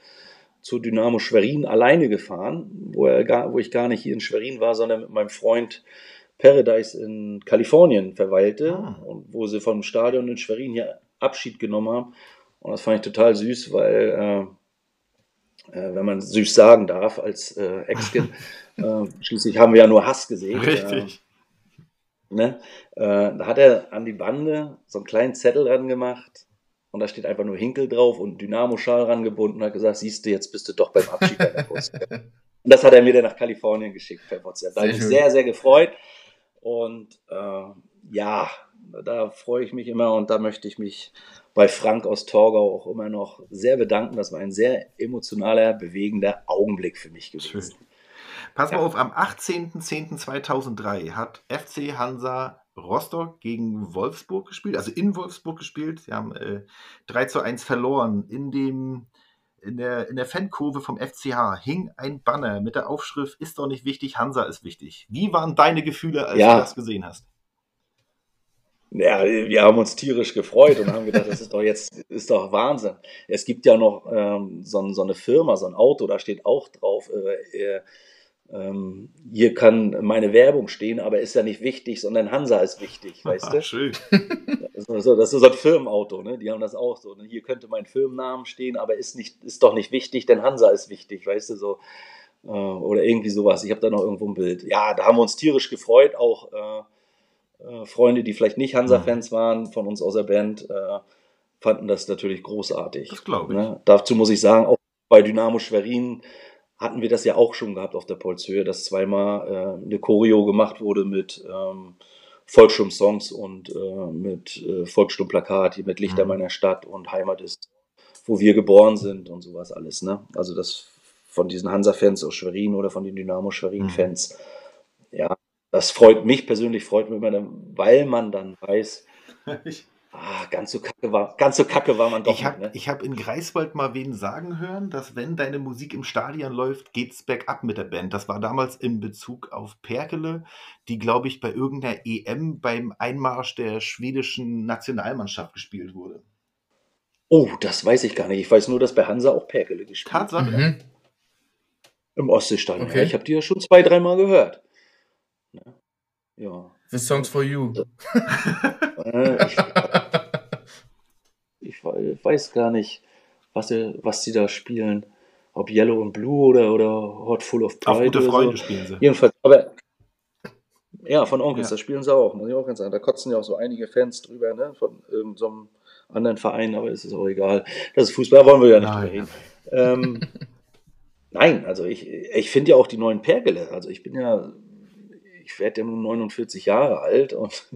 zu Dynamo Schwerin alleine gefahren, wo, er gar, wo ich gar nicht hier in Schwerin war, sondern mit meinem Freund Paradise in Kalifornien verweilte ah. und wo sie vom Stadion in Schwerin hier Abschied genommen haben. Und das fand ich total süß, weil, äh, äh, wenn man süß sagen darf als äh, Ex-Kind, äh, schließlich haben wir ja nur Hass gesehen. Richtig. Ne? Äh, da hat er an die Bande so einen kleinen Zettel dran gemacht und da steht einfach nur Hinkel drauf und Dynamo-Schal rangebunden und hat gesagt, siehst du, jetzt bist du doch beim Abschied deiner Post. und das hat er mir dann nach Kalifornien geschickt per WhatsApp. Da habe ich mich sehr, sehr gefreut. Und äh, ja, da freue ich mich immer und da möchte ich mich bei Frank aus Torgau auch immer noch sehr bedanken. Das war ein sehr emotionaler, bewegender Augenblick für mich gewesen. Schön. Pass mal ja. auf, am 18.10.2003 hat FC Hansa Rostock gegen Wolfsburg gespielt, also in Wolfsburg gespielt. Sie haben äh, 3 zu 1 verloren. In, dem, in, der, in der Fankurve vom FCH hing ein Banner mit der Aufschrift: Ist doch nicht wichtig, Hansa ist wichtig. Wie waren deine Gefühle, als ja. du das gesehen hast? Ja, wir haben uns tierisch gefreut und haben gedacht, das ist doch jetzt ist doch Wahnsinn. Es gibt ja noch ähm, so, so, eine Firma, so ein Auto, da steht auch drauf, äh, äh, ähm, hier kann meine Werbung stehen, aber ist ja nicht wichtig, sondern Hansa ist wichtig, weißt du? Schön. Das ist, so, das ist so ein Firmenauto, ne? Die haben das auch so. Ne? Hier könnte mein Firmennamen stehen, aber ist nicht, ist doch nicht wichtig, denn Hansa ist wichtig, weißt du so. Äh, oder irgendwie sowas. Ich habe da noch irgendwo ein Bild. Ja, da haben wir uns tierisch gefreut, auch äh, äh, Freunde, die vielleicht nicht Hansa-Fans waren, von uns aus der Band, äh, fanden das natürlich großartig. Das glaube ich. Ne? Dazu muss ich sagen, auch bei Dynamo Schwerin hatten wir das ja auch schon gehabt auf der Polzhöhe, dass zweimal äh, eine Choreo gemacht wurde mit ähm, Volkssturm-Songs und äh, mit äh, Volkssturm-Plakat, hier mit Lichter mhm. meiner Stadt und Heimat ist, wo wir geboren sind und sowas alles. Ne? Also das von diesen Hansa-Fans aus Schwerin oder von den Dynamo-Schwerin-Fans. Mhm. Ja, das freut mich persönlich, freut mich immer, weil man dann weiß, Ah, ganz so kacke war, ganz so kacke war man doch. Ich habe ne? hab in Greifswald mal wen sagen hören, dass wenn deine Musik im Stadion läuft, geht's bergab mit der Band. Das war damals in Bezug auf Perkele, die, glaube ich, bei irgendeiner EM beim Einmarsch der schwedischen Nationalmannschaft gespielt wurde. Oh, das weiß ich gar nicht. Ich weiß nur, dass bei Hansa auch Perkele gespielt Tatsache. Mhm. Im Ostseestadion. Okay. Ja, ich habe die ja schon zwei, dreimal gehört. Ja. The Songs for You. Äh, ich, ich, weiß gar nicht, was, was sie da spielen. Ob Yellow und Blue oder, oder Hot Full of Pride. Auf gute Freunde so. spielen sie. Jedenfalls, aber ja, von Onkels, ja. das spielen sie auch, muss ich auch ganz sagen. Da kotzen ja auch so einige Fans drüber, ne? Von irgendeinem so anderen Verein, aber es ist auch egal. Das ist Fußball, wollen wir ja nicht drüber reden. Ähm, nein, also ich, ich finde ja auch die neuen Pergele. Also ich bin ja ich werde ja nun 49 Jahre alt und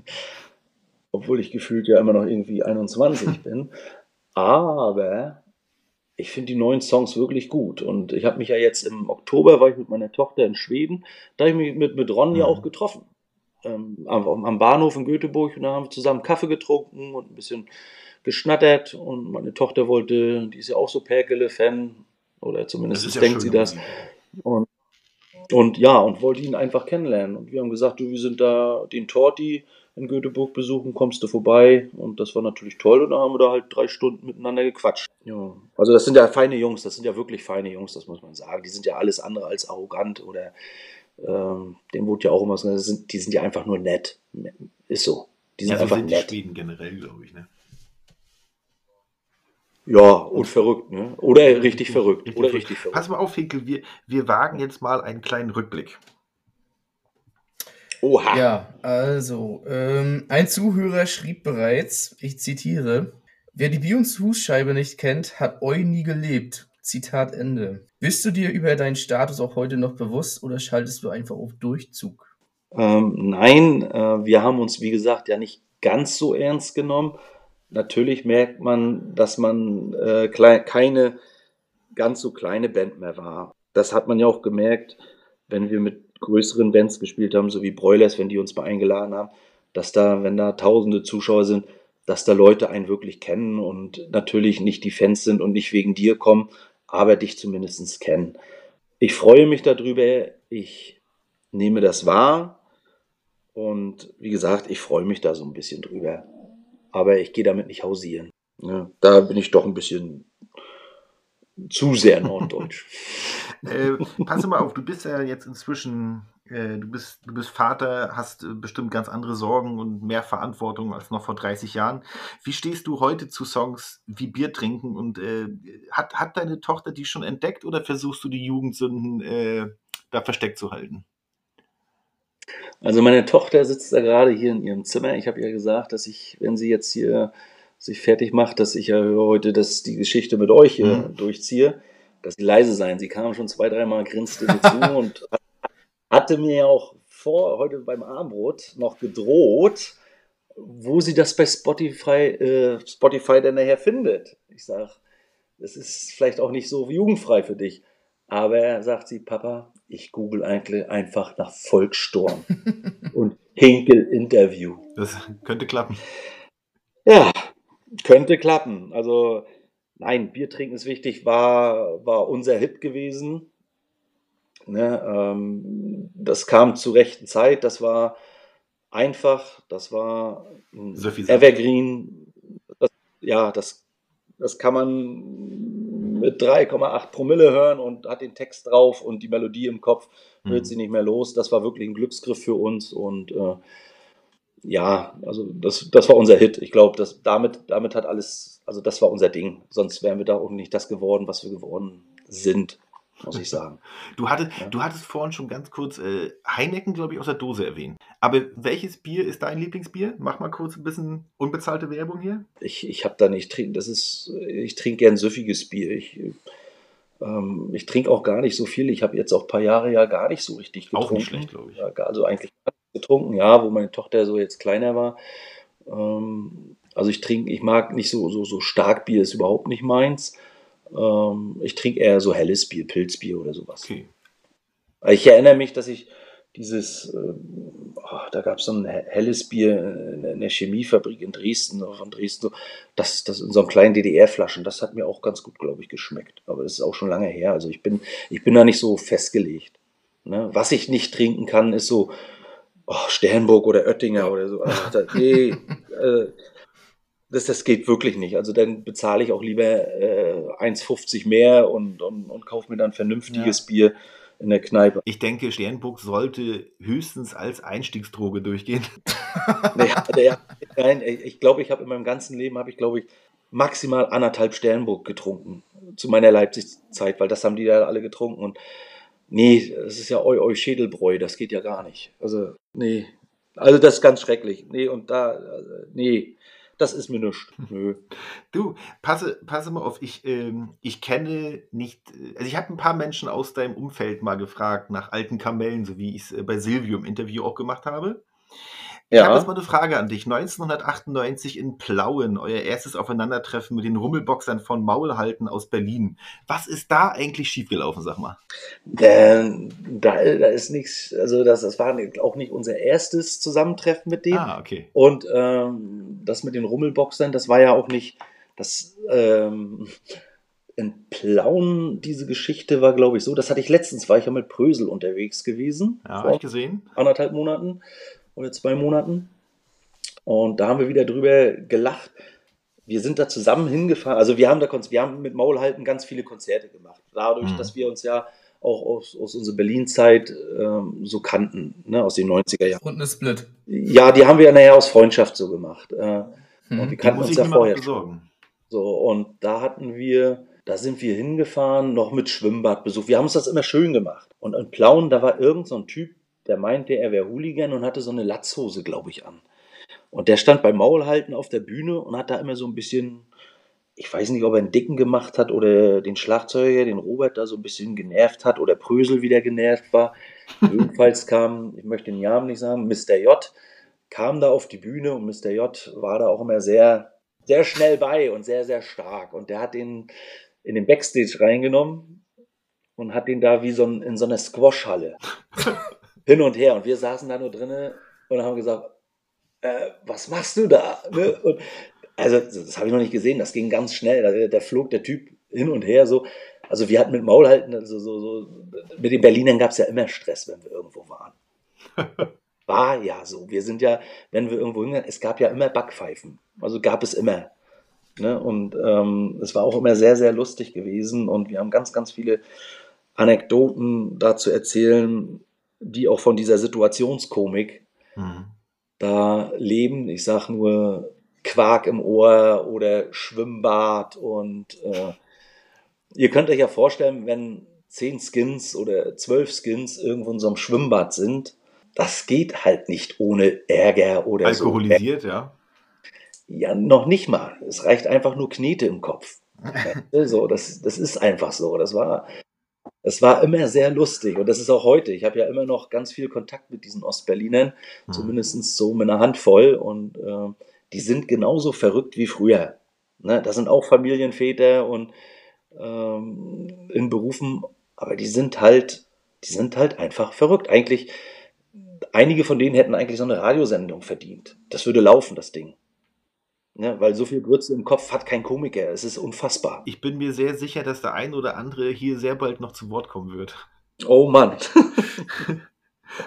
obwohl ich gefühlt ja immer noch irgendwie 21 bin. Aber ich finde die neuen Songs wirklich gut. Und ich habe mich ja jetzt im Oktober, war ich mit meiner Tochter in Schweden, da habe ich mich mit, mit Ron ja Mhm. auch getroffen. Ähm, am, am Bahnhof in Göteborg und da haben wir zusammen Kaffee getrunken und ein bisschen geschnattert. Und meine Tochter wollte, die ist ja auch so Perkele-Fan, oder zumindest denkt sie das. Und, und ja, und wollte ihn einfach kennenlernen. Und wir haben gesagt, du, wir sind da den Torti in Göteborg besuchen, kommst du vorbei? Und das war natürlich toll. Und dann haben wir da halt drei Stunden miteinander gequatscht. Ja. Also das sind ja feine Jungs, das sind ja wirklich feine Jungs, das muss man sagen. Die sind ja alles andere als arrogant oder ähm, dem wurde ja auch immer so, das sind, die sind ja einfach nur nett. Ist so. Die sind Ja, einfach sind die nett. Schweden generell, glaube ich. Ne? Ja, und verrückt, ne? Oder richtig verrückt. Richtig Oder richtig verrückt. Pass mal auf, Hinkel, wir, wir wagen jetzt mal einen kleinen Rückblick. Oha. Ja, also, ähm, ein Zuhörer schrieb bereits, ich zitiere, wer die Husscheibe nicht kennt, hat eu nie gelebt. Zitat Ende. Bist du dir über deinen Status auch heute noch bewusst oder schaltest du einfach auf Durchzug? Ähm, nein, äh, wir haben uns, wie gesagt, ja nicht ganz so ernst genommen. Natürlich merkt man, dass man äh, keine ganz so kleine Band mehr war. Das hat man ja auch gemerkt, wenn wir mit größeren Bands gespielt haben, so wie Broilers, wenn die uns mal eingeladen haben, dass da, wenn da tausende Zuschauer sind, dass da Leute einen wirklich kennen und natürlich nicht die Fans sind und nicht wegen dir kommen, aber dich zumindest kennen. Ich freue mich darüber, ich nehme das wahr und wie gesagt, ich freue mich da so ein bisschen drüber. Aber ich gehe damit nicht hausieren. Ja, da bin ich doch ein bisschen zu sehr norddeutsch. Äh, pass mal auf, du bist ja jetzt inzwischen, äh, du, bist, du bist Vater, hast äh, bestimmt ganz andere Sorgen und mehr Verantwortung als noch vor 30 Jahren. Wie stehst du heute zu Songs wie Bier trinken und äh, hat, hat deine Tochter die schon entdeckt oder versuchst du die Jugendsünden äh, da versteckt zu halten? Also meine Tochter sitzt da gerade hier in ihrem Zimmer. Ich habe ihr gesagt, dass ich, wenn sie jetzt hier sich fertig macht, dass ich ja heute das, die Geschichte mit euch hier Mhm. durchziehe, dass sie leise sein. Sie kam schon zwei, dreimal, grinste mir zu und hatte mir auch vor, heute beim Abendbrot noch gedroht, wo sie das bei Spotify, äh, Spotify denn nachher findet. Ich sage, das ist vielleicht auch nicht so jugendfrei für dich. Aber sagt sie, Papa, ich google einfach nach Volkssturm und Hinkel-Interview. Das könnte klappen. Ja, könnte klappen. Also, nein, Bier trinken ist wichtig, war, war unser Hit gewesen. Ne, ähm, das kam zur rechten Zeit, das war einfach, das war. Evergreen. Das, ja, das, das kann man mit 3,8 Promille hören und hat den Text drauf und die Melodie im Kopf, hört Mhm. sie nicht mehr los. Das war wirklich ein Glücksgriff für uns und äh, ja, also das, das war unser Hit. Ich glaube, damit, damit hat alles, also das war unser Ding. Sonst wären wir da auch nicht das geworden, was wir geworden sind, muss ich sagen. Du, hattest, Ja. du hattest vorhin schon ganz kurz äh, Heineken, glaube ich, aus der Dose erwähnt. Aber welches Bier ist dein Lieblingsbier? Mach mal kurz ein bisschen unbezahlte Werbung hier. Ich, ich habe da nicht trinken, das ist, ich trinke gern süffiges Bier. Ich, ähm, ich trinke auch gar nicht so viel. Ich habe jetzt auch ein paar Jahre ja gar nicht so richtig getrunken. Auch nicht schlecht, glaube ich. Ja, also eigentlich gar nicht getrunken, ja, wo meine Tochter so jetzt kleiner war. Ähm, also ich trinke, ich mag nicht so, so, so stark Bier, ist überhaupt nicht meins. Ähm, ich trinke eher so helles Bier, Pilzbier oder sowas. Okay. Ich erinnere mich, dass ich dieses, oh, da gab es so ein he- helles Bier in der Chemiefabrik in Dresden, von Dresden, das, das in so einem kleinen DDR-Flaschen, das hat mir auch ganz gut, glaube ich, geschmeckt. Aber das ist auch schon lange her. Also ich bin, ich bin da nicht so festgelegt. Ne? Was ich nicht trinken kann, ist so oh, Sternburg oder Oettinger oder so. Ach, da, nee, äh, das, das geht wirklich nicht. Also dann bezahle ich auch lieber äh, 1,50 mehr und, und, und kaufe mir dann vernünftiges Bier in der Kneipe. Ich denke, Sternburg sollte höchstens als Einstiegsdroge durchgehen. Naja, der, nein, ich glaube, ich habe in meinem ganzen Leben, habe ich, glaube ich, maximal anderthalb Sternburg getrunken. Zu meiner Leipzig-Zeit, weil das haben die da alle getrunken. Und nee, das ist ja eu, eu Schädelbräu, das geht ja gar nicht. Also, nee. Also, das ist ganz schrecklich. Nee, und da, also, nee. Das ist mir nichts. Nö. Du, passe, passe mal auf, ich, ähm, ich kenne nicht, also ich habe ein paar Menschen aus deinem Umfeld mal gefragt nach alten Kamellen, so wie ich es äh, bei Silvio im Interview auch gemacht habe. Ich habe jetzt mal eine Frage an dich. 1998 in Plauen, euer erstes Aufeinandertreffen mit den Rummelboxern von Maulhalten aus Berlin. Was ist da eigentlich schiefgelaufen, sag mal? Ähm, da, da ist nichts, also das, das war auch nicht unser erstes Zusammentreffen mit denen. Ah, okay. Und ähm, das mit den Rummelboxern, das war ja auch nicht, das ähm, in Plauen, diese Geschichte war, glaube ich, so, das hatte ich letztens, war ich ja mit Prösel unterwegs gewesen. Ja, vor hab ich gesehen. anderthalb Monaten oder zwei Monaten. Und da haben wir wieder drüber gelacht. Wir sind da zusammen hingefahren. Also wir haben da Konz- wir haben mit Maulhalten ganz viele Konzerte gemacht. Dadurch, Mhm. dass wir uns ja auch aus, aus unserer Berlin-Zeit ähm, so kannten, ne, aus den 90er Jahren. Und eine Split. Ja, die haben wir ja nachher aus Freundschaft so gemacht. Äh, Mhm. Und die kannten muss uns ich ja vorher. besorgen. So, und da hatten wir, da sind wir hingefahren, noch mit Schwimmbadbesuch. Wir haben uns das immer schön gemacht. Und in Plauen, da war irgend so ein Typ, der meinte, er wäre Hooligan und hatte so eine Latzhose, glaube ich, an. Und der stand beim Maulhalten auf der Bühne und hat da immer so ein bisschen, ich weiß nicht, ob er einen Dicken gemacht hat oder den Schlagzeuger, den Robert, da so ein bisschen genervt hat oder Prösel wieder genervt war. Jedenfalls kam, ich möchte den Namen nicht sagen, Mr. J kam da auf die Bühne und Mr. J war da auch immer sehr, sehr schnell bei und sehr, sehr stark. Und der hat den in den Backstage reingenommen und hat den da wie so in so einer Squash-Halle hin und her. Und wir saßen da nur drinnen und haben gesagt, äh, was machst du da? Ne? Und, also, das habe ich noch nicht gesehen, das ging ganz schnell. Da, da flog der Typ hin und her so. Also wir hatten mit Maulhalten, also so, so, mit den Berlinern gab es ja immer Stress, wenn wir irgendwo waren. War ja so. Wir sind ja, wenn wir irgendwo hingegangen, es gab ja immer Backpfeifen. Also gab es immer. Ne? Und ähm, es war auch immer sehr, sehr lustig gewesen. Und wir haben ganz, ganz viele Anekdoten dazu erzählen, die auch von dieser Situationskomik Mhm. da leben. Ich sag nur Quark im Ohr oder Schwimmbad und äh, ihr könnt euch ja vorstellen, wenn zehn Skins oder zwölf Skins irgendwo in so einem Schwimmbad sind, das geht halt nicht ohne Ärger oder Alkoholisiert, ja. so. Ja, noch nicht mal. Es reicht einfach nur Knete im Kopf. so, das, das ist einfach so. Das war, es war immer sehr lustig und das ist auch heute. Ich habe ja immer noch ganz viel Kontakt mit diesen Ostberlinern, Mhm. zumindest so mit einer Handvoll und äh, die sind genauso verrückt wie früher. Ne? Das sind auch Familienväter und ähm, in Berufen, aber die sind halt, die sind halt einfach verrückt. Eigentlich, einige von denen hätten eigentlich so eine Radiosendung verdient. Das würde laufen, das Ding. Ne? Weil so viel Grütze im Kopf hat kein Komiker. Es ist unfassbar. Ich bin mir sehr sicher, dass der ein oder andere hier sehr bald noch zu Wort kommen wird. Oh Mann.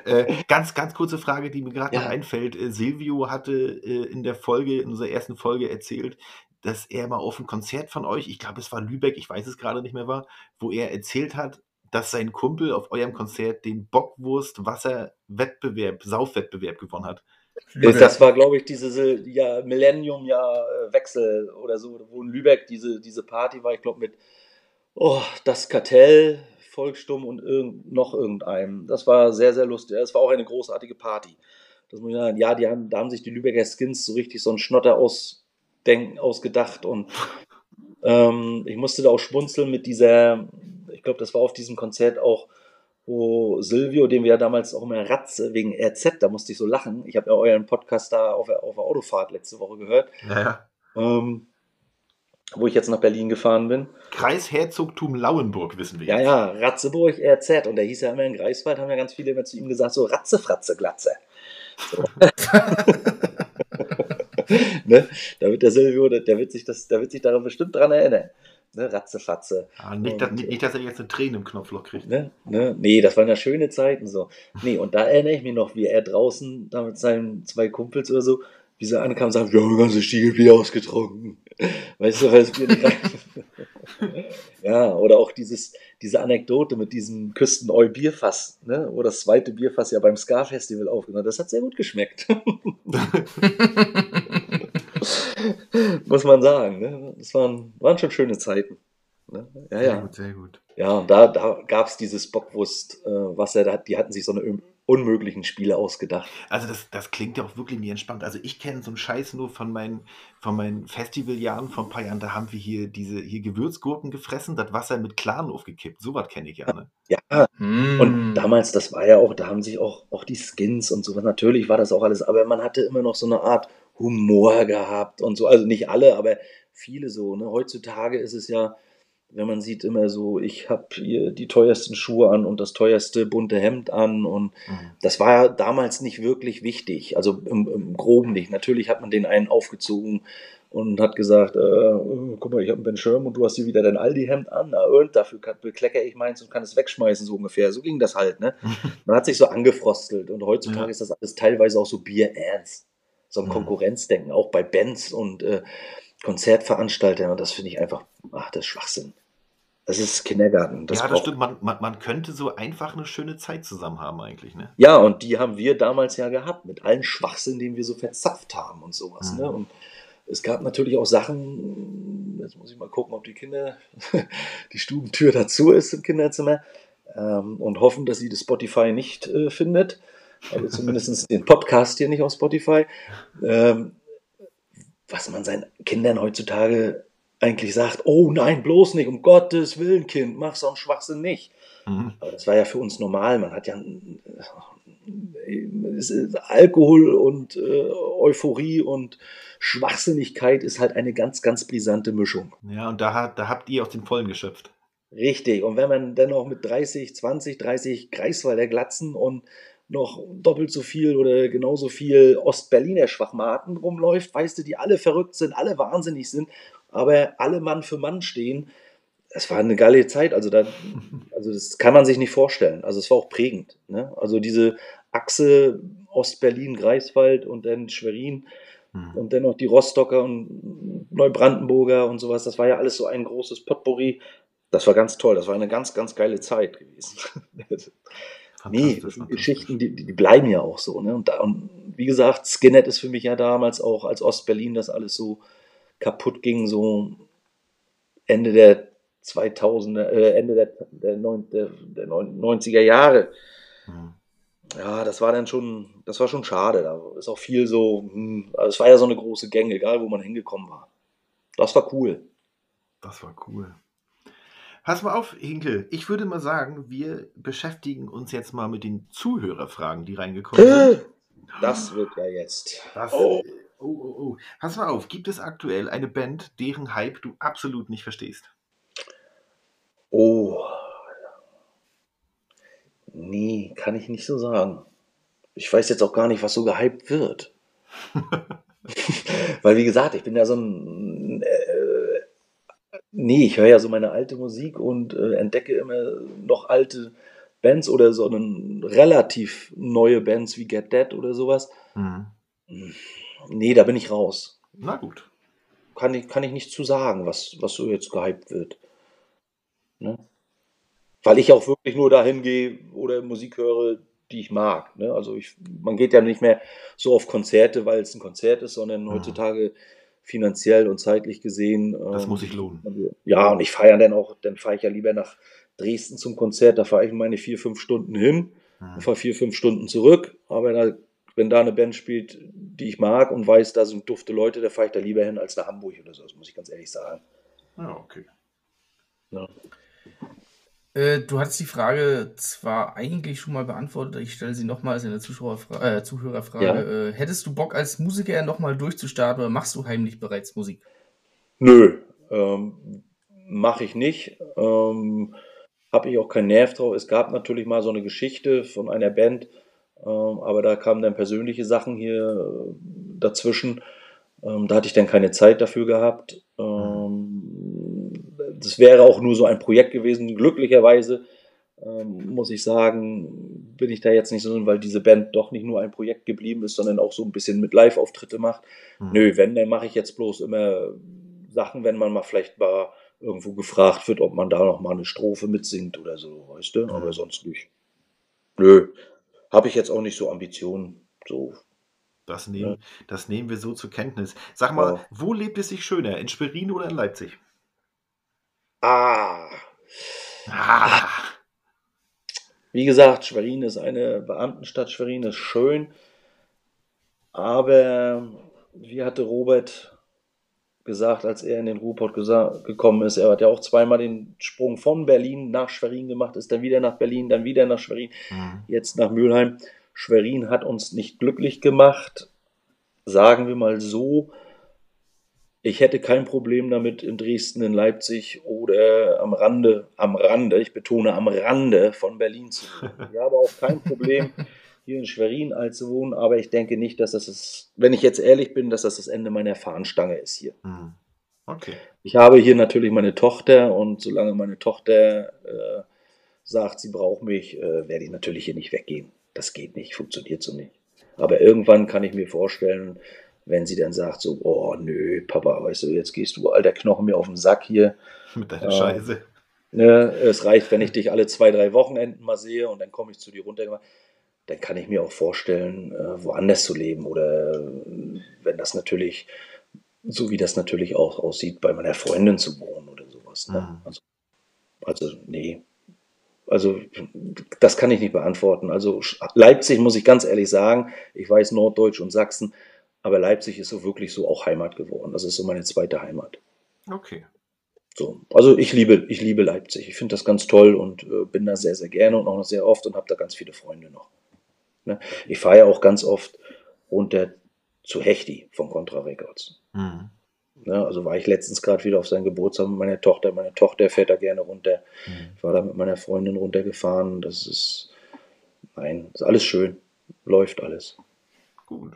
Äh, ganz, ganz kurze Frage, die mir gerade Ja. noch einfällt. Äh, Silvio hatte äh, in der Folge, in unserer ersten Folge erzählt, dass er mal auf ein Konzert von euch, ich glaube es war Lübeck, ich weiß es gerade nicht mehr war, wo er erzählt hat, dass sein Kumpel auf eurem Konzert den Bockwurst-Wasser-Wettbewerb, Saufwettbewerb gewonnen hat. Lübeck. Das war, glaube ich, diese Sil- ja, Millennium-Jahr-Wechsel oder so, wo in Lübeck diese, diese Party war, ich glaube, mit oh, das Kartell, Volksstumm und irgend, noch irgendeinem. Das war sehr, sehr lustig. Es war auch eine großartige Party. Das muss ich sagen. Ja, die haben, da haben sich die Lübecker Skins so richtig so einen Schnotter ausdenken, ausgedacht und ähm, ich musste da auch schmunzeln mit dieser, ich glaube, das war auf diesem Konzert auch, wo Silvio, den wir ja damals auch immer Ratze wegen RZ, da musste ich so lachen. Ich habe ja euren Podcast da auf der, auf der Autofahrt letzte Woche gehört, Naja. ähm, wo ich jetzt nach Berlin gefahren bin. Kreisherzogtum Lauenburg, wissen wir Ja, jetzt. ja, Ratzeburg RZ. Und der hieß ja immer in Greifswald, haben ja ganz viele immer zu ihm gesagt, so Ratze, Fratze, Glatze. So. ne? Da wird der Silvio, der, der, wird sich das, der wird sich daran bestimmt dran erinnern. Ne? Ratze, Fatze. Ah, nicht, dass, nicht, nicht, dass er jetzt eine Träne im Knopfloch kriegt. Ne? Ne? Nee, das waren ja schöne Zeiten so. Nee, und da erinnere ich mich noch, wie er draußen da mit seinen zwei Kumpels oder so, wie sie ankamen und sagten, wir haben ganze Stiegelbier ausgetrunken. Weißt du, weil das Bier nicht ja, oder auch dieses, diese Anekdote mit diesem Küsteneu-Bierfass, ne? wo das zweite Bierfass ja beim Ska-Festival aufgenommen hat. Das hat sehr gut geschmeckt. Muss man sagen. Ne? Das waren, waren schon schöne Zeiten. Ne? Ja, Sehr ja. gut, sehr gut. Ja, und da, da gab es dieses Bockwurst, äh, was er da hat, die hatten sich so eine un- unmöglichen Spiele ausgedacht. Also das, das klingt ja auch wirklich nie entspannt. Also ich kenne so einen Scheiß nur von meinen, von meinen Festivaljahren vor ein paar Jahren. Da haben wir hier diese hier Gewürzgurken gefressen, das Wasser mit Clan aufgekippt. Sowas kenne ich ja. Ne? Ja, Hm. Und damals, das war ja auch, da haben sich auch, auch die Skins und sowas, natürlich war das auch alles, aber man hatte immer noch so eine Art Humor gehabt und so, also nicht alle, aber viele so. Ne? Heutzutage ist es ja, wenn man sieht immer so, ich habe hier die teuersten Schuhe an und das teuerste bunte Hemd an und Mhm. das war ja damals nicht wirklich wichtig, also im, im Groben nicht. Natürlich hat man den einen aufgezogen und hat gesagt, äh, guck mal, ich habe einen Ben Sherman und du hast hier wieder dein Aldi-Hemd an, na und dafür bekleckere ich meins und kann es wegschmeißen, so ungefähr. So ging das halt, ne? Man hat sich so angefrostelt und heutzutage Ja. ist das alles teilweise auch so bierernst. So ein. Konkurrenzdenken, auch bei Bands und äh, Konzertveranstaltern und das finde ich einfach, ach, das ist Schwachsinn. Das ist Kindergarten. Das ja, das stimmt. Man, man, man könnte so einfach eine schöne Zeit zusammen haben eigentlich. Ne? Ja, und die haben wir damals ja gehabt, mit allen Schwachsinn, den wir so verzapft haben und sowas. Mhm. Ne? Und es gab natürlich auch Sachen, jetzt muss ich mal gucken, ob die Kinder, die Stubentür dazu ist im Kinderzimmer ähm, und hoffen, dass sie das Spotify nicht äh, findet. Also zumindest den Podcast hier nicht auf Spotify. Ähm, was man seinen Kindern heutzutage eigentlich sagt, oh nein, bloß nicht, um Gottes Willen, Kind, mach so einen Schwachsinn nicht. Mhm. Aber das war ja für uns normal. Man hat ja äh, Alkohol und äh, Euphorie und Schwachsinnigkeit ist halt eine ganz, ganz brisante Mischung. Ja, und da, hat- da habt ihr aus den Vollen geschöpft. Richtig. Und wenn man dann auch mit 30, 20, 30 Greifswalder Glatzen und noch doppelt so viel oder genauso viel Ostberliner Schwachmaten rumläuft, weißt du, die alle verrückt sind, alle wahnsinnig sind, aber alle Mann für Mann stehen. Das war eine geile Zeit. Also, da, also das kann man sich nicht vorstellen. Also es war auch prägend. Ne? Also diese Achse Ostberlin, Greifswald und dann Schwerin Mhm. und dann noch die Rostocker und Neubrandenburger und sowas. Das war ja alles so ein großes Potpourri. Das war ganz toll. Das war eine ganz, ganz geile Zeit gewesen. nee, Geschichten, die, die bleiben ja auch so. Ne? Und, da, und wie gesagt, Skinhead ist für mich ja damals auch als Ostberlin das alles so kaputt ging, so Ende der 2000er, äh, Ende der, der, neun, der, der 90er Jahre. Mhm. Ja, das war dann schon, das war schon schade. Da ist auch viel so, hm, also es war ja so eine große Gang, egal wo man hingekommen war. Das war cool. Das war cool. Pass mal auf, Hinkel. Ich würde mal sagen, wir beschäftigen uns jetzt mal mit den Zuhörerfragen, die reingekommen sind. Das wird ja jetzt. Das, Oh. oh, oh, oh. Pass mal auf, gibt es aktuell eine Band, deren Hype du absolut nicht verstehst? Oh. Nee, kann ich nicht so sagen. Ich weiß jetzt auch gar nicht, was so gehypt wird. Weil, wie gesagt, ich bin ja so ein. Nee, ich höre ja so meine alte Musik und äh, entdecke immer noch alte Bands oder so einen relativ neue Bands wie Get Dead oder sowas. Mhm. Nee, da bin ich raus. Na gut. Kann ich, kann ich nicht zu sagen, was, was so jetzt gehypt wird. Ne? Weil ich auch wirklich nur dahin gehe oder Musik höre, die ich mag. Ne? Also ich, man geht ja nicht mehr so auf Konzerte, weil es ein Konzert ist, sondern Mhm. heutzutage finanziell und zeitlich gesehen. Das ähm, muss sich lohnen. Ja, und ich fahre dann auch, dann fahre ich ja lieber nach Dresden zum Konzert, da fahre ich meine vier, fünf Stunden hin Mhm. und fahre vier, fünf Stunden zurück. Aber da, wenn da eine Band spielt, die ich mag und weiß, da sind dufte Leute, da fahre ich da lieber hin als nach Hamburg oder so, das muss ich ganz ehrlich sagen. Ja, okay. Ja. Äh, du hattest die Frage zwar eigentlich schon mal beantwortet, ich stelle sie nochmals in der Zuschauerfra äh, Zuhörerfrage. Ja. Äh, hättest du Bock als Musiker nochmal durchzustarten oder machst du heimlich bereits Musik? Nö, ähm, mache ich nicht. Ähm, Habe ich auch keinen Nerv drauf. Es gab natürlich mal so eine Geschichte von einer Band, ähm, aber da kamen dann persönliche Sachen hier äh, dazwischen. Ähm, da hatte ich dann keine Zeit dafür gehabt. Ähm, das wäre auch nur so ein Projekt gewesen. Glücklicherweise ähm, muss ich sagen, bin ich da jetzt nicht so, drin, weil diese Band doch nicht nur ein Projekt geblieben ist, sondern auch so ein bisschen mit Live-Auftritte macht. Mhm. Nö, wenn, dann mache ich jetzt bloß immer Sachen, wenn man mal vielleicht mal irgendwo gefragt wird, ob man da noch mal eine Strophe mitsingt oder so, weißt du? Aber sonst nicht. Nö, habe ich jetzt auch nicht so Ambitionen. So. Das nehmen, das nehmen wir so zur Kenntnis. Sag mal, Ja. wo lebt es sich schöner? In Schwerin oder in Leipzig? Ah. Ah, Wie gesagt, Schwerin ist eine Beamtenstadt. Schwerin ist schön. Aber wie hatte Robert gesagt, als er in den Ruhrpott gesa- gekommen ist, er hat ja auch zweimal den Sprung von Berlin nach Schwerin gemacht, ist dann wieder nach Berlin, dann wieder nach Schwerin, Mhm. jetzt nach Mülheim. Schwerin hat uns nicht glücklich gemacht, sagen wir mal so. Ich hätte kein Problem damit, in Dresden, in Leipzig oder am Rande, am Rande, ich betone am Rande von Berlin zu wohnen. Ich habe auch kein Problem, hier in Schwerin zu wohnen, aber ich denke nicht, dass das ist, wenn ich jetzt ehrlich bin, dass das das Ende meiner Fahnenstange ist hier. Mhm. Okay. Ich habe hier natürlich meine Tochter und solange meine Tochter äh, sagt, sie braucht mich, äh, werde ich natürlich hier nicht weggehen. Das geht nicht, funktioniert so nicht. Aber irgendwann kann ich mir vorstellen, wenn sie dann sagt so, oh nö, Papa, weißt du, jetzt gehst du alter Knochen mir auf den Sack hier. Mit deiner Ja. Scheiße. Ne, es reicht, wenn ich dich alle zwei, drei Wochenenden mal sehe und dann komme ich zu dir runter. Dann kann ich mir auch vorstellen, äh, woanders zu leben. Oder äh, wenn das natürlich, so wie das natürlich auch aussieht, bei meiner Freundin zu wohnen oder sowas. Ne? Mhm. Also, also, nee. Also, das kann ich nicht beantworten. Also, Leipzig muss ich ganz ehrlich sagen, ich weiß Norddeutsch und Sachsen, aber Leipzig ist so wirklich so auch Heimat geworden. Das ist so meine zweite Heimat. Okay. So, also ich liebe, ich liebe Leipzig. Ich finde das ganz toll und äh, bin da sehr, sehr gerne und auch noch sehr oft und habe da ganz viele Freunde noch. Ne? Ich fahre ja auch ganz oft runter zu Hechti von Contra Records. Mhm. Ne? Also war ich letztens gerade wieder auf seinen Geburtstag mit meiner Tochter. Meine Tochter fährt da gerne runter. Mhm. Ich war da mit meiner Freundin runtergefahren. Das ist, nein, ist alles schön. Läuft alles. Gut.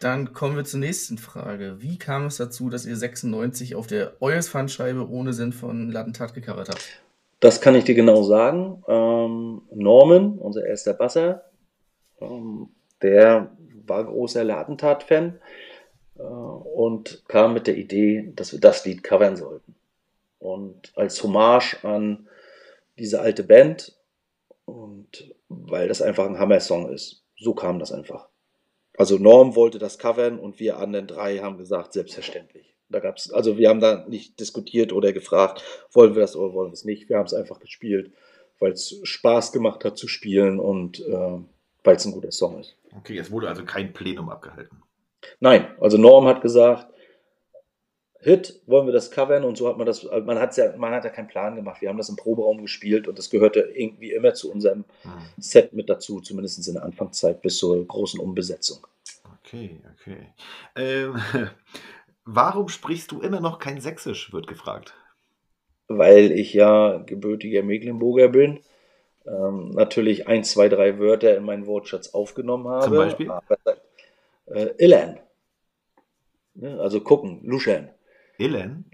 Dann kommen wir zur nächsten Frage. Wie kam es dazu, dass ihr 96 auf der Eures-Pfandscheibe ohne Sinn von Lattentat gecovert habt? Das kann ich dir genau sagen. Ähm, Norman, unser erster Basser, ähm, der war großer Ladentat-Fan äh, und kam mit der Idee, dass wir das Lied covern sollten. Und als Hommage an diese alte Band und weil das einfach ein Hammer-Song ist. So kam das einfach. Also Norm wollte das covern und wir anderen drei haben gesagt, selbstverständlich. Da gab's, also wir haben da nicht diskutiert oder gefragt, wollen wir das oder wollen wir es nicht. Wir haben es einfach gespielt, weil es Spaß gemacht hat zu spielen und äh, weil es ein guter Song ist. Okay, es wurde also kein Plenum abgehalten. Nein, also Norm hat gesagt, Hit, wollen wir das covern und so hat man das, man hat ja, man hat ja keinen Plan gemacht. Wir haben das im Proberaum gespielt und das gehörte irgendwie immer zu unserem Mhm. Set mit dazu, zumindest in der Anfangszeit bis zur großen Umbesetzung. Okay, okay. Ähm, warum sprichst du immer noch kein Sächsisch, wird gefragt. weil ich ja gebürtiger Mecklenburger bin, ähm, natürlich ein, zwei, drei Wörter in meinen Wortschatz aufgenommen habe. Zum Beispiel? Aber, äh, Illern. Ne? Also gucken, luschern. Illen?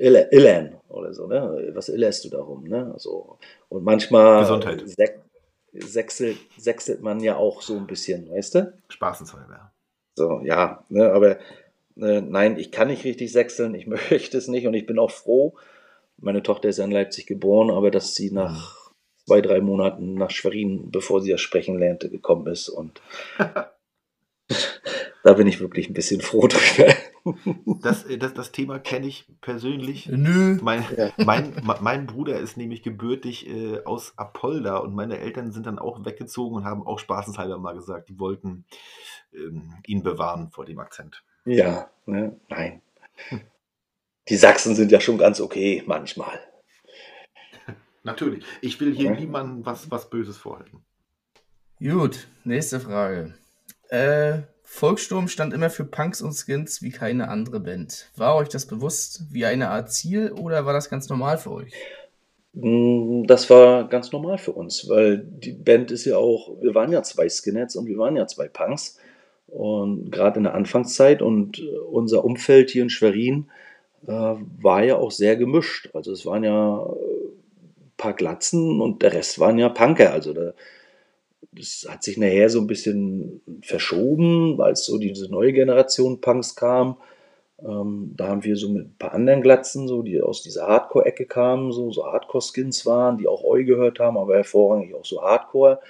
Ille- Illern oder so, ne? Was illerst du darum, ne? Also, und manchmal Gesundheit. sech- sechselt, sechselt man ja auch so ein bisschen, weißt du? Spaßenshalber. So, ja, ne, aber äh, nein, ich kann nicht richtig sechseln, ich möchte es nicht und ich bin auch froh. Meine Tochter ist ja in Leipzig geboren, aber dass sie nach zwei, drei Monaten nach Schwerin, bevor sie ja sprechen lernte, gekommen ist und da bin ich wirklich ein bisschen froh drüber. Das, äh, das, das Thema kenne ich persönlich. Nö. Mein, Ja. mein, me- mein Bruder ist nämlich gebürtig äh, aus Apolda und meine Eltern sind dann auch weggezogen und haben auch spaßenshalber mal gesagt, die wollten ähm, ihn bewahren vor dem Akzent. Ja, ne, nein. Die Sachsen sind ja schon ganz okay manchmal. Natürlich. Ich will hier Ja. niemandem was, was Böses vorhalten. Gut, nächste Frage. Äh, Volkssturm stand immer für Punks und Skins wie keine andere Band. War euch das bewusst wie eine Art Ziel oder war das ganz normal für euch? Mm, Das war ganz normal für uns, weil die Band ist ja auch, wir waren ja zwei Skinheads und wir waren ja zwei Punks. Und gerade in der Anfangszeit und äh, unser Umfeld hier in Schwerin äh, war ja auch sehr gemischt. Also es waren ja äh, ein paar Glatzen und der Rest waren ja Punker. Also da, das hat sich nachher so ein bisschen verschoben, als so diese neue Generation Punks kam. Ähm, da haben wir so mit ein paar anderen Glatzen, so, die aus dieser Hardcore-Ecke kamen, so, so Hardcore-Skins waren, die auch Eu gehört haben, aber hervorragig auch so Hardcore.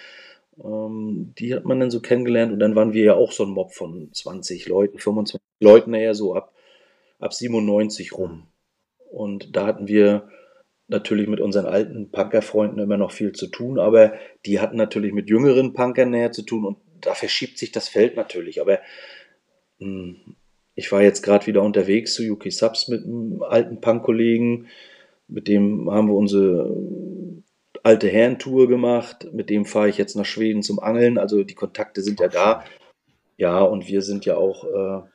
Ähm, die hat man dann so kennengelernt und dann waren wir ja auch so ein Mob von 20 Leuten, 25 Leuten eher so ab, ab 97 rum. Und da hatten wir natürlich mit unseren alten Punkerfreunden immer noch viel zu tun, aber die hatten natürlich mit jüngeren Punkern näher zu tun und da verschiebt sich das Feld natürlich. Aber mh, hm, ich war jetzt gerade wieder unterwegs zu UK Subs mit einem alten Punk-Kollegen, mit dem haben wir unsere alte Herrentour gemacht, mit dem fahre ich jetzt nach Schweden zum Angeln, also die Kontakte sind ja da. Ja, und wir sind ja auch, äh,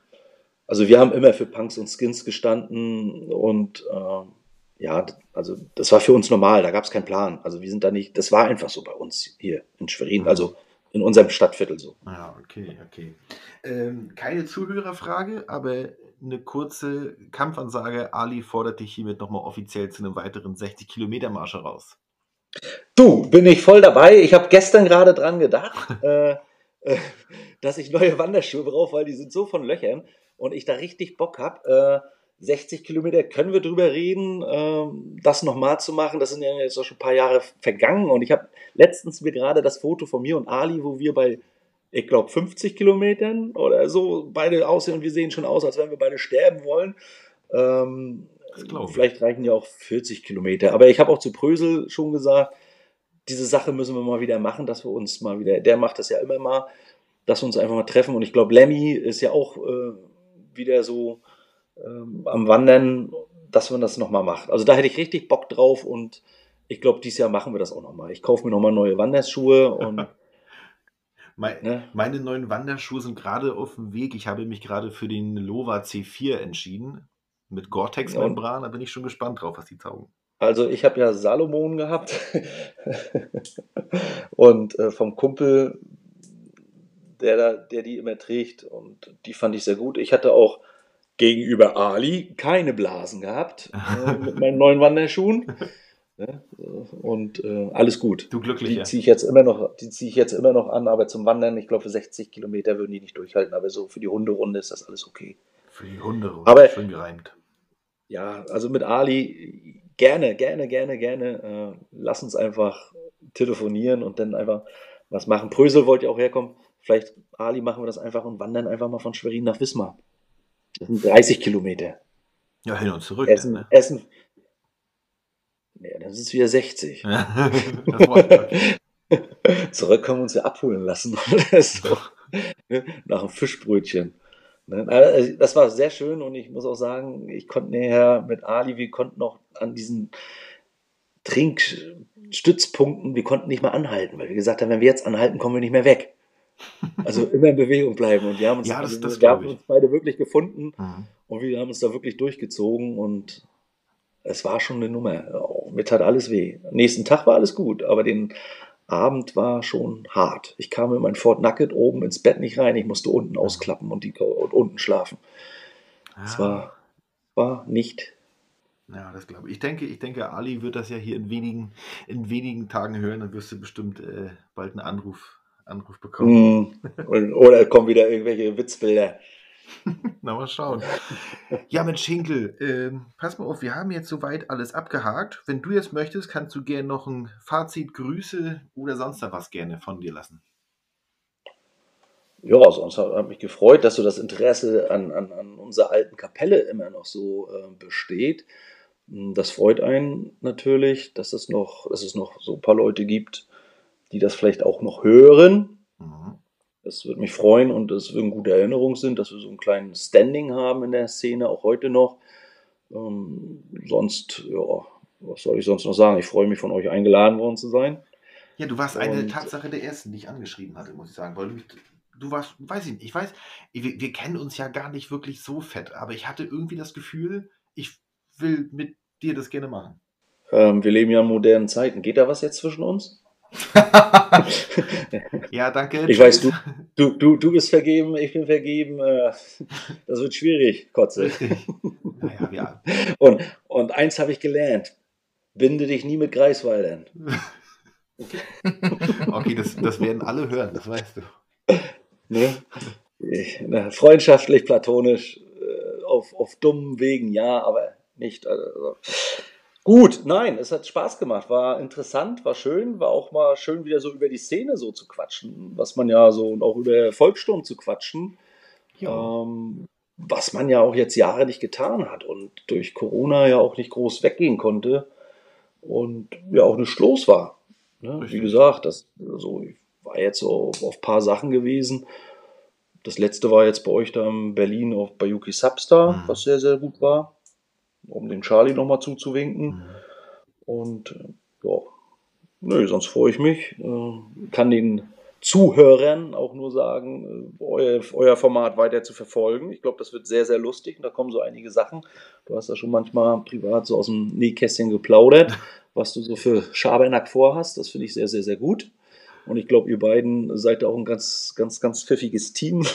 also wir haben immer für Punks und Skins gestanden und äh, ja, also das war für uns normal, da gab es keinen Plan. Also wir sind da nicht, das war einfach so bei uns hier in Schwerin, also in unserem Stadtviertel so. Ja, okay, okay. Ähm, keine Zuhörerfrage, aber eine kurze Kampfansage. Ali fordert dich hiermit nochmal offiziell zu einem weiteren 60-Kilometer-Marsch heraus. Du, bin ich voll dabei. Ich habe gestern gerade dran gedacht, äh, äh, dass ich neue Wanderschuhe brauche, weil die sind so von Löchern und ich da richtig Bock habe. Äh, 60 Kilometer können wir drüber reden, ähm, das nochmal zu machen. Das sind ja jetzt auch schon ein paar Jahre vergangen und ich habe letztens mir gerade das Foto von mir und Ali, wo wir bei, ich glaube, 50 Kilometern oder so beide aussehen und wir sehen schon aus, als wenn wir beide sterben wollen. Ähm, vielleicht reichen ja auch 40 Kilometer. Aber ich habe auch zu Prösel schon gesagt, diese Sache müssen wir mal wieder machen, dass wir uns mal wieder, der macht das ja immer mal, dass wir uns einfach mal treffen. Und ich glaube, Lemmy ist ja auch äh, wieder so ähm, am Wandern, dass man das nochmal macht. Also da hätte ich richtig Bock drauf und ich glaube, dieses Jahr machen wir das auch nochmal. Ich kaufe mir nochmal neue Wanderschuhe und. Meine, ne? meine neuen Wanderschuhe sind gerade auf dem Weg. Ich habe mich gerade für den Lova C4 entschieden. Mit Gore-Tex-Membran. Da bin ich schon gespannt drauf, was die taugen. Also ich habe ja Salomon gehabt und äh, vom Kumpel, der, der die immer trägt und die fand ich sehr gut. Ich hatte auch gegenüber Ali keine Blasen gehabt äh, mit meinen neuen Wanderschuhen. Ne? Und äh, alles gut. Du glücklich. Die ziehe ich jetzt immer noch, die ziehe ich jetzt immer noch an, aber zum Wandern, ich glaube, für 60 Kilometer würden die nicht durchhalten, aber so für die Hunderunde ist das alles okay. Für die Hunderunde, aber, schön gereimt. Ja, also mit Ali gerne, gerne, gerne, gerne. Äh, lass uns einfach telefonieren und dann einfach was machen. Prösel wollte ja auch herkommen. Vielleicht, Ali, machen wir das einfach und wandern einfach mal von Schwerin nach Wismar. Das sind 30 Kilometer. Ja, hin und zurück. Essen, ne? Essen. Ja, dann sind es wieder 60. zurück können wir uns ja abholen lassen. so. Ne? Nach einem Fischbrötchen. Ne? Also, das war sehr schön und ich muss auch sagen, ich konnte näher mit Ali, wir konnten noch an diesen Trinkstützpunkten, wir konnten nicht mal anhalten, weil wir gesagt haben, wenn wir jetzt anhalten, kommen wir nicht mehr weg. Also immer in Bewegung bleiben. Und wir haben uns, ja, das, das wir haben uns beide wirklich gefunden mhm. und wir haben uns da wirklich durchgezogen und es war schon eine Nummer. Oh, mit hat alles weh. Am nächsten Tag war alles gut, aber den Abend war schon hart. Ich kam in mein Fort Nugget oben ins Bett nicht rein. Ich musste unten ausklappen und, die, und unten schlafen. Es war, war nicht ja, das glaube ich. Ich denke, ich denke, Ali wird das ja hier in wenigen, in wenigen Tagen hören. Dann wirst du bestimmt äh, bald einen Anruf Anruf bekommen. Mm, oder kommen wieder irgendwelche Witzbilder. Na, mal schauen. Ja, mit Schinkel, äh, pass mal auf, wir haben jetzt soweit alles abgehakt. Wenn du jetzt möchtest, kannst du gerne noch ein Fazit, Grüße oder sonst was gerne von dir lassen. Ja, sonst hat mich gefreut, dass so das Interesse an, an, an unserer alten Kapelle immer noch so äh, besteht. Das freut einen natürlich, dass es noch, dass es noch so ein paar Leute gibt, die das vielleicht auch noch hören. Mhm. Das würde mich freuen und es würden gute Erinnerungen sind, dass wir so einen kleinen Standing haben in der Szene, auch heute noch. Ähm, sonst, ja, was soll ich sonst noch sagen? Ich freue mich, von euch eingeladen worden zu sein. Ja, du warst eine Tatsache der ersten, die ich angeschrieben hatte, muss ich sagen, weil du, du warst, weiß ich nicht, ich weiß, wir, wir kennen uns ja gar nicht wirklich so fett, aber ich hatte irgendwie das Gefühl, ich will mit dir das gerne machen. Ähm, wir leben ja in modernen Zeiten. Geht da was jetzt zwischen uns? ja, danke. Ich weiß, du, du, du, du bist vergeben, ich bin vergeben. Äh, das wird schwierig, Kotze. Naja, ja. Und, und eins habe ich gelernt: Binde dich nie mit Greifswaldern. Okay, das, das werden alle hören, das weißt du. Ne? Ich, ne, freundschaftlich, platonisch, äh, auf, auf dummen Wegen ja, aber nicht. Also, Gut, nein, es hat Spaß gemacht, war interessant, war schön, war auch mal schön wieder so über die Szene so zu quatschen, was man ja so und auch über Volkssturm zu quatschen, ja. ähm, was man ja auch jetzt Jahre nicht getan hat und durch Corona ja auch nicht groß weggehen konnte. und ja auch nicht los war. Ne? Wie gesagt, das also, ich war jetzt so auf, auf ein paar Sachen gewesen. Das letzte war jetzt bei euch da in Berlin auf, bei Yuki Substar, Mhm. was sehr, sehr gut war, um den Charlie nochmal zuzuwinken. Mhm. Und äh, ja, nö, sonst freue ich mich. Äh, kann den Zuhörern auch nur sagen, äh, euer, euer Format weiter zu verfolgen. Ich glaube, das wird sehr, sehr lustig und da kommen so einige Sachen. Du hast da schon manchmal privat so aus dem Nähkästchen geplaudert, was du so für Schabernack vorhast. Das finde ich sehr, sehr, sehr gut. Und ich glaube, ihr beiden seid da auch ein ganz, ganz, ganz pfiffiges Team,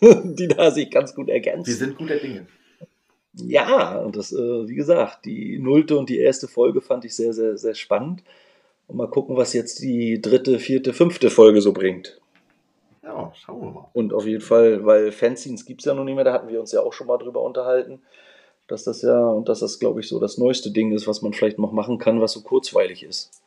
die da sich ganz gut ergänzen. Wir sind guter Dinge. Ja, und das, äh, wie gesagt, die nullte und die erste Folge fand ich sehr, sehr, sehr spannend. Und mal gucken, was jetzt die dritte, vierte, fünfte Folge so bringt. Ja, schauen wir mal. Und auf jeden Fall, weil Fanzines gibt es ja noch nicht mehr, da hatten wir uns ja auch schon mal drüber unterhalten, dass das ja, und dass das, glaube ich, so das neueste Ding ist, was man vielleicht noch machen kann, was so kurzweilig ist.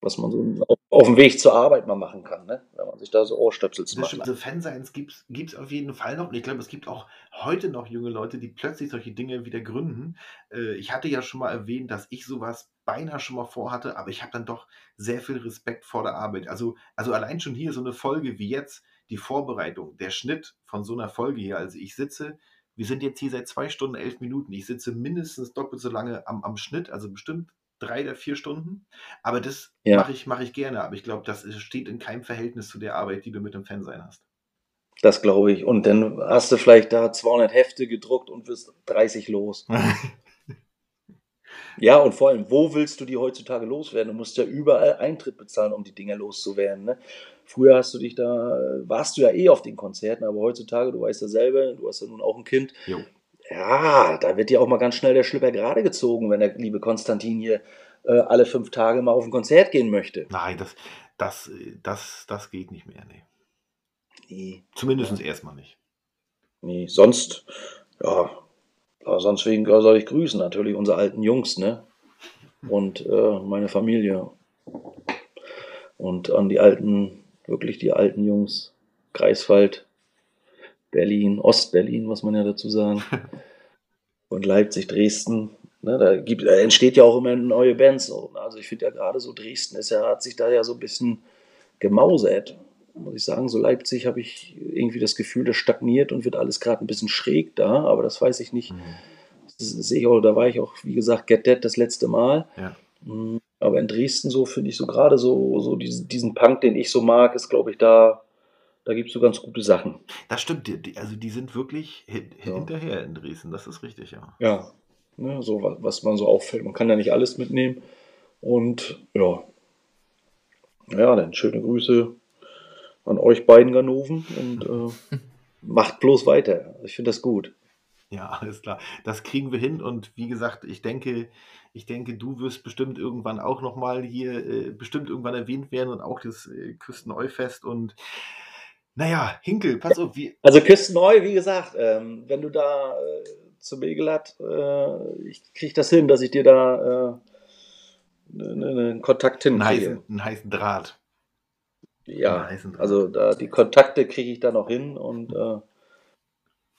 Was man so auf, auf dem Weg zur Arbeit mal machen kann, ne? wenn man sich da so Ohrstöpsel zu machen stimmt, hat. so Fanseins gibt es auf jeden Fall noch. Und ich glaube, es gibt auch heute noch junge Leute, die plötzlich solche Dinge wieder gründen. Äh, ich hatte ja schon mal erwähnt, dass ich sowas beinahe schon mal vorhatte, aber ich habe dann doch sehr viel Respekt vor der Arbeit. Also, also allein schon hier so eine Folge wie jetzt, die Vorbereitung, der Schnitt von so einer Folge hier. Also ich sitze, wir sind jetzt hier seit zwei Stunden, elf Minuten. Ich sitze mindestens doppelt so lange am, am Schnitt, also bestimmt drei oder vier Stunden. Aber das Ja. mache ich, mache ich gerne. Aber ich glaube, das steht in keinem Verhältnis zu der Arbeit, die du mit dem Fansein hast. Das glaube ich. Und dann hast du vielleicht da 200 Hefte gedruckt und wirst 30 los. Ja, und vor allem, wo willst du die heutzutage loswerden? Du musst ja überall Eintritt bezahlen, um die Dinger loszuwerden. Ne? Früher hast du dich da, warst du ja eh auf den Konzerten, aber heutzutage, du weißt ja selber, du hast ja nun auch ein Kind. Jo. Ja, da wird dir auch mal ganz schnell der Schlüpper gerade gezogen, wenn der liebe Konstantin hier äh, alle fünf Tage mal auf ein Konzert gehen möchte. Nein, das, das, äh, das, das geht nicht mehr. Nee. Nee, Zumindest erstmal nicht. nee, sonst, ja, sonst wegen soll ich grüßen, natürlich unsere alten Jungs, ne? Und äh, meine Familie. Und an die alten, wirklich die alten Jungs, Greifswald, Berlin, Ostberlin, muss man ja dazu sagen. Und Leipzig, Dresden. Ne, da, gibt, da entsteht ja auch immer neue Bands. So, ne? Also ich finde ja gerade so Dresden ist ja, hat sich da ja so ein bisschen gemausert. Muss ich sagen, so Leipzig habe ich irgendwie das Gefühl, das stagniert und wird alles gerade ein bisschen schräg da, aber das weiß ich nicht. Das sehe ich auch, da war ich auch, wie gesagt, Get Dead das letzte Mal. Ja. Mm, Aber in Dresden so finde ich so gerade so, so diesen, diesen Punk, den ich so mag, ist, glaube ich, da, da gibt es so ganz gute Sachen. Das stimmt. Die, also die sind wirklich hin, Ja. hinterher in Dresden. Das ist richtig, ja. Ja. Ne, so was, was man so auffällt. Man kann ja nicht alles mitnehmen. Und ja. Ja, dann schöne Grüße an euch beiden Ganoven und äh, macht bloß weiter. Ich finde das gut. Ja, alles klar. Das kriegen wir hin und wie gesagt, ich denke, ich denke, du wirst bestimmt irgendwann auch nochmal hier äh, bestimmt irgendwann erwähnt werden und auch das äh, Küsteneufest und naja, Hinkel, pass auf, wie, Also Küstenneu, wie gesagt, ähm, wenn du da äh, zu Begelat, äh, ich kriege das hin, dass ich dir da äh, einen ne, Kontakt einen hinkriege. heißen, einen heißen Draht. Ja, einen heißen Draht. also da, die Kontakte kriege ich da noch hin und äh,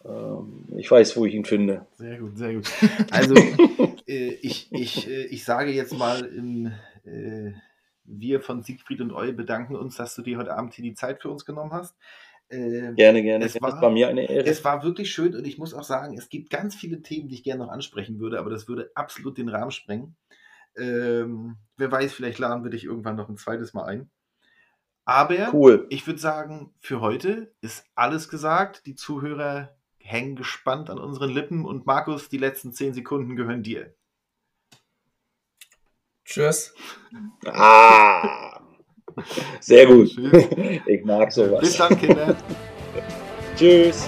ähm, ich weiß, wo ich ihn finde. Sehr gut, sehr gut. Also, äh, ich, ich, äh, ich sage jetzt mal, im, wir von Siegfried und Eu bedanken uns, dass du dir heute Abend hier die Zeit für uns genommen hast. Äh, Gerne, gerne. Es war- bei mir eine Ehre. Es war wirklich schön und ich muss auch sagen, es gibt ganz viele Themen, die ich gerne noch ansprechen würde, aber das würde absolut den Rahmen sprengen. Ähm, wer weiß, vielleicht laden wir dich irgendwann noch ein zweites Mal ein. Aber cool. ich würde sagen, für heute ist alles gesagt. Die Zuhörer hängen gespannt an unseren Lippen und Markus, die letzten zehn Sekunden gehören dir. Tschüss. Ah, sehr gut. Tschüss. Ich mag sowas. Bis dann, Kinder. Tschüss.